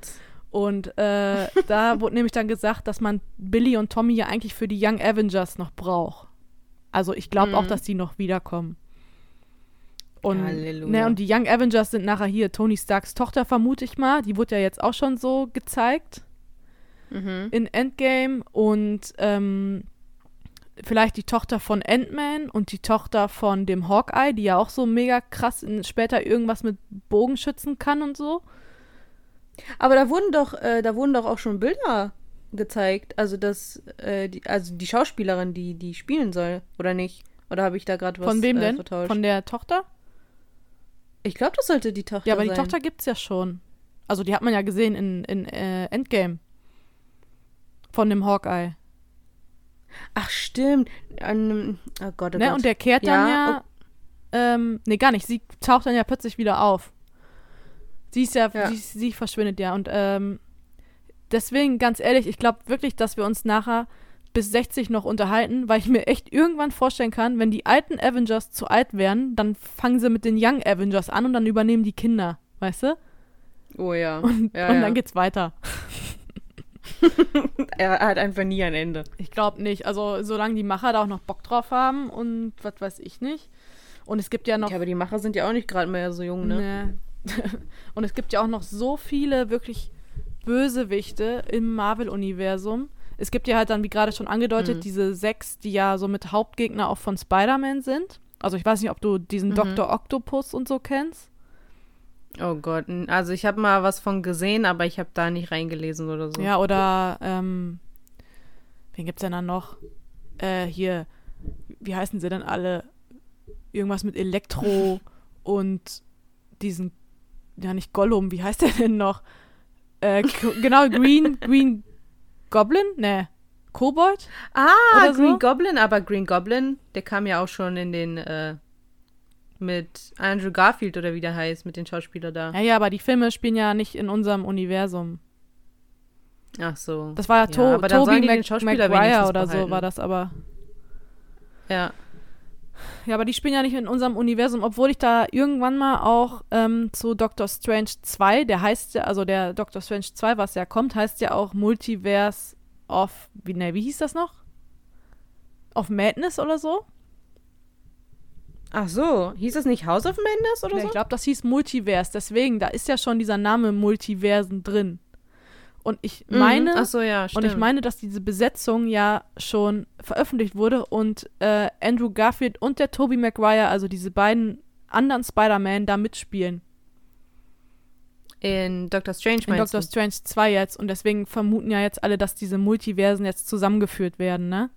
[SPEAKER 3] Und äh, da wurde nämlich dann gesagt, dass man Billy und Tommy ja eigentlich für die Young Avengers noch braucht. Also ich glaube auch,
[SPEAKER 2] Mhm.
[SPEAKER 3] dass die noch wiederkommen. Und,
[SPEAKER 2] Halleluja.
[SPEAKER 3] ne, und die Young Avengers sind nachher hier Tony Starks Tochter, vermute ich mal. Die wurde ja jetzt auch schon so gezeigt
[SPEAKER 2] Mhm.
[SPEAKER 3] in Endgame. Und ähm, vielleicht die Tochter von Ant-Man und die Tochter von dem Hawkeye, die ja auch so mega krass in, später irgendwas mit Bogenschützen kann und so.
[SPEAKER 2] Aber da wurden doch, äh, da wurden doch auch schon Bilder gezeigt. Also das, äh, die, also die Schauspielerin, die die spielen soll, oder nicht? Oder habe ich da gerade was
[SPEAKER 3] Von wem
[SPEAKER 2] äh,
[SPEAKER 3] denn?
[SPEAKER 2] vertauscht?
[SPEAKER 3] Von der Tochter?
[SPEAKER 2] Ich glaube, das sollte die Tochter
[SPEAKER 3] Ja, aber
[SPEAKER 2] sein.
[SPEAKER 3] die Tochter gibt's ja schon. Also die hat man ja gesehen in, in äh, Endgame. Von dem Hawkeye.
[SPEAKER 2] Ach, stimmt. An, oh Gott, oh
[SPEAKER 3] ne?
[SPEAKER 2] Gott.
[SPEAKER 3] Und der kehrt dann
[SPEAKER 2] Ja,
[SPEAKER 3] ja. Ähm, nee, gar nicht. Sie taucht dann ja plötzlich wieder auf. Sie ist ja,
[SPEAKER 2] Ja.
[SPEAKER 3] Sie, sie verschwindet ja. Und ähm, deswegen, ganz ehrlich, ich glaube wirklich, dass wir uns nachher bis 60 noch unterhalten, weil ich mir echt irgendwann vorstellen kann, wenn die alten Avengers zu alt werden, dann fangen sie mit den Young Avengers an und dann übernehmen die Kinder, weißt du?
[SPEAKER 2] oh ja.
[SPEAKER 3] Und,
[SPEAKER 2] ja,
[SPEAKER 3] und
[SPEAKER 2] ja.
[SPEAKER 3] dann geht's weiter.
[SPEAKER 2] er hat einfach nie ein Ende.
[SPEAKER 3] Ich glaube nicht. Also, solange die Macher da auch noch Bock drauf haben und was weiß ich nicht. Und es gibt ja noch.
[SPEAKER 2] Ja, aber die Macher sind ja auch nicht gerade mehr so jung, ne?
[SPEAKER 3] Nee. und es gibt ja auch noch so viele wirklich Bösewichte im Marvel-Universum. Es gibt ja halt dann, wie gerade schon angedeutet,
[SPEAKER 2] Mhm.
[SPEAKER 3] diese sechs, die ja so mit Hauptgegner auch von Spider-Man sind. Also ich weiß nicht, ob du diesen
[SPEAKER 2] Mhm.
[SPEAKER 3] Dr. Octopus und so kennst.
[SPEAKER 2] Oh Gott. Also ich habe mal was von gesehen, aber ich habe da nicht reingelesen oder so.
[SPEAKER 3] Ja, oder ähm, wen gibt's denn da noch? Äh, hier, wie heißen sie denn alle? Irgendwas mit Elektro und diesen, ja nicht Gollum, wie heißt der denn noch? Äh, genau, Green, Green Goblin? Ne, Kobold?
[SPEAKER 2] Ah,
[SPEAKER 3] Oder so?
[SPEAKER 2] Green Goblin, aber Green Goblin, der kam ja auch schon in den, äh, mit Andrew Garfield oder wie der heißt, mit den Schauspielern da.
[SPEAKER 3] Ja, ja, aber die Filme spielen ja nicht in unserem Universum.
[SPEAKER 2] Ach so.
[SPEAKER 3] Das war ja, to
[SPEAKER 2] aber dann sollen
[SPEAKER 3] Tobey
[SPEAKER 2] die den
[SPEAKER 3] Mac
[SPEAKER 2] Schauspieler
[SPEAKER 3] Maguire oder so
[SPEAKER 2] behalten.
[SPEAKER 3] war das aber.
[SPEAKER 2] Ja.
[SPEAKER 3] Ja, aber die spielen ja nicht in unserem Universum, obwohl ich da irgendwann mal auch ähm, zu Doctor Strange 2, der heißt ja, also der Doctor Strange 2, was ja kommt, heißt ja auch Multiverse of, wie, ne, wie hieß das noch? Of Madness oder so?
[SPEAKER 2] Ach so, hieß das nicht House of Madness oder
[SPEAKER 3] Ja,
[SPEAKER 2] so?
[SPEAKER 3] ich glaube, das hieß Multiverse, deswegen, da ist ja schon dieser Name Multiversen drin. Und ich
[SPEAKER 2] Mhm.
[SPEAKER 3] meine,
[SPEAKER 2] Ach so, ja.
[SPEAKER 3] Und ich meine, dass diese Besetzung ja schon veröffentlicht wurde und äh, Andrew Garfield und der Tobey Maguire, also diese beiden anderen Spider-Man, da mitspielen.
[SPEAKER 2] in Doctor Strange
[SPEAKER 3] In Doctor
[SPEAKER 2] du?
[SPEAKER 3] Strange 2 jetzt. Und deswegen vermuten ja jetzt alle, dass diese Multiversen jetzt zusammengeführt werden, ne?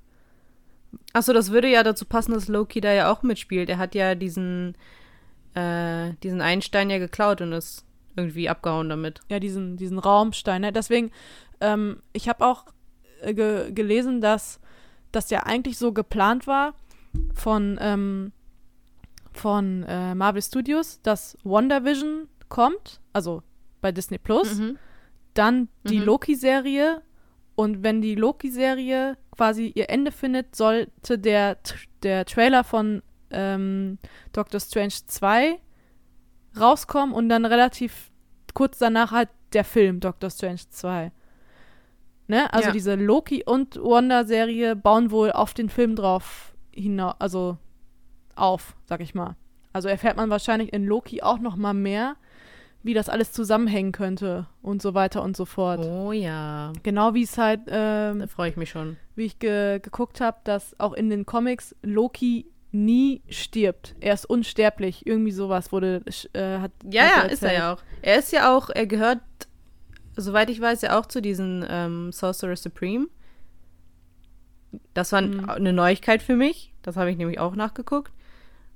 [SPEAKER 2] Ach so, das würde ja dazu passen, dass Loki da ja auch mitspielt. Er hat ja diesen, äh, diesen Einstein ja geklaut und ist irgendwie abgehauen damit.
[SPEAKER 3] Ja, diesen, diesen Raumstein. Ne? Deswegen, ähm, ich habe auch äh, ge gelesen, dass das ja eigentlich so geplant war von, ähm, von äh, Marvel Studios, dass WandaVision kommt, also bei Disney Plus,
[SPEAKER 2] Mhm.
[SPEAKER 3] dann die
[SPEAKER 2] Mhm.
[SPEAKER 3] Loki-Serie und wenn die Loki-Serie quasi ihr Ende findet, sollte der, der Trailer von ähm, Doctor Strange 2 rauskommen und dann relativ kurz danach halt der Film Doctor Strange 2. Ne? Also
[SPEAKER 2] Ja.
[SPEAKER 3] diese Loki- und Wanda-Serie bauen wohl auf den Film drauf hinaus, also auf, sag ich mal. Also erfährt man wahrscheinlich in Loki auch noch mal mehr, wie das alles zusammenhängen könnte und so weiter und so fort.
[SPEAKER 2] Oh ja,
[SPEAKER 3] Genau wie es halt, ähm,
[SPEAKER 2] da freue ich mich schon.
[SPEAKER 3] wie ich ge geguckt habe, dass auch in den Comics Loki nie stirbt. Er ist unsterblich. Irgendwie sowas wurde, äh, hat
[SPEAKER 2] Ja,
[SPEAKER 3] hat
[SPEAKER 2] ja,
[SPEAKER 3] er
[SPEAKER 2] ist er
[SPEAKER 3] erzählt.
[SPEAKER 2] ja auch. Er ist ja auch, er gehört, soweit ich weiß, ja auch zu diesen ähm, Sorcerer Supreme. Das war
[SPEAKER 3] Mhm.
[SPEAKER 2] eine Neuigkeit für mich. Das habe ich nämlich auch nachgeguckt.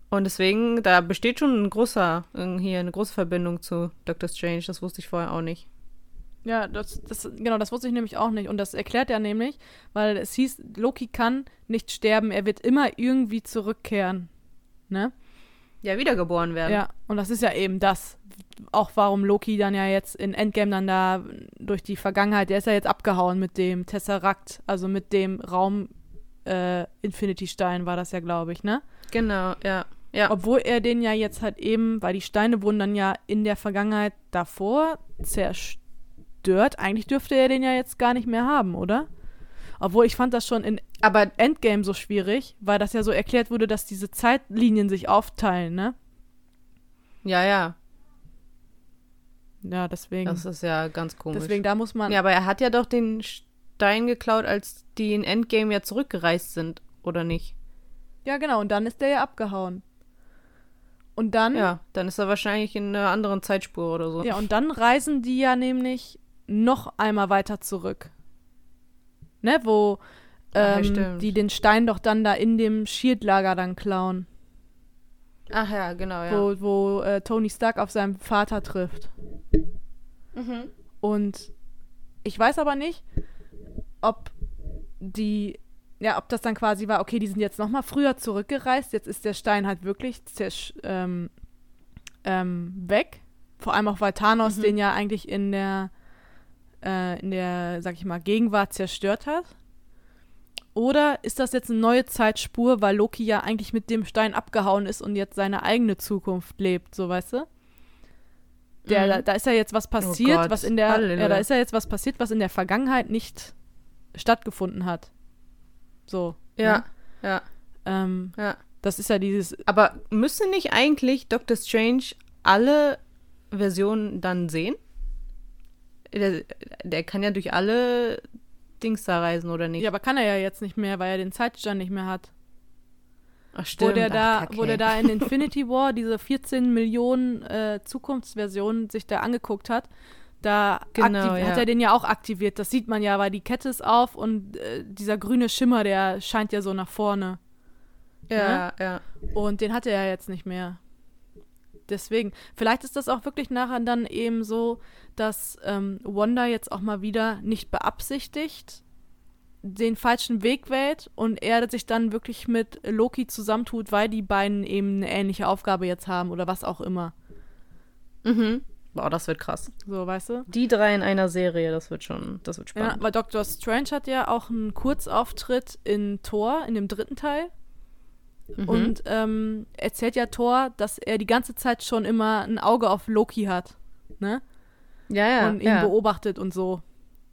[SPEAKER 2] Und deswegen, da besteht schon ein großer, hier eine große Verbindung zu Doctor Strange. Das wusste ich vorher auch nicht.
[SPEAKER 3] Ja, das, das, genau, das wusste ich nämlich auch nicht. Und das erklärt er nämlich, weil es hieß, Loki kann nicht sterben, er wird immer irgendwie zurückkehren. Ne?
[SPEAKER 2] Ja, wiedergeboren werden.
[SPEAKER 3] Ja, und das ist ja eben das. Auch warum Loki dann ja jetzt in Endgame dann da durch die Vergangenheit, der ist ja jetzt abgehauen mit dem Tesseract, also mit dem Raum äh, Infinity Stein war das ja, glaube ich, ne?
[SPEAKER 2] Genau, ja. Ja.
[SPEAKER 3] Obwohl er den ja jetzt halt eben, weil die Steine wurden dann ja in der Vergangenheit davor zerstört. Eigentlich dürfte er den ja jetzt gar nicht mehr haben, oder? Obwohl ich fand das schon in
[SPEAKER 2] Aber
[SPEAKER 3] Endgame so schwierig, weil das ja so erklärt wurde, dass diese Zeitlinien sich aufteilen, ne?
[SPEAKER 2] ja, ja.
[SPEAKER 3] Ja, deswegen.
[SPEAKER 2] Das ist ja ganz komisch.
[SPEAKER 3] deswegen, da muss man.
[SPEAKER 2] Ja, aber er hat ja doch den Stein geklaut, als die in Endgame ja zurückgereist sind, oder nicht?
[SPEAKER 3] Ja, genau. Und dann ist der ja abgehauen. Und dann.
[SPEAKER 2] Ja, dann ist er wahrscheinlich in einer anderen Zeitspur oder so.
[SPEAKER 3] Ja, und dann reisen die ja nämlich noch einmal weiter zurück. Ne, wo
[SPEAKER 2] ja,
[SPEAKER 3] ähm,
[SPEAKER 2] stimmt.
[SPEAKER 3] die den Stein doch dann da in dem Shield-Lager dann klauen.
[SPEAKER 2] Ach ja, genau, ja.
[SPEAKER 3] Wo, wo äh, Tony Stark auf seinen Vater trifft.
[SPEAKER 2] Mhm.
[SPEAKER 3] Und ich weiß aber nicht, ob die, ja, ob das dann quasi war, okay, die sind jetzt nochmal früher zurückgereist, jetzt ist der Stein halt wirklich ähm, ähm, weg. Vor allem auch, weil Thanos
[SPEAKER 2] Mhm.
[SPEAKER 3] den ja eigentlich in der, äh, in der, sag ich mal, Gegenwart zerstört hat. Oder ist das jetzt eine neue Zeitspur, weil Loki ja eigentlich mit dem Stein abgehauen ist und jetzt seine eigene Zukunft lebt, so weißt du? Der,
[SPEAKER 2] Mhm.
[SPEAKER 3] da, da ist ja jetzt was passiert,
[SPEAKER 2] Gott,
[SPEAKER 3] was in der,
[SPEAKER 2] Halleluja.
[SPEAKER 3] ja, da ist ja jetzt was passiert, was in der Vergangenheit nicht stattgefunden hat. So.
[SPEAKER 2] Ja,
[SPEAKER 3] Ne?
[SPEAKER 2] ja,
[SPEAKER 3] Ähm,
[SPEAKER 2] ja.
[SPEAKER 3] das ist ja dieses,
[SPEAKER 2] Aber müsste nicht eigentlich Doctor Strange alle Versionen dann sehen? Der, der kann ja durch alle Dings da reisen, oder nicht?
[SPEAKER 3] ja, aber kann er ja jetzt nicht mehr, weil er den Zeitstand nicht mehr hat.
[SPEAKER 2] Ach, stimmt.
[SPEAKER 3] Wo der, da,
[SPEAKER 2] Ach, Kacke.
[SPEAKER 3] wo der da in Infinity War diese 14 Millionen äh, Zukunftsversionen sich da angeguckt hat, da
[SPEAKER 2] Genau, ja.
[SPEAKER 3] hat er den ja auch aktiviert. Das sieht man ja, weil die Kette ist auf und äh, dieser grüne Schimmer, der scheint ja so nach vorne.
[SPEAKER 2] Ja, ja.
[SPEAKER 3] Und den hat er ja jetzt nicht mehr. Deswegen, vielleicht ist das auch wirklich nachher dann eben so, dass ähm, Wanda jetzt auch mal wieder nicht beabsichtigt den falschen Weg wählt und er sich dann wirklich mit Loki zusammentut, weil die beiden eben eine ähnliche Aufgabe jetzt haben oder was auch immer.
[SPEAKER 2] Mhm. Boah, das wird krass.
[SPEAKER 3] So, weißt du?
[SPEAKER 2] Die drei in einer Serie, das wird schon, das wird
[SPEAKER 3] Ja,
[SPEAKER 2] spannend.
[SPEAKER 3] weil Doctor Strange hat ja auch einen Kurzauftritt in Thor, in dem dritten Teil.
[SPEAKER 2] Mhm.
[SPEAKER 3] Und ähm, erzählt ja Thor, dass er die ganze Zeit schon immer ein Auge auf Loki hat. Ne?
[SPEAKER 2] ja, ja,
[SPEAKER 3] und ihn
[SPEAKER 2] ja.
[SPEAKER 3] beobachtet und so.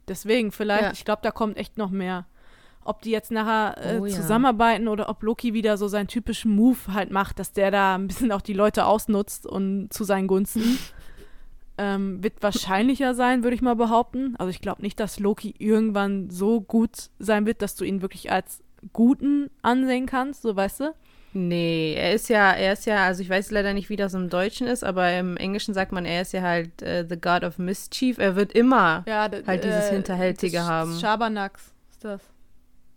[SPEAKER 3] Deswegen, vielleicht,
[SPEAKER 2] Ja.
[SPEAKER 3] ich glaube, da kommt echt noch mehr. Ob die jetzt nachher äh,
[SPEAKER 2] Oh ja.
[SPEAKER 3] zusammenarbeiten oder ob Loki wieder so seinen typischen Move halt macht, dass der da ein bisschen auch die Leute ausnutzt und zu seinen Gunsten. ähm, wird wahrscheinlicher sein, würde ich mal behaupten. Also ich glaube nicht, dass Loki irgendwann so gut sein wird, dass du ihn wirklich als Guten ansehen kannst, so weißt du?
[SPEAKER 2] Nee, er ist ja, er ist ja, also ich weiß leider nicht, wie das im Deutschen ist, aber im Englischen sagt man, er ist ja halt äh, the God of Mischief. Er wird immer,
[SPEAKER 3] Ja,
[SPEAKER 2] Halt dieses
[SPEAKER 3] äh,
[SPEAKER 2] Hinterhältige haben.
[SPEAKER 3] Schabernacks ist das.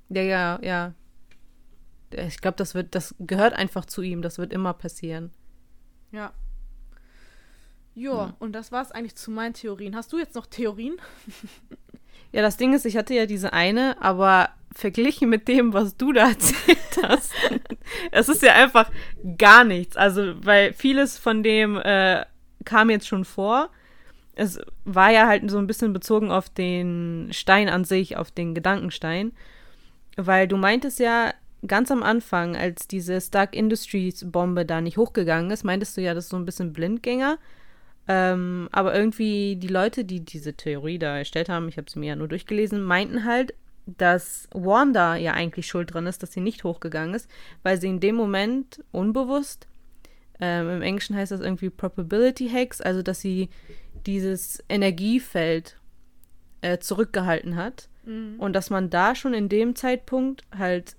[SPEAKER 2] ja, ja, ja. Ich glaube, das wird, das gehört einfach zu ihm. Das wird immer passieren.
[SPEAKER 3] Ja. Ja,
[SPEAKER 2] Ja.
[SPEAKER 3] und das war es eigentlich zu meinen Theorien. Hast du jetzt noch Theorien?
[SPEAKER 2] Ja, das Ding ist, ich hatte ja diese eine, aber verglichen mit dem, was du da erzählt hast, es ist ja einfach gar nichts. Also, weil vieles von dem äh, kam jetzt schon vor. Es war ja halt so ein bisschen bezogen auf den Stein an sich, auf den Gedankenstein. Weil du meintest ja ganz am Anfang, als diese Stark Industries Bombe da nicht hochgegangen ist, meintest du ja, das ist so ein bisschen Blindgänger. Ähm, aber irgendwie die Leute, die diese Theorie da erstellt haben, ich habe sie mir ja nur durchgelesen, meinten halt, dass Wanda ja eigentlich schuld dran ist, dass sie nicht hochgegangen ist, weil sie in dem Moment unbewusst, ähm, im Englischen heißt das irgendwie Probability Hacks, also dass sie dieses Energiefeld äh, zurückgehalten hat und dass man da schon in dem Zeitpunkt halt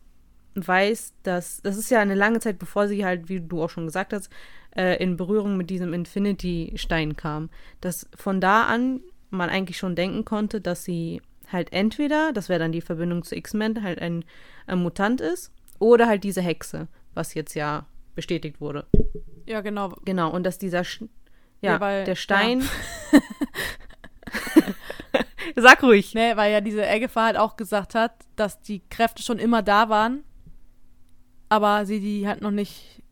[SPEAKER 2] weiß, dass das ist ja eine lange Zeit, bevor sie halt, wie du auch schon gesagt hast, äh, in Berührung mit diesem Infinity-Stein kam. Dass von da an man eigentlich schon denken konnte, dass sie halt entweder, das wäre dann die Verbindung zu X-Men, halt ein, ein Mutant ist, oder halt diese Hexe, was jetzt ja bestätigt wurde.
[SPEAKER 3] Ja, genau.
[SPEAKER 2] Genau, und dass dieser, Sch ja,
[SPEAKER 3] Ja, weil-
[SPEAKER 2] der Stein. Sag ruhig.
[SPEAKER 3] Nee, weil ja diese Eggefa halt auch gesagt hat, dass die Kräfte schon immer da waren, aber sie die halt noch nicht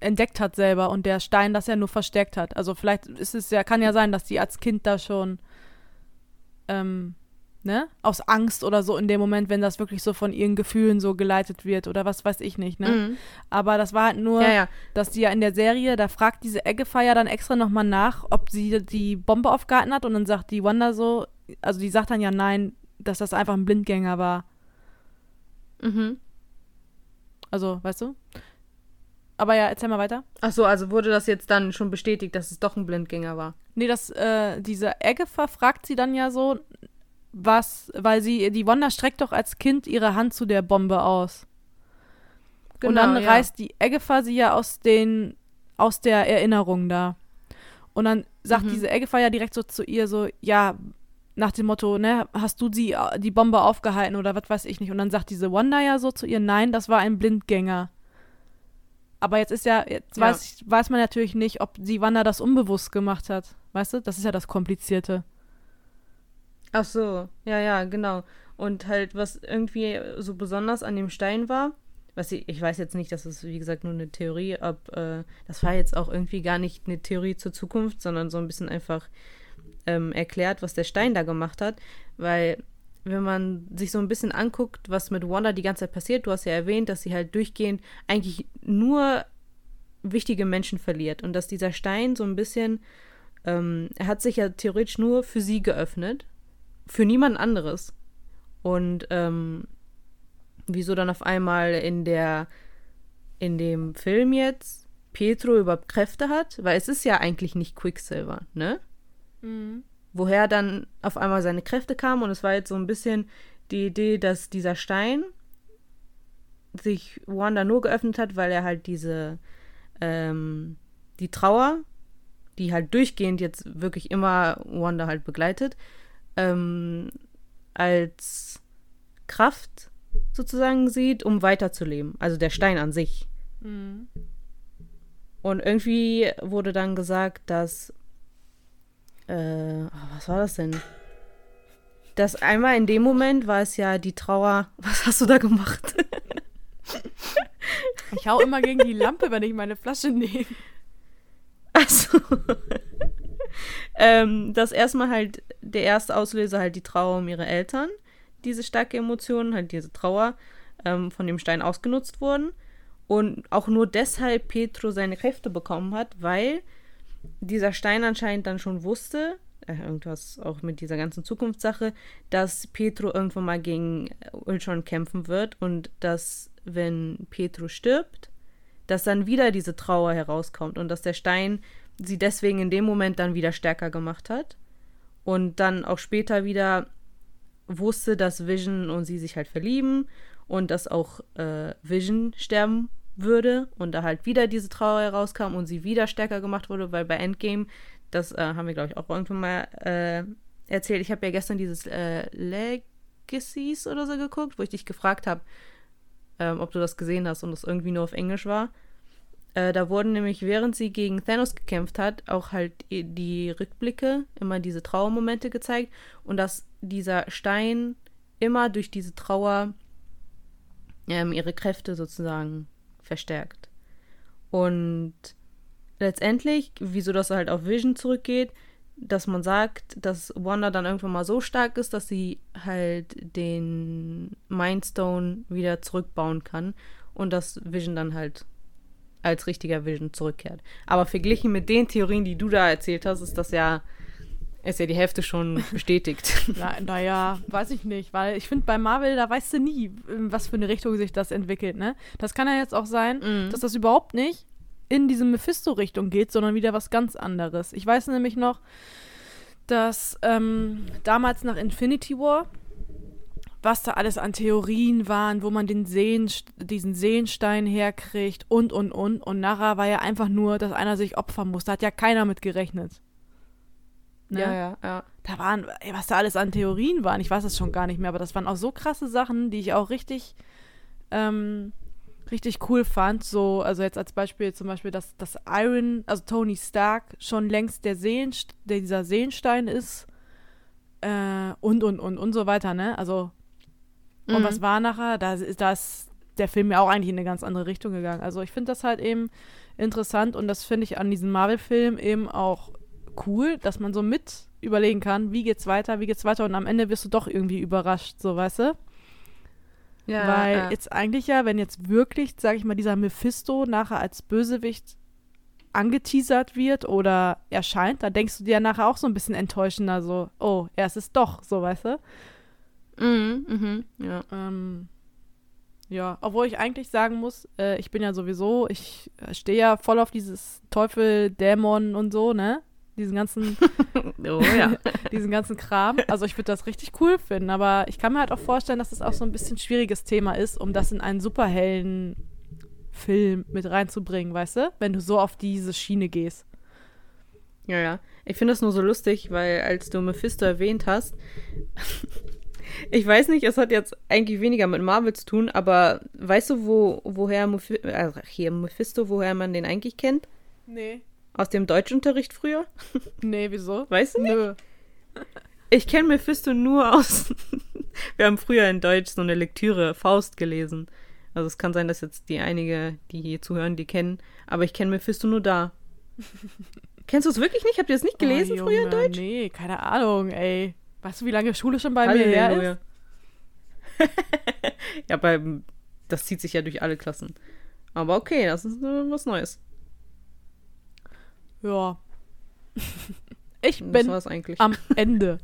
[SPEAKER 3] entdeckt hat selber und der Stein das ja nur verstärkt hat. Also vielleicht ist es ja, kann ja sein, dass die als Kind da schon ähm, ne, aus Angst oder so in dem Moment, wenn das wirklich so von ihren Gefühlen so geleitet wird oder was weiß ich nicht, ne?
[SPEAKER 2] Mhm.
[SPEAKER 3] Aber das war halt nur,
[SPEAKER 2] Ja, ja.
[SPEAKER 3] dass die ja in der Serie, da fragt diese Eggefa ja dann extra nochmal nach, ob sie die Bombe aufgehalten hat und dann sagt die Wanda so, also die sagt dann ja nein, dass das einfach ein Blindgänger war.
[SPEAKER 2] Mhm.
[SPEAKER 3] Also, weißt du? Aber ja, erzähl mal weiter.
[SPEAKER 2] Ach so, also wurde das jetzt dann schon bestätigt, dass es doch ein Blindgänger war.
[SPEAKER 3] Nee, das, äh, diese Eggefa fragt sie dann ja so, was, weil sie, die Wanda streckt doch als Kind ihre Hand zu der Bombe aus. und dann
[SPEAKER 2] Genau, ja.
[SPEAKER 3] reißt die Eggefa sie ja aus den, aus der Erinnerung da. Und dann sagt
[SPEAKER 2] Mhm.
[SPEAKER 3] diese Eggefa ja direkt so zu ihr so, ja, nach dem Motto, ne, hast du sie, äh, die Bombe aufgehalten oder was weiß ich nicht. Und dann sagt diese Wanda ja so zu ihr, nein, das war ein Blindgänger. Aber jetzt ist ja, jetzt
[SPEAKER 2] Ja.
[SPEAKER 3] Weiß, weiß man natürlich nicht, ob die Wanda das unbewusst gemacht hat. Weißt du? Das ist ja das Komplizierte.
[SPEAKER 2] Ach so, ja, ja, genau. Und halt, was irgendwie so besonders an dem Stein war, was ich, ich weiß jetzt nicht, das ist wie gesagt nur eine Theorie, ob äh, das war jetzt auch irgendwie gar nicht eine Theorie zur Zukunft, sondern so ein bisschen einfach ähm, erklärt, was der Stein da gemacht hat, weil wenn man sich so ein bisschen anguckt, was mit Wanda die ganze Zeit passiert, du hast ja erwähnt, dass sie halt durchgehend eigentlich nur wichtige Menschen verliert. Und dass dieser Stein so ein bisschen, ähm, er hat sich ja theoretisch nur für sie geöffnet, für niemand anderes. Und ähm, wieso dann auf einmal in der in dem Film jetzt Petro überhaupt Kräfte hat, weil es ist ja eigentlich nicht Quicksilver, ne? Woher dann auf einmal seine Kräfte kamen und es war jetzt so ein bisschen die Idee, dass dieser Stein sich Wanda nur geöffnet hat, weil er halt diese ähm, die Trauer, die halt durchgehend jetzt wirklich immer Wanda halt begleitet, ähm, als Kraft sozusagen sieht, um weiterzuleben. Also der Stein an sich. Und irgendwie wurde dann gesagt, dass. Äh, oh, was war das denn? Dass einmal in dem Moment war es ja die Trauer. Was hast du da gemacht?
[SPEAKER 3] Ich hau immer gegen die Lampe, wenn ich meine Flasche nehme.
[SPEAKER 2] Also. Ähm, dass erstmal halt der erste Auslöser halt die Trauer um ihre Eltern, diese starke Emotion, halt diese Trauer ähm, von dem Stein ausgenutzt wurden. Und auch nur deshalb Petro seine Kräfte bekommen hat, weil dieser Stein anscheinend dann schon wusste, äh, irgendwas auch mit dieser ganzen Zukunftssache, dass Petro irgendwann mal gegen Ultron kämpfen wird und dass, wenn Petro stirbt, dass dann wieder diese Trauer herauskommt und dass der Stein sie deswegen in dem Moment dann wieder stärker gemacht hat und dann auch später wieder wusste, dass Vision und sie sich halt verlieben und dass auch äh, Vision sterben würde und da halt wieder diese Trauer herauskam und sie wieder stärker gemacht wurde, weil bei Endgame, das äh, haben wir glaube ich auch irgendwann mal äh, erzählt, ich habe ja gestern dieses äh, Legacies oder so geguckt, wo ich dich gefragt habe, ähm, ob du das gesehen hast und das irgendwie nur auf Englisch war. Äh, da wurden nämlich, während sie gegen Thanos gekämpft hat, auch halt die Rückblicke, immer diese Trauermomente gezeigt und dass dieser Stein immer durch diese Trauer ähm, ihre Kräfte sozusagen verstärkt. Und letztendlich, wieso das halt auf Vision zurückgeht, dass man sagt, dass Wanda dann irgendwann mal so stark ist, dass sie halt den Mindstone wieder zurückbauen kann und dass Vision dann halt als richtiger Vision zurückkehrt. Aber verglichen mit den Theorien, die du da erzählt hast, ist das ja ist ja die Hälfte schon bestätigt.
[SPEAKER 3] naja, weiß ich nicht, weil ich finde, bei Marvel, da weißt du nie, was für eine Richtung sich das entwickelt, ne? Das kann ja jetzt auch sein, mhm. dass das überhaupt nicht in diese Mephisto-Richtung geht, sondern wieder was ganz anderes. Ich weiß nämlich noch, dass ähm, damals nach Infinity War, was da alles an Theorien waren, wo man den Seen, diesen Seenstein herkriegt und, und, und. Und nachher war ja einfach nur, dass einer sich opfern muss. Da hat ja keiner mit gerechnet.
[SPEAKER 2] Ne? Ja, ja, ja.
[SPEAKER 3] Da waren, ey, was da alles an Theorien waren, ich weiß es schon gar nicht mehr, aber das waren auch so krasse Sachen, die ich auch richtig ähm, richtig cool fand. So, also jetzt als Beispiel zum Beispiel, dass, dass Iron, also Tony Stark, schon längst der Seelen, der dieser Seelenstein ist. Äh, und, und, und, und so weiter, ne? Also, mhm. und was war nachher? Da ist das der Film ja auch eigentlich in eine ganz andere Richtung gegangen. Also ich finde das halt eben interessant und das finde ich an diesem Marvel-Film eben auch cool, dass man so mit überlegen kann, wie geht's weiter, wie geht's weiter und am Ende wirst du doch irgendwie überrascht, so weißt du? Ja, Weil ja. jetzt eigentlich ja, wenn jetzt wirklich, sag ich mal, dieser Mephisto nachher als Bösewicht angeteasert wird oder erscheint, dann denkst du dir ja nachher auch so ein bisschen enttäuschender, so, oh, er ist es doch, so, weißt du?
[SPEAKER 2] Mhm, mhm, ja.
[SPEAKER 3] Ähm, ja, obwohl ich eigentlich sagen muss, äh, ich bin ja sowieso, ich äh, stehe ja voll auf dieses Teufel, Dämon und so, ne? diesen ganzen, oh, ja. diesen ganzen Kram. Also ich würde das richtig cool finden, aber ich kann mir halt auch vorstellen, dass das auch so ein bisschen schwieriges Thema ist, um das in einen superhellen Film mit reinzubringen, weißt du? Wenn du so auf diese Schiene gehst.
[SPEAKER 2] Ja, ja. Ich finde das nur so lustig, weil als du Mephisto erwähnt hast, ich weiß nicht, es hat jetzt eigentlich weniger mit Marvel zu tun, aber weißt du, wo, woher Mephisto, also hier Mephisto, woher man den eigentlich kennt?
[SPEAKER 3] Nee.
[SPEAKER 2] Aus dem Deutschunterricht früher?
[SPEAKER 3] Nee, wieso?
[SPEAKER 2] Weißt du nicht? Nö. Ich kenne Mephisto nur aus. Wir haben früher in Deutsch so eine Lektüre Faust gelesen. Also es kann sein, dass jetzt die einige, die hier zuhören, die kennen. Aber ich kenne Mephisto nur da. Kennst du es wirklich nicht? Habt ihr es nicht gelesen oh, früher in Deutsch?
[SPEAKER 3] Nee, keine Ahnung, ey. Weißt du, wie lange Schule schon bei Halleluja. mir her
[SPEAKER 2] ist? ja, beim, das zieht sich ja durch alle Klassen. Aber okay, das ist äh, was Neues.
[SPEAKER 3] Ja. Ich bin am Ende.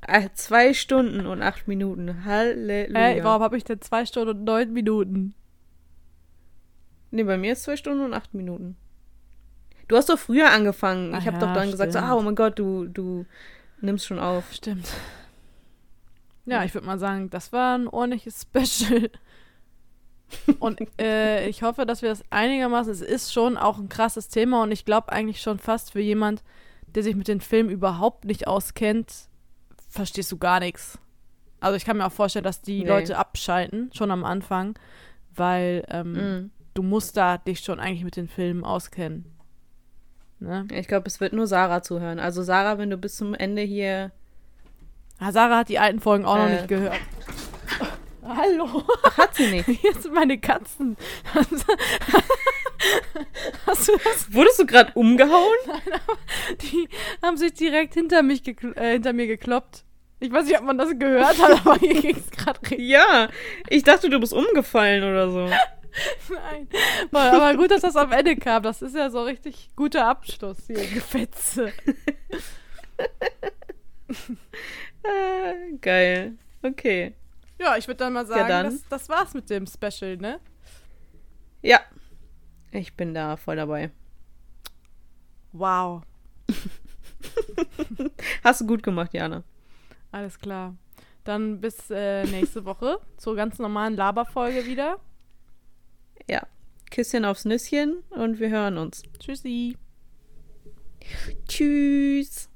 [SPEAKER 2] Äh, zwei Stunden und acht Minuten. Halleluja.
[SPEAKER 3] Ey, warum habe ich denn zwei Stunden und neun Minuten?
[SPEAKER 2] Nee, bei mir ist zwei Stunden und acht Minuten. Du hast doch früher angefangen. ich habe ja, doch dann stimmt. gesagt, so, ah, oh mein Gott, du, du nimmst schon auf.
[SPEAKER 3] Stimmt. Ja, ich würde mal sagen, das war ein ordentliches Special. Und äh, ich hoffe, dass wir das einigermaßen. Es ist schon auch ein krasses Thema und ich glaube eigentlich schon fast für jemand, der sich mit den Filmen überhaupt nicht auskennt, verstehst du gar nichts. Also ich kann mir auch vorstellen, dass die nee. Leute abschalten, schon am Anfang, weil ähm, mm. du musst da dich schon eigentlich mit den Filmen auskennen.
[SPEAKER 2] Ne? Ich glaube, es wird nur Sarah zuhören. Also Sarah, wenn du bis zum Ende hier.
[SPEAKER 3] Ja, Sarah hat die alten Folgen auch äh, noch nicht gehört. Hallo.
[SPEAKER 2] Ach, hat sie nicht.
[SPEAKER 3] Hier sind meine Katzen.
[SPEAKER 2] Hast du das? Wurdest du gerade umgehauen?
[SPEAKER 3] Nein, die haben sich direkt hinter, mich äh, hinter mir gekloppt. Ich weiß nicht, ob man das gehört hat, aber hier ging es gerade richtig.
[SPEAKER 2] Ja, ich dachte, du bist umgefallen oder so.
[SPEAKER 3] Nein. Aber gut, dass das am Ende kam. Das ist ja so richtig guter Abschluss hier, Gefetze.
[SPEAKER 2] ah, geil. Okay.
[SPEAKER 3] Ja, ich würde dann mal sagen, ja, dann. Das, das war's mit dem Special, ne?
[SPEAKER 2] Ja. Ich bin da voll dabei.
[SPEAKER 3] Wow.
[SPEAKER 2] Hast du gut gemacht, Jana.
[SPEAKER 3] Alles klar. Dann bis äh, nächste Woche zur ganz normalen Laberfolge wieder.
[SPEAKER 2] Ja. Küsschen aufs Nüsschen und wir hören uns.
[SPEAKER 3] Tschüssi.
[SPEAKER 2] Tschüss.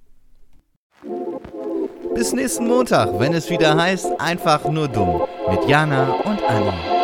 [SPEAKER 1] Bis nächsten Montag, wenn es wieder heißt, einfach nur dumm mit Jana und Anni.